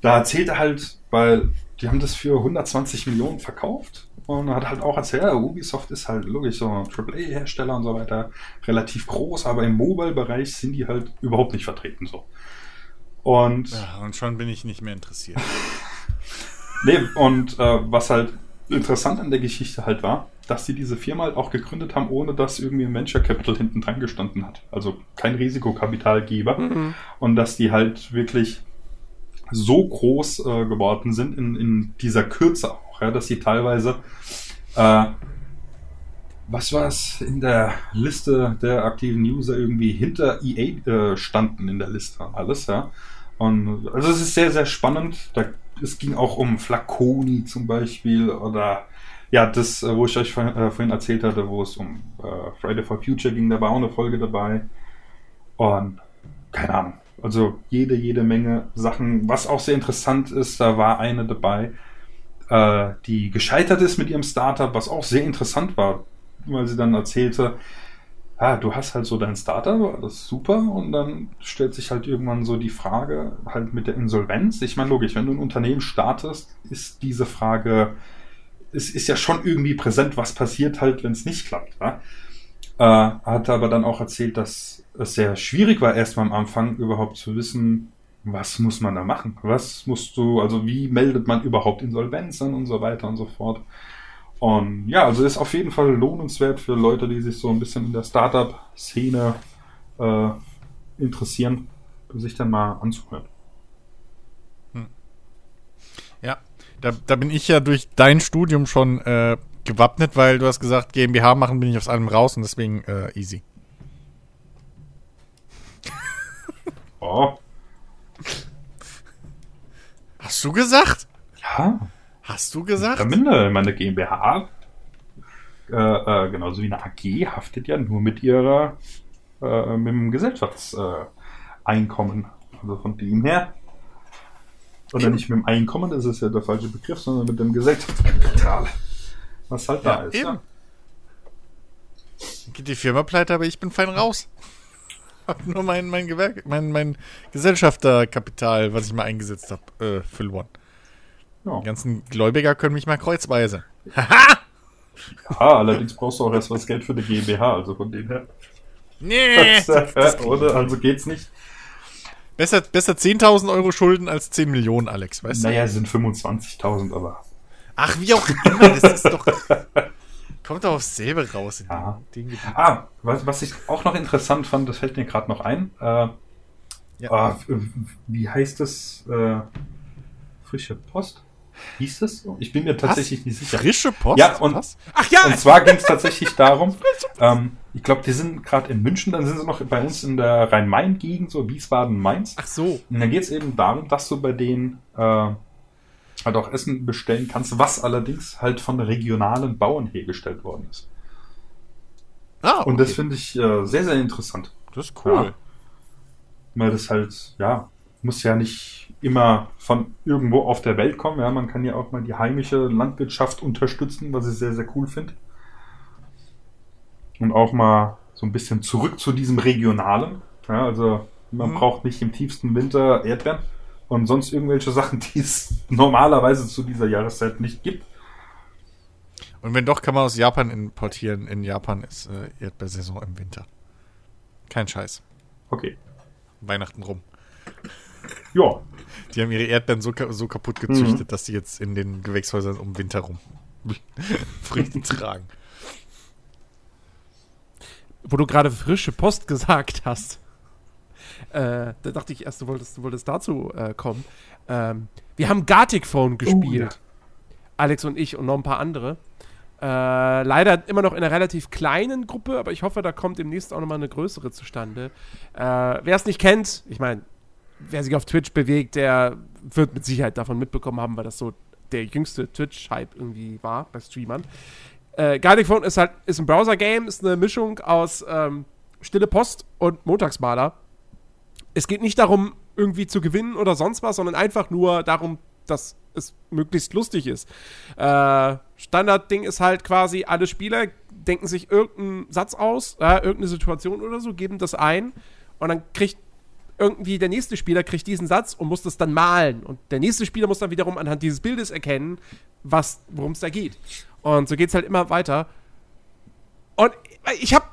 da erzählt er halt, weil die haben das für 120 Millionen verkauft und hat halt auch erzählt, ja, Ubisoft ist halt logisch so ein AAA-Hersteller und so weiter, relativ groß, aber im Mobile-Bereich sind die halt überhaupt nicht vertreten so. Und Ja, und schon bin ich nicht mehr interessiert. [LAUGHS] Nee, und äh, was halt interessant an der Geschichte halt war, dass sie diese Firma halt auch gegründet haben, ohne dass irgendwie ein Venture Capital hinten dran gestanden hat. Also kein Risikokapitalgeber. Mhm. Und dass die halt wirklich so groß äh, geworden sind in, in dieser Kürze auch, ja, dass sie teilweise äh, was war es in der Liste der aktiven User irgendwie hinter EA äh, standen in der Liste alles, ja. Und also es ist sehr, sehr spannend. Da, es ging auch um Flaconi zum Beispiel oder ja, das, äh, wo ich euch vorhin, äh, vorhin erzählt hatte, wo es um äh, Friday for Future ging, da war auch eine Folge dabei. Und keine Ahnung. Also jede, jede Menge Sachen. Was auch sehr interessant ist, da war eine dabei, die gescheitert ist mit ihrem Startup, was auch sehr interessant war, weil sie dann erzählte, ah, du hast halt so dein Startup, das ist super, und dann stellt sich halt irgendwann so die Frage, halt mit der Insolvenz. Ich meine, logisch, wenn du ein Unternehmen startest, ist diese Frage, es ist ja schon irgendwie präsent, was passiert halt, wenn es nicht klappt. Ja? Äh, hat aber dann auch erzählt, dass es sehr schwierig war, erstmal am Anfang überhaupt zu wissen, was muss man da machen? Was musst du, also wie meldet man überhaupt Insolvenzen und so weiter und so fort. Und ja, also ist auf jeden Fall lohnenswert für Leute, die sich so ein bisschen in der Startup-Szene äh, interessieren, sich dann mal anzuhören. Ja, da, da bin ich ja durch dein Studium schon äh, gewappnet, weil du hast gesagt, GmbH machen bin ich aus allem raus und deswegen äh, easy. Oh, Hast du gesagt? ja, Hast du gesagt? am Ende, meine GmbH, äh, äh, genauso wie eine AG, haftet ja nur mit ihrer äh, mit dem Gesellschaftseinkommen. also von dem her. Oder nicht mit dem Einkommen, das ist ja der falsche Begriff, sondern mit dem Gesellschaftskapital. Was halt da Ja, ist. eben. Ja. Geht die Firma pleite, aber ich bin fein raus. [LAUGHS] Hab nur mein, mein Gewerk, mein, mein Gesellschafterkapital, was ich mal eingesetzt habe, äh, verloren. Ja. Die ganzen Gläubiger können mich mal kreuzweise. ja, [LAUGHS] allerdings brauchst du auch erst was Geld für die GmbH, also von dem her. Nee. Oder? Also geht's nicht. besser besser 10.000 Euro Schulden als 10 Millionen, Alex, weißt du? Naja, es sind 25.000, aber Ach, wie auch immer, das ist doch. [LAUGHS] Kommt doch aufs selbe raus. In Ja. Ah, was, was ich auch noch interessant fand, das fällt mir gerade noch ein. Äh, Ja. ah, wie heißt das? Äh, frische Post? Hieß das so? Ich bin mir tatsächlich nicht sicher. Frische Post? Ja, und- Was? Ach ja, Und zwar ging es tatsächlich [LAUGHS] darum, ähm, ich glaube, die sind gerade in München, dann sind sie noch bei uns in der Rhein-Main-Gegend, so Wiesbaden-Mainz. ach so. Und dann geht es eben darum, dass du bei denen äh, halt auch Essen bestellen kannst, was allerdings halt von regionalen Bauern hergestellt worden ist. Ah, Und das okay. finde ich äh, sehr, sehr interessant. das ist cool. Ja. Weil das halt, ja, muss ja nicht immer von irgendwo auf der Welt kommen. Ja, man kann ja auch mal die heimische Landwirtschaft unterstützen, was ich sehr, sehr cool finde. Und auch mal so ein bisschen zurück zu diesem Regionalen. Ja, also man Mhm. braucht nicht im tiefsten Winter Erdbeeren und sonst irgendwelche Sachen, [LAUGHS] die es normalerweise zu dieser Jahreszeit nicht gibt. Und wenn doch, kann man aus Japan importieren. In Japan ist äh, Erdbeersaison im Winter. Kein Scheiß. Okay. Weihnachten rum. Ja, Die haben ihre Erdbeeren so, so kaputt gezüchtet, dass die jetzt in den Gewächshäusern um Winter rum [LAUGHS] Früchte tragen. Wo du gerade frische Post gesagt hast. Äh, da dachte ich erst, du wolltest, du wolltest dazu äh, kommen. Ähm, wir haben Gartic Phone gespielt. Alex und ich und noch ein paar andere. Äh, leider immer noch in einer relativ kleinen Gruppe, aber ich hoffe, da kommt demnächst auch nochmal eine größere zustande. Äh, wer es nicht kennt, ich meine, wer sich auf Twitch bewegt, der wird mit Sicherheit davon mitbekommen haben, weil das so der jüngste Twitch-Hype irgendwie war bei Streamern. Äh, Gartic Phone ist halt ist ein Browser-Game, ist eine Mischung aus ähm, Stille Post und Montagsmaler. Es geht nicht darum, irgendwie zu gewinnen oder sonst was, sondern einfach nur darum, dass es möglichst lustig ist. Äh, Standardding ist halt quasi, alle Spieler denken sich irgendeinen Satz aus, äh, irgendeine Situation oder so, geben das ein und dann kriegt irgendwie der nächste Spieler kriegt diesen Satz und muss das dann malen. Und der nächste Spieler muss dann wiederum anhand dieses Bildes erkennen, worum es da geht. Und so geht es halt immer weiter. Und ich habe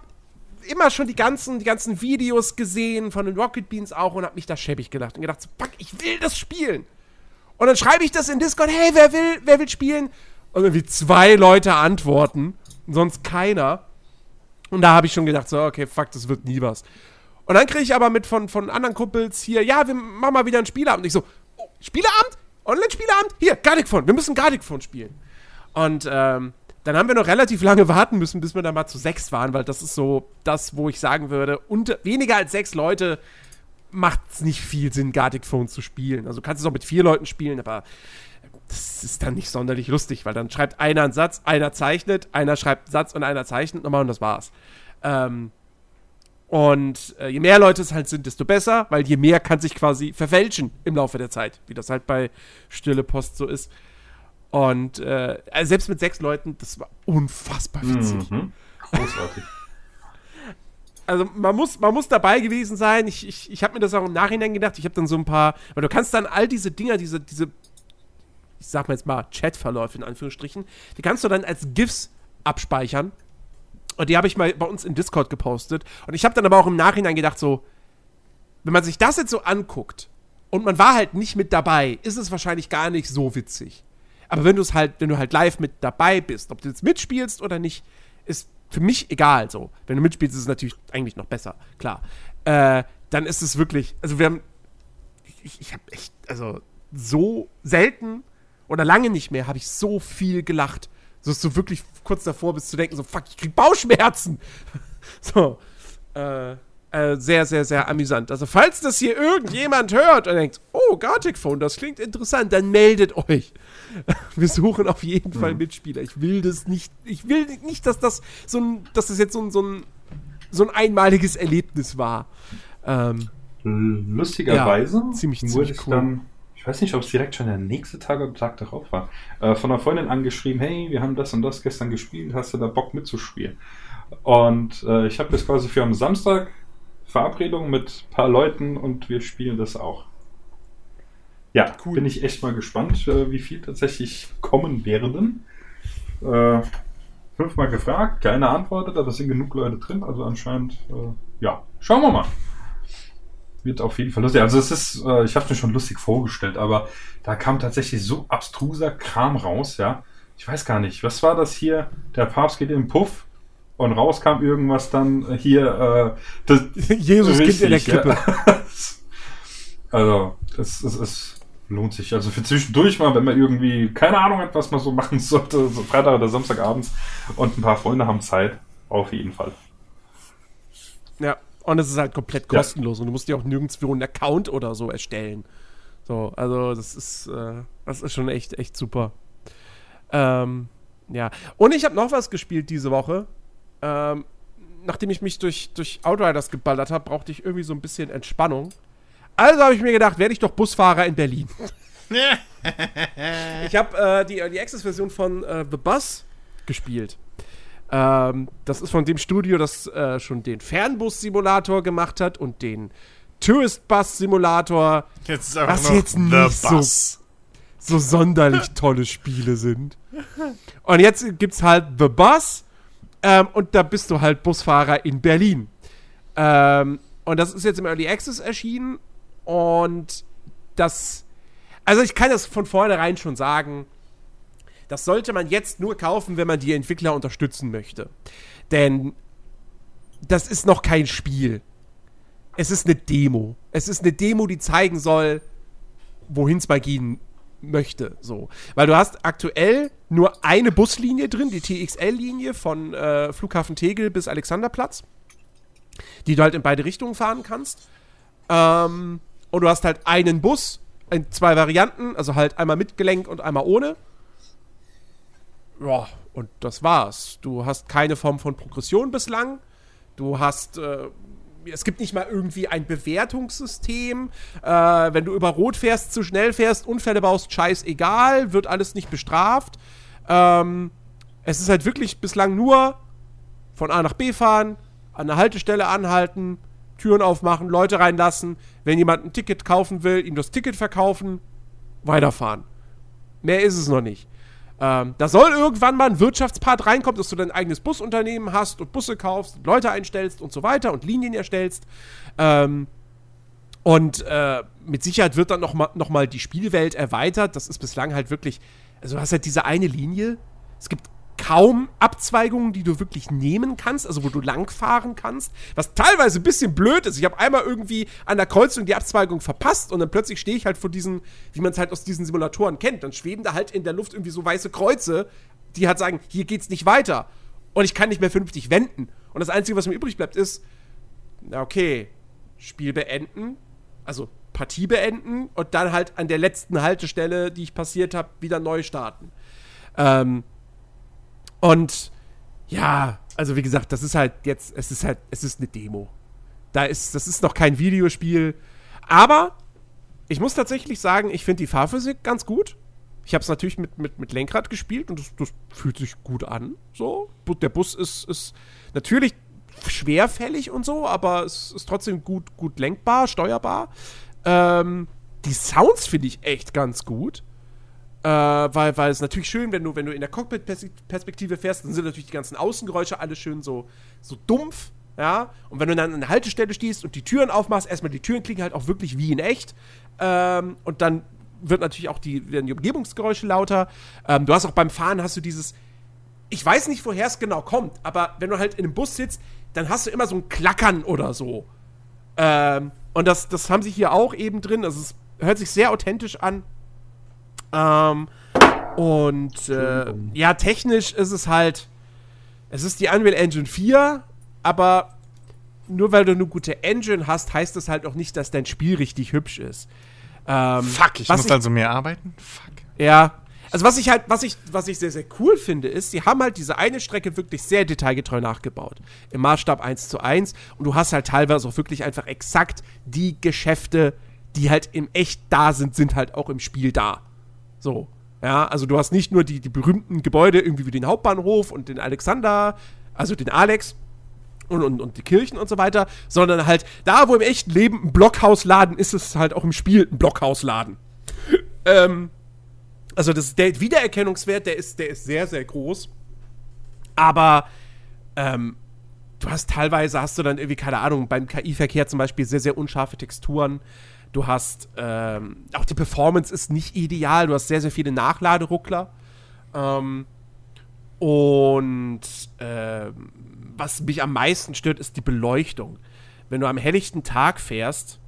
immer schon die ganzen, die ganzen Videos gesehen von den Rocket Beans auch und habe mich da schäbig gedacht und gedacht, so, fuck, ich will das spielen. Und dann schreibe ich das in Discord, hey, wer will, wer will spielen? Und irgendwie zwei Leute antworten, sonst keiner. Und da habe ich schon gedacht, so, okay, fuck, das wird nie was. Und dann kriege ich aber mit von, von anderen Kumpels hier, ja, wir machen mal wieder einen Spieleabend. Und ich so, oh, Spieleabend? Online-Spieleabend? Hier, Gardic Phone, wir müssen Gardic Phone spielen. Und ähm, dann haben wir noch relativ lange warten müssen, bis wir dann mal zu sechs waren, weil das ist so das, wo ich sagen würde, unter, weniger als sechs Leute macht es nicht viel Sinn, Gardic Phone zu spielen. Also du kannst es auch mit vier Leuten spielen, aber das ist dann nicht sonderlich lustig, weil dann schreibt einer einen Satz, einer zeichnet, einer schreibt einen Satz und einer zeichnet nochmal und das war's. Ähm, und äh, je mehr Leute es halt sind, desto besser, weil je mehr kann sich quasi verfälschen im Laufe der Zeit, wie das halt bei Stille Post so ist. Und äh, also selbst mit sechs Leuten, das war unfassbar witzig. Mhm. Großartig. [LAUGHS] Also man muss, man muss dabei gewesen sein. Ich, ich, ich habe mir das auch im Nachhinein gedacht. Ich habe dann so ein paar, weil du kannst dann all diese Dinger, diese, diese, ich sag mal jetzt mal Chatverläufe in Anführungsstrichen, die kannst du dann als GIFs abspeichern. Und die habe ich mal bei uns in Discord gepostet. Und ich habe dann aber auch im Nachhinein gedacht, so, wenn man sich das jetzt so anguckt und man war halt nicht mit dabei, ist es wahrscheinlich gar nicht so witzig. Aber wenn du es halt, wenn du halt live mit dabei bist, ob du jetzt mitspielst oder nicht, ist für mich egal so. Wenn du mitspielst, ist es natürlich eigentlich noch besser, klar. Äh, dann ist es wirklich, also wir haben, ich, ich habe echt, also so selten oder lange nicht mehr habe ich so viel gelacht. So dass du wirklich kurz davor bist zu denken, so fuck, ich krieg Bauchschmerzen. [LAUGHS] so. Äh, äh, sehr, sehr, sehr amüsant. Also, falls das hier irgendjemand hört und denkt, oh, Gartic Phone, das klingt interessant, dann meldet euch. [LAUGHS] Wir suchen auf jeden Fall Mitspieler. Ich will das nicht, ich will nicht, dass das so ein, dass das jetzt so ein, so ein so ein einmaliges Erlebnis war. Ähm, Lustigerweise Ja, ziemlich, wurde ziemlich ich cool. dann, ich weiß nicht, ob es direkt schon der nächste Tag oder Tag darauf war, äh, von einer Freundin angeschrieben, hey, wir haben das und das gestern gespielt, hast du da Bock mitzuspielen? Und äh, ich habe das quasi für am Samstag Verabredung mit ein paar Leuten und wir spielen das auch. Ja, Cool. bin ich echt mal gespannt, äh, wie viel tatsächlich kommen werden. Äh, fünfmal gefragt, keine antwortet, aber es sind genug Leute drin, also anscheinend, äh, ja, schauen wir mal. Wird auf jeden Fall lustig. Also es ist, äh, ich habe mir schon lustig vorgestellt, aber da kam tatsächlich so abstruser Kram raus, ja. Ich weiß gar nicht, was war das hier? Der Papst geht in den Puff und raus kam irgendwas dann hier. Äh, das, [LAUGHS] Jesus Kind in der Richtig, Krippe. Ja. [LAUGHS] also, das, das, das lohnt sich. Also für zwischendurch mal, wenn man irgendwie keine Ahnung hat, was man so machen [LAUGHS] sollte, so Freitag oder Samstagabends und ein paar Freunde haben Zeit, auf jeden Fall. Ja, und es ist halt komplett kostenlos und du musst dir auch nirgendwo einen Account oder so erstellen. So, also das ist, äh, das ist schon echt, echt super. Ähm, ja. Und ich habe noch was gespielt diese Woche. Ähm, nachdem ich mich durch, durch Outriders geballert habe, brauchte ich irgendwie so ein bisschen Entspannung. Also habe ich mir gedacht, werde ich doch Busfahrer in Berlin. [LAUGHS] ich habe äh, die Early Access-Version von äh, The Bus gespielt. Ähm, das ist von dem Studio, das äh, schon den Fernbus-Simulator gemacht hat und den Tourist-Bus-Simulator. Jetzt ist einfach Was nur jetzt nicht so- so sonderlich [LAUGHS] tolle Spiele sind. Und jetzt gibt's halt The Bus ähm, und da bist du halt Busfahrer in Berlin. Ähm, und das ist jetzt im Early Access erschienen und das, also ich kann das von vornherein schon sagen, das sollte man jetzt nur kaufen, wenn man die Entwickler unterstützen möchte. Denn das ist noch kein Spiel. Es ist eine Demo. Es ist eine Demo, die zeigen soll, wohin es mal gehen möchte. So. Weil du hast aktuell nur eine Buslinie drin, die TXL-Linie von äh, Flughafen Tegel bis Alexanderplatz, die du halt in beide Richtungen fahren kannst. Ähm, und du hast halt einen Bus in zwei Varianten, also halt einmal mit Gelenk und einmal ohne. Ja, und das war's. Du hast keine Form von Progression bislang. Du hast äh, es gibt nicht mal irgendwie ein Bewertungssystem. Äh, wenn du über Rot fährst, zu schnell fährst, Unfälle baust, scheißegal, wird alles nicht bestraft. Ähm, es ist halt wirklich bislang nur von A nach B fahren, an der Haltestelle anhalten, Türen aufmachen, Leute reinlassen. Wenn jemand ein Ticket kaufen will, ihm das Ticket verkaufen, weiterfahren. Mehr ist es noch nicht. Ähm, da soll irgendwann mal ein Wirtschaftspart reinkommen, dass du dein eigenes Busunternehmen hast und Busse kaufst, und Leute einstellst und so weiter und Linien erstellst. Ähm, und äh, mit Sicherheit wird dann noch mal, noch mal die Spielwelt erweitert. Das ist bislang halt wirklich. Also, du hast halt diese eine Linie. Es gibt kaum Abzweigungen, die du wirklich nehmen kannst, also wo du langfahren kannst, was teilweise ein bisschen blöd ist. Ich habe einmal irgendwie an der Kreuzung die Abzweigung verpasst und dann plötzlich stehe ich halt vor diesen, wie man es halt aus diesen Simulatoren kennt, dann schweben da halt in der Luft irgendwie so weiße Kreuze, die halt sagen, hier geht's nicht weiter und ich kann nicht mehr vernünftig wenden. Und das Einzige, was mir übrig bleibt, ist, na okay, Spiel beenden, also Partie beenden und dann halt an der letzten Haltestelle, die ich passiert habe, wieder neu starten. Ähm, und ja, also wie gesagt, das ist halt jetzt, es ist halt, es ist eine Demo. Da ist, das ist noch kein Videospiel. Aber ich muss tatsächlich sagen, ich finde die Fahrphysik ganz gut. Ich habe es natürlich mit, mit, mit Lenkrad gespielt und das, das fühlt sich gut an. So. Der Bus ist, ist natürlich schwerfällig und so, aber es ist trotzdem gut, gut lenkbar, steuerbar. Ähm, die Sounds finde ich echt ganz gut. Äh, weil, weil es natürlich schön, wenn du, wenn du in der Cockpit-Perspektive fährst, dann sind natürlich die ganzen Außengeräusche alle schön so, so dumpf, ja. Und wenn du dann an der Haltestelle stehst und die Türen aufmachst, erstmal die Türen klingen halt auch wirklich wie in echt. Ähm, und dann wird natürlich auch die, werden die Umgebungsgeräusche lauter. Ähm, du hast auch beim Fahren hast du dieses, ich weiß nicht, woher es genau kommt, aber wenn du halt in einem Bus sitzt, dann hast du immer so ein Klackern oder so. Ähm, und das, das haben sie hier auch eben drin. Also es hört sich sehr authentisch an. Ähm, und äh, ja, technisch ist es halt, es ist die Unreal Engine 4, aber nur weil du eine gute Engine hast, heißt das halt auch nicht, dass dein Spiel richtig hübsch ist. Ähm, Fuck, ich muss also mehr arbeiten? Fuck. ja, Also was ich halt, was ich, was ich sehr, sehr cool finde, ist, sie haben halt diese eine Strecke wirklich sehr detailgetreu nachgebaut. Im Maßstab 1 zu 1. Und du hast halt teilweise auch wirklich einfach exakt die Geschäfte, die halt im echt da sind, sind halt auch im Spiel da. So. Ja, also du hast nicht nur die, die berühmten Gebäude irgendwie wie den Hauptbahnhof und den Alexander, also den Alex, und, und, und die Kirchen und so weiter, sondern halt da, wo im echten Leben ein Blockhausladen ist, ist es halt auch im Spiel ein Blockhausladen. ähm, also das, der Wiedererkennungswert, der ist, der ist sehr, sehr groß. Aber ähm, du hast teilweise, hast du dann irgendwie, keine Ahnung, beim KI-Verkehr zum Beispiel sehr, sehr unscharfe Texturen. Du hast, ähm, auch die Performance ist nicht ideal. Du hast sehr, sehr viele Nachladeruckler. Ähm, und ähm, was mich am meisten stört, ist die Beleuchtung. Wenn du am helllichten Tag fährst,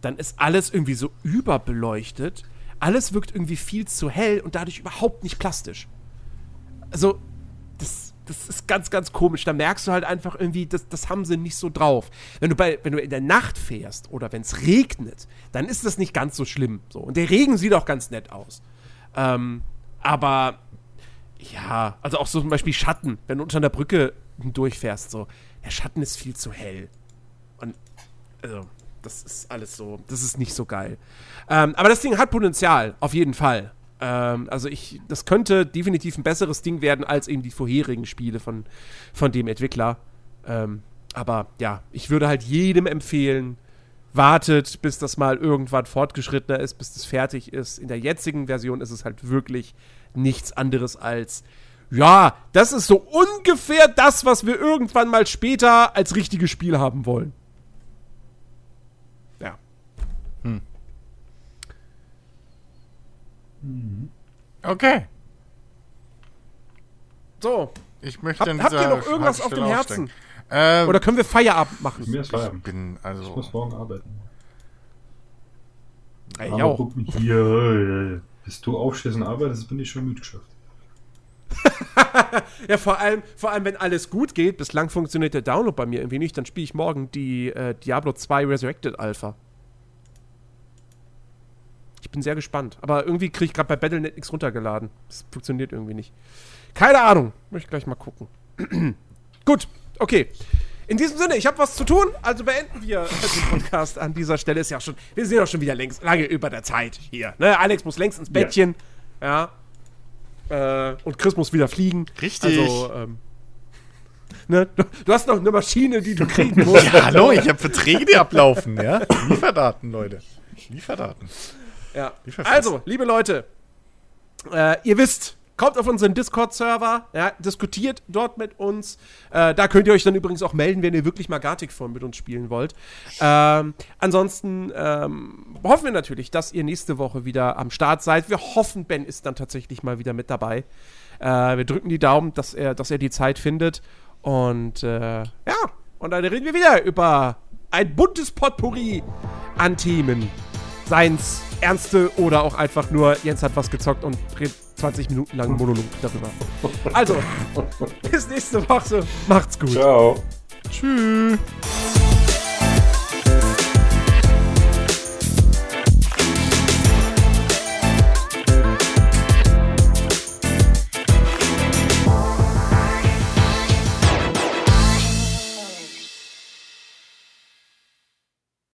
dann ist alles irgendwie so überbeleuchtet. Alles wirkt irgendwie viel zu hell und dadurch überhaupt nicht plastisch. Also, das, ist ganz, ganz komisch. Da merkst du halt einfach irgendwie, das, das haben sie nicht so drauf. Wenn du, bei, wenn du in der Nacht fährst oder wenn es regnet, dann ist das nicht ganz so schlimm. So. Und der Regen sieht auch ganz nett aus. Ähm, aber ja, also auch so zum Beispiel Schatten, wenn du unter einer Brücke durchfährst, so, der Schatten ist viel zu hell. Und, also, das ist alles so, das ist nicht so geil. Ähm, aber das Ding hat Potenzial, auf jeden Fall. Ähm, also ich, das könnte definitiv ein besseres Ding werden als eben die vorherigen Spiele von, von dem Entwickler. Ähm, aber ja, ich würde halt jedem empfehlen, wartet, bis das mal irgendwann fortgeschrittener ist, bis das fertig ist. In der jetzigen Version ist es halt wirklich nichts anderes als ja, das ist so ungefähr das, was wir irgendwann mal später als richtiges Spiel haben wollen. Ja. Hm. Okay. So. Ich möchte Hab, habt ihr noch irgendwas auf dem Herzen? Ähm, Oder können wir Feierabend machen? Mir ist ich bin, Ich also. muss morgen arbeiten. Ey, Aber ich auch. guck mich hier. Bis du aufstehst und arbeitest, bin ich schon müde geschafft. [LAUGHS] Ja, vor allem, vor allem, wenn alles gut geht, bislang funktioniert der Download bei mir irgendwie nicht, dann spiele ich morgen die äh, Diablo 2 Resurrected Alpha. Ich bin sehr gespannt. Aber irgendwie kriege ich gerade bei Battle.net nichts runtergeladen. Das funktioniert irgendwie nicht. Keine Ahnung. Möchte gleich mal gucken. [CLEARS THROAT] gut, okay. In diesem Sinne, ich habe was zu tun, also beenden wir [LAUGHS] den Podcast an dieser Stelle. Ist ja schon, wir sind ja schon wieder längst lange über der Zeit hier. Ne? Alex muss längst ins Bettchen. Ja. Äh, und Chris muss wieder fliegen. Richtig. Also, ähm, ne? du, du hast noch eine Maschine, die du kriegen [LAUGHS] musst. Ja, hallo, ich habe Verträge, die ablaufen, ja? Lieferdaten, Leute. Lieferdaten. Ja. Also, liebe Leute, äh, ihr wisst, kommt auf unseren Discord-Server, ja, diskutiert dort mit uns. Äh, da könnt ihr euch dann übrigens auch melden, wenn ihr wirklich mal Gartic-Form mit uns spielen wollt. Ähm, ansonsten ähm, hoffen wir natürlich, dass ihr nächste Woche wieder am Start seid. Wir hoffen, Ben ist dann tatsächlich mal wieder mit dabei. Äh, wir drücken die Daumen, dass er, dass er die Zeit findet. Und äh, ja, und dann reden wir wieder über ein buntes Potpourri an Themen. Seins ernste oder auch einfach nur, Jens hat was gezockt und redet 20 Minuten lang Monolog darüber. Also, [LAUGHS] bis nächste Woche. Macht's gut. Ciao. Tschüss.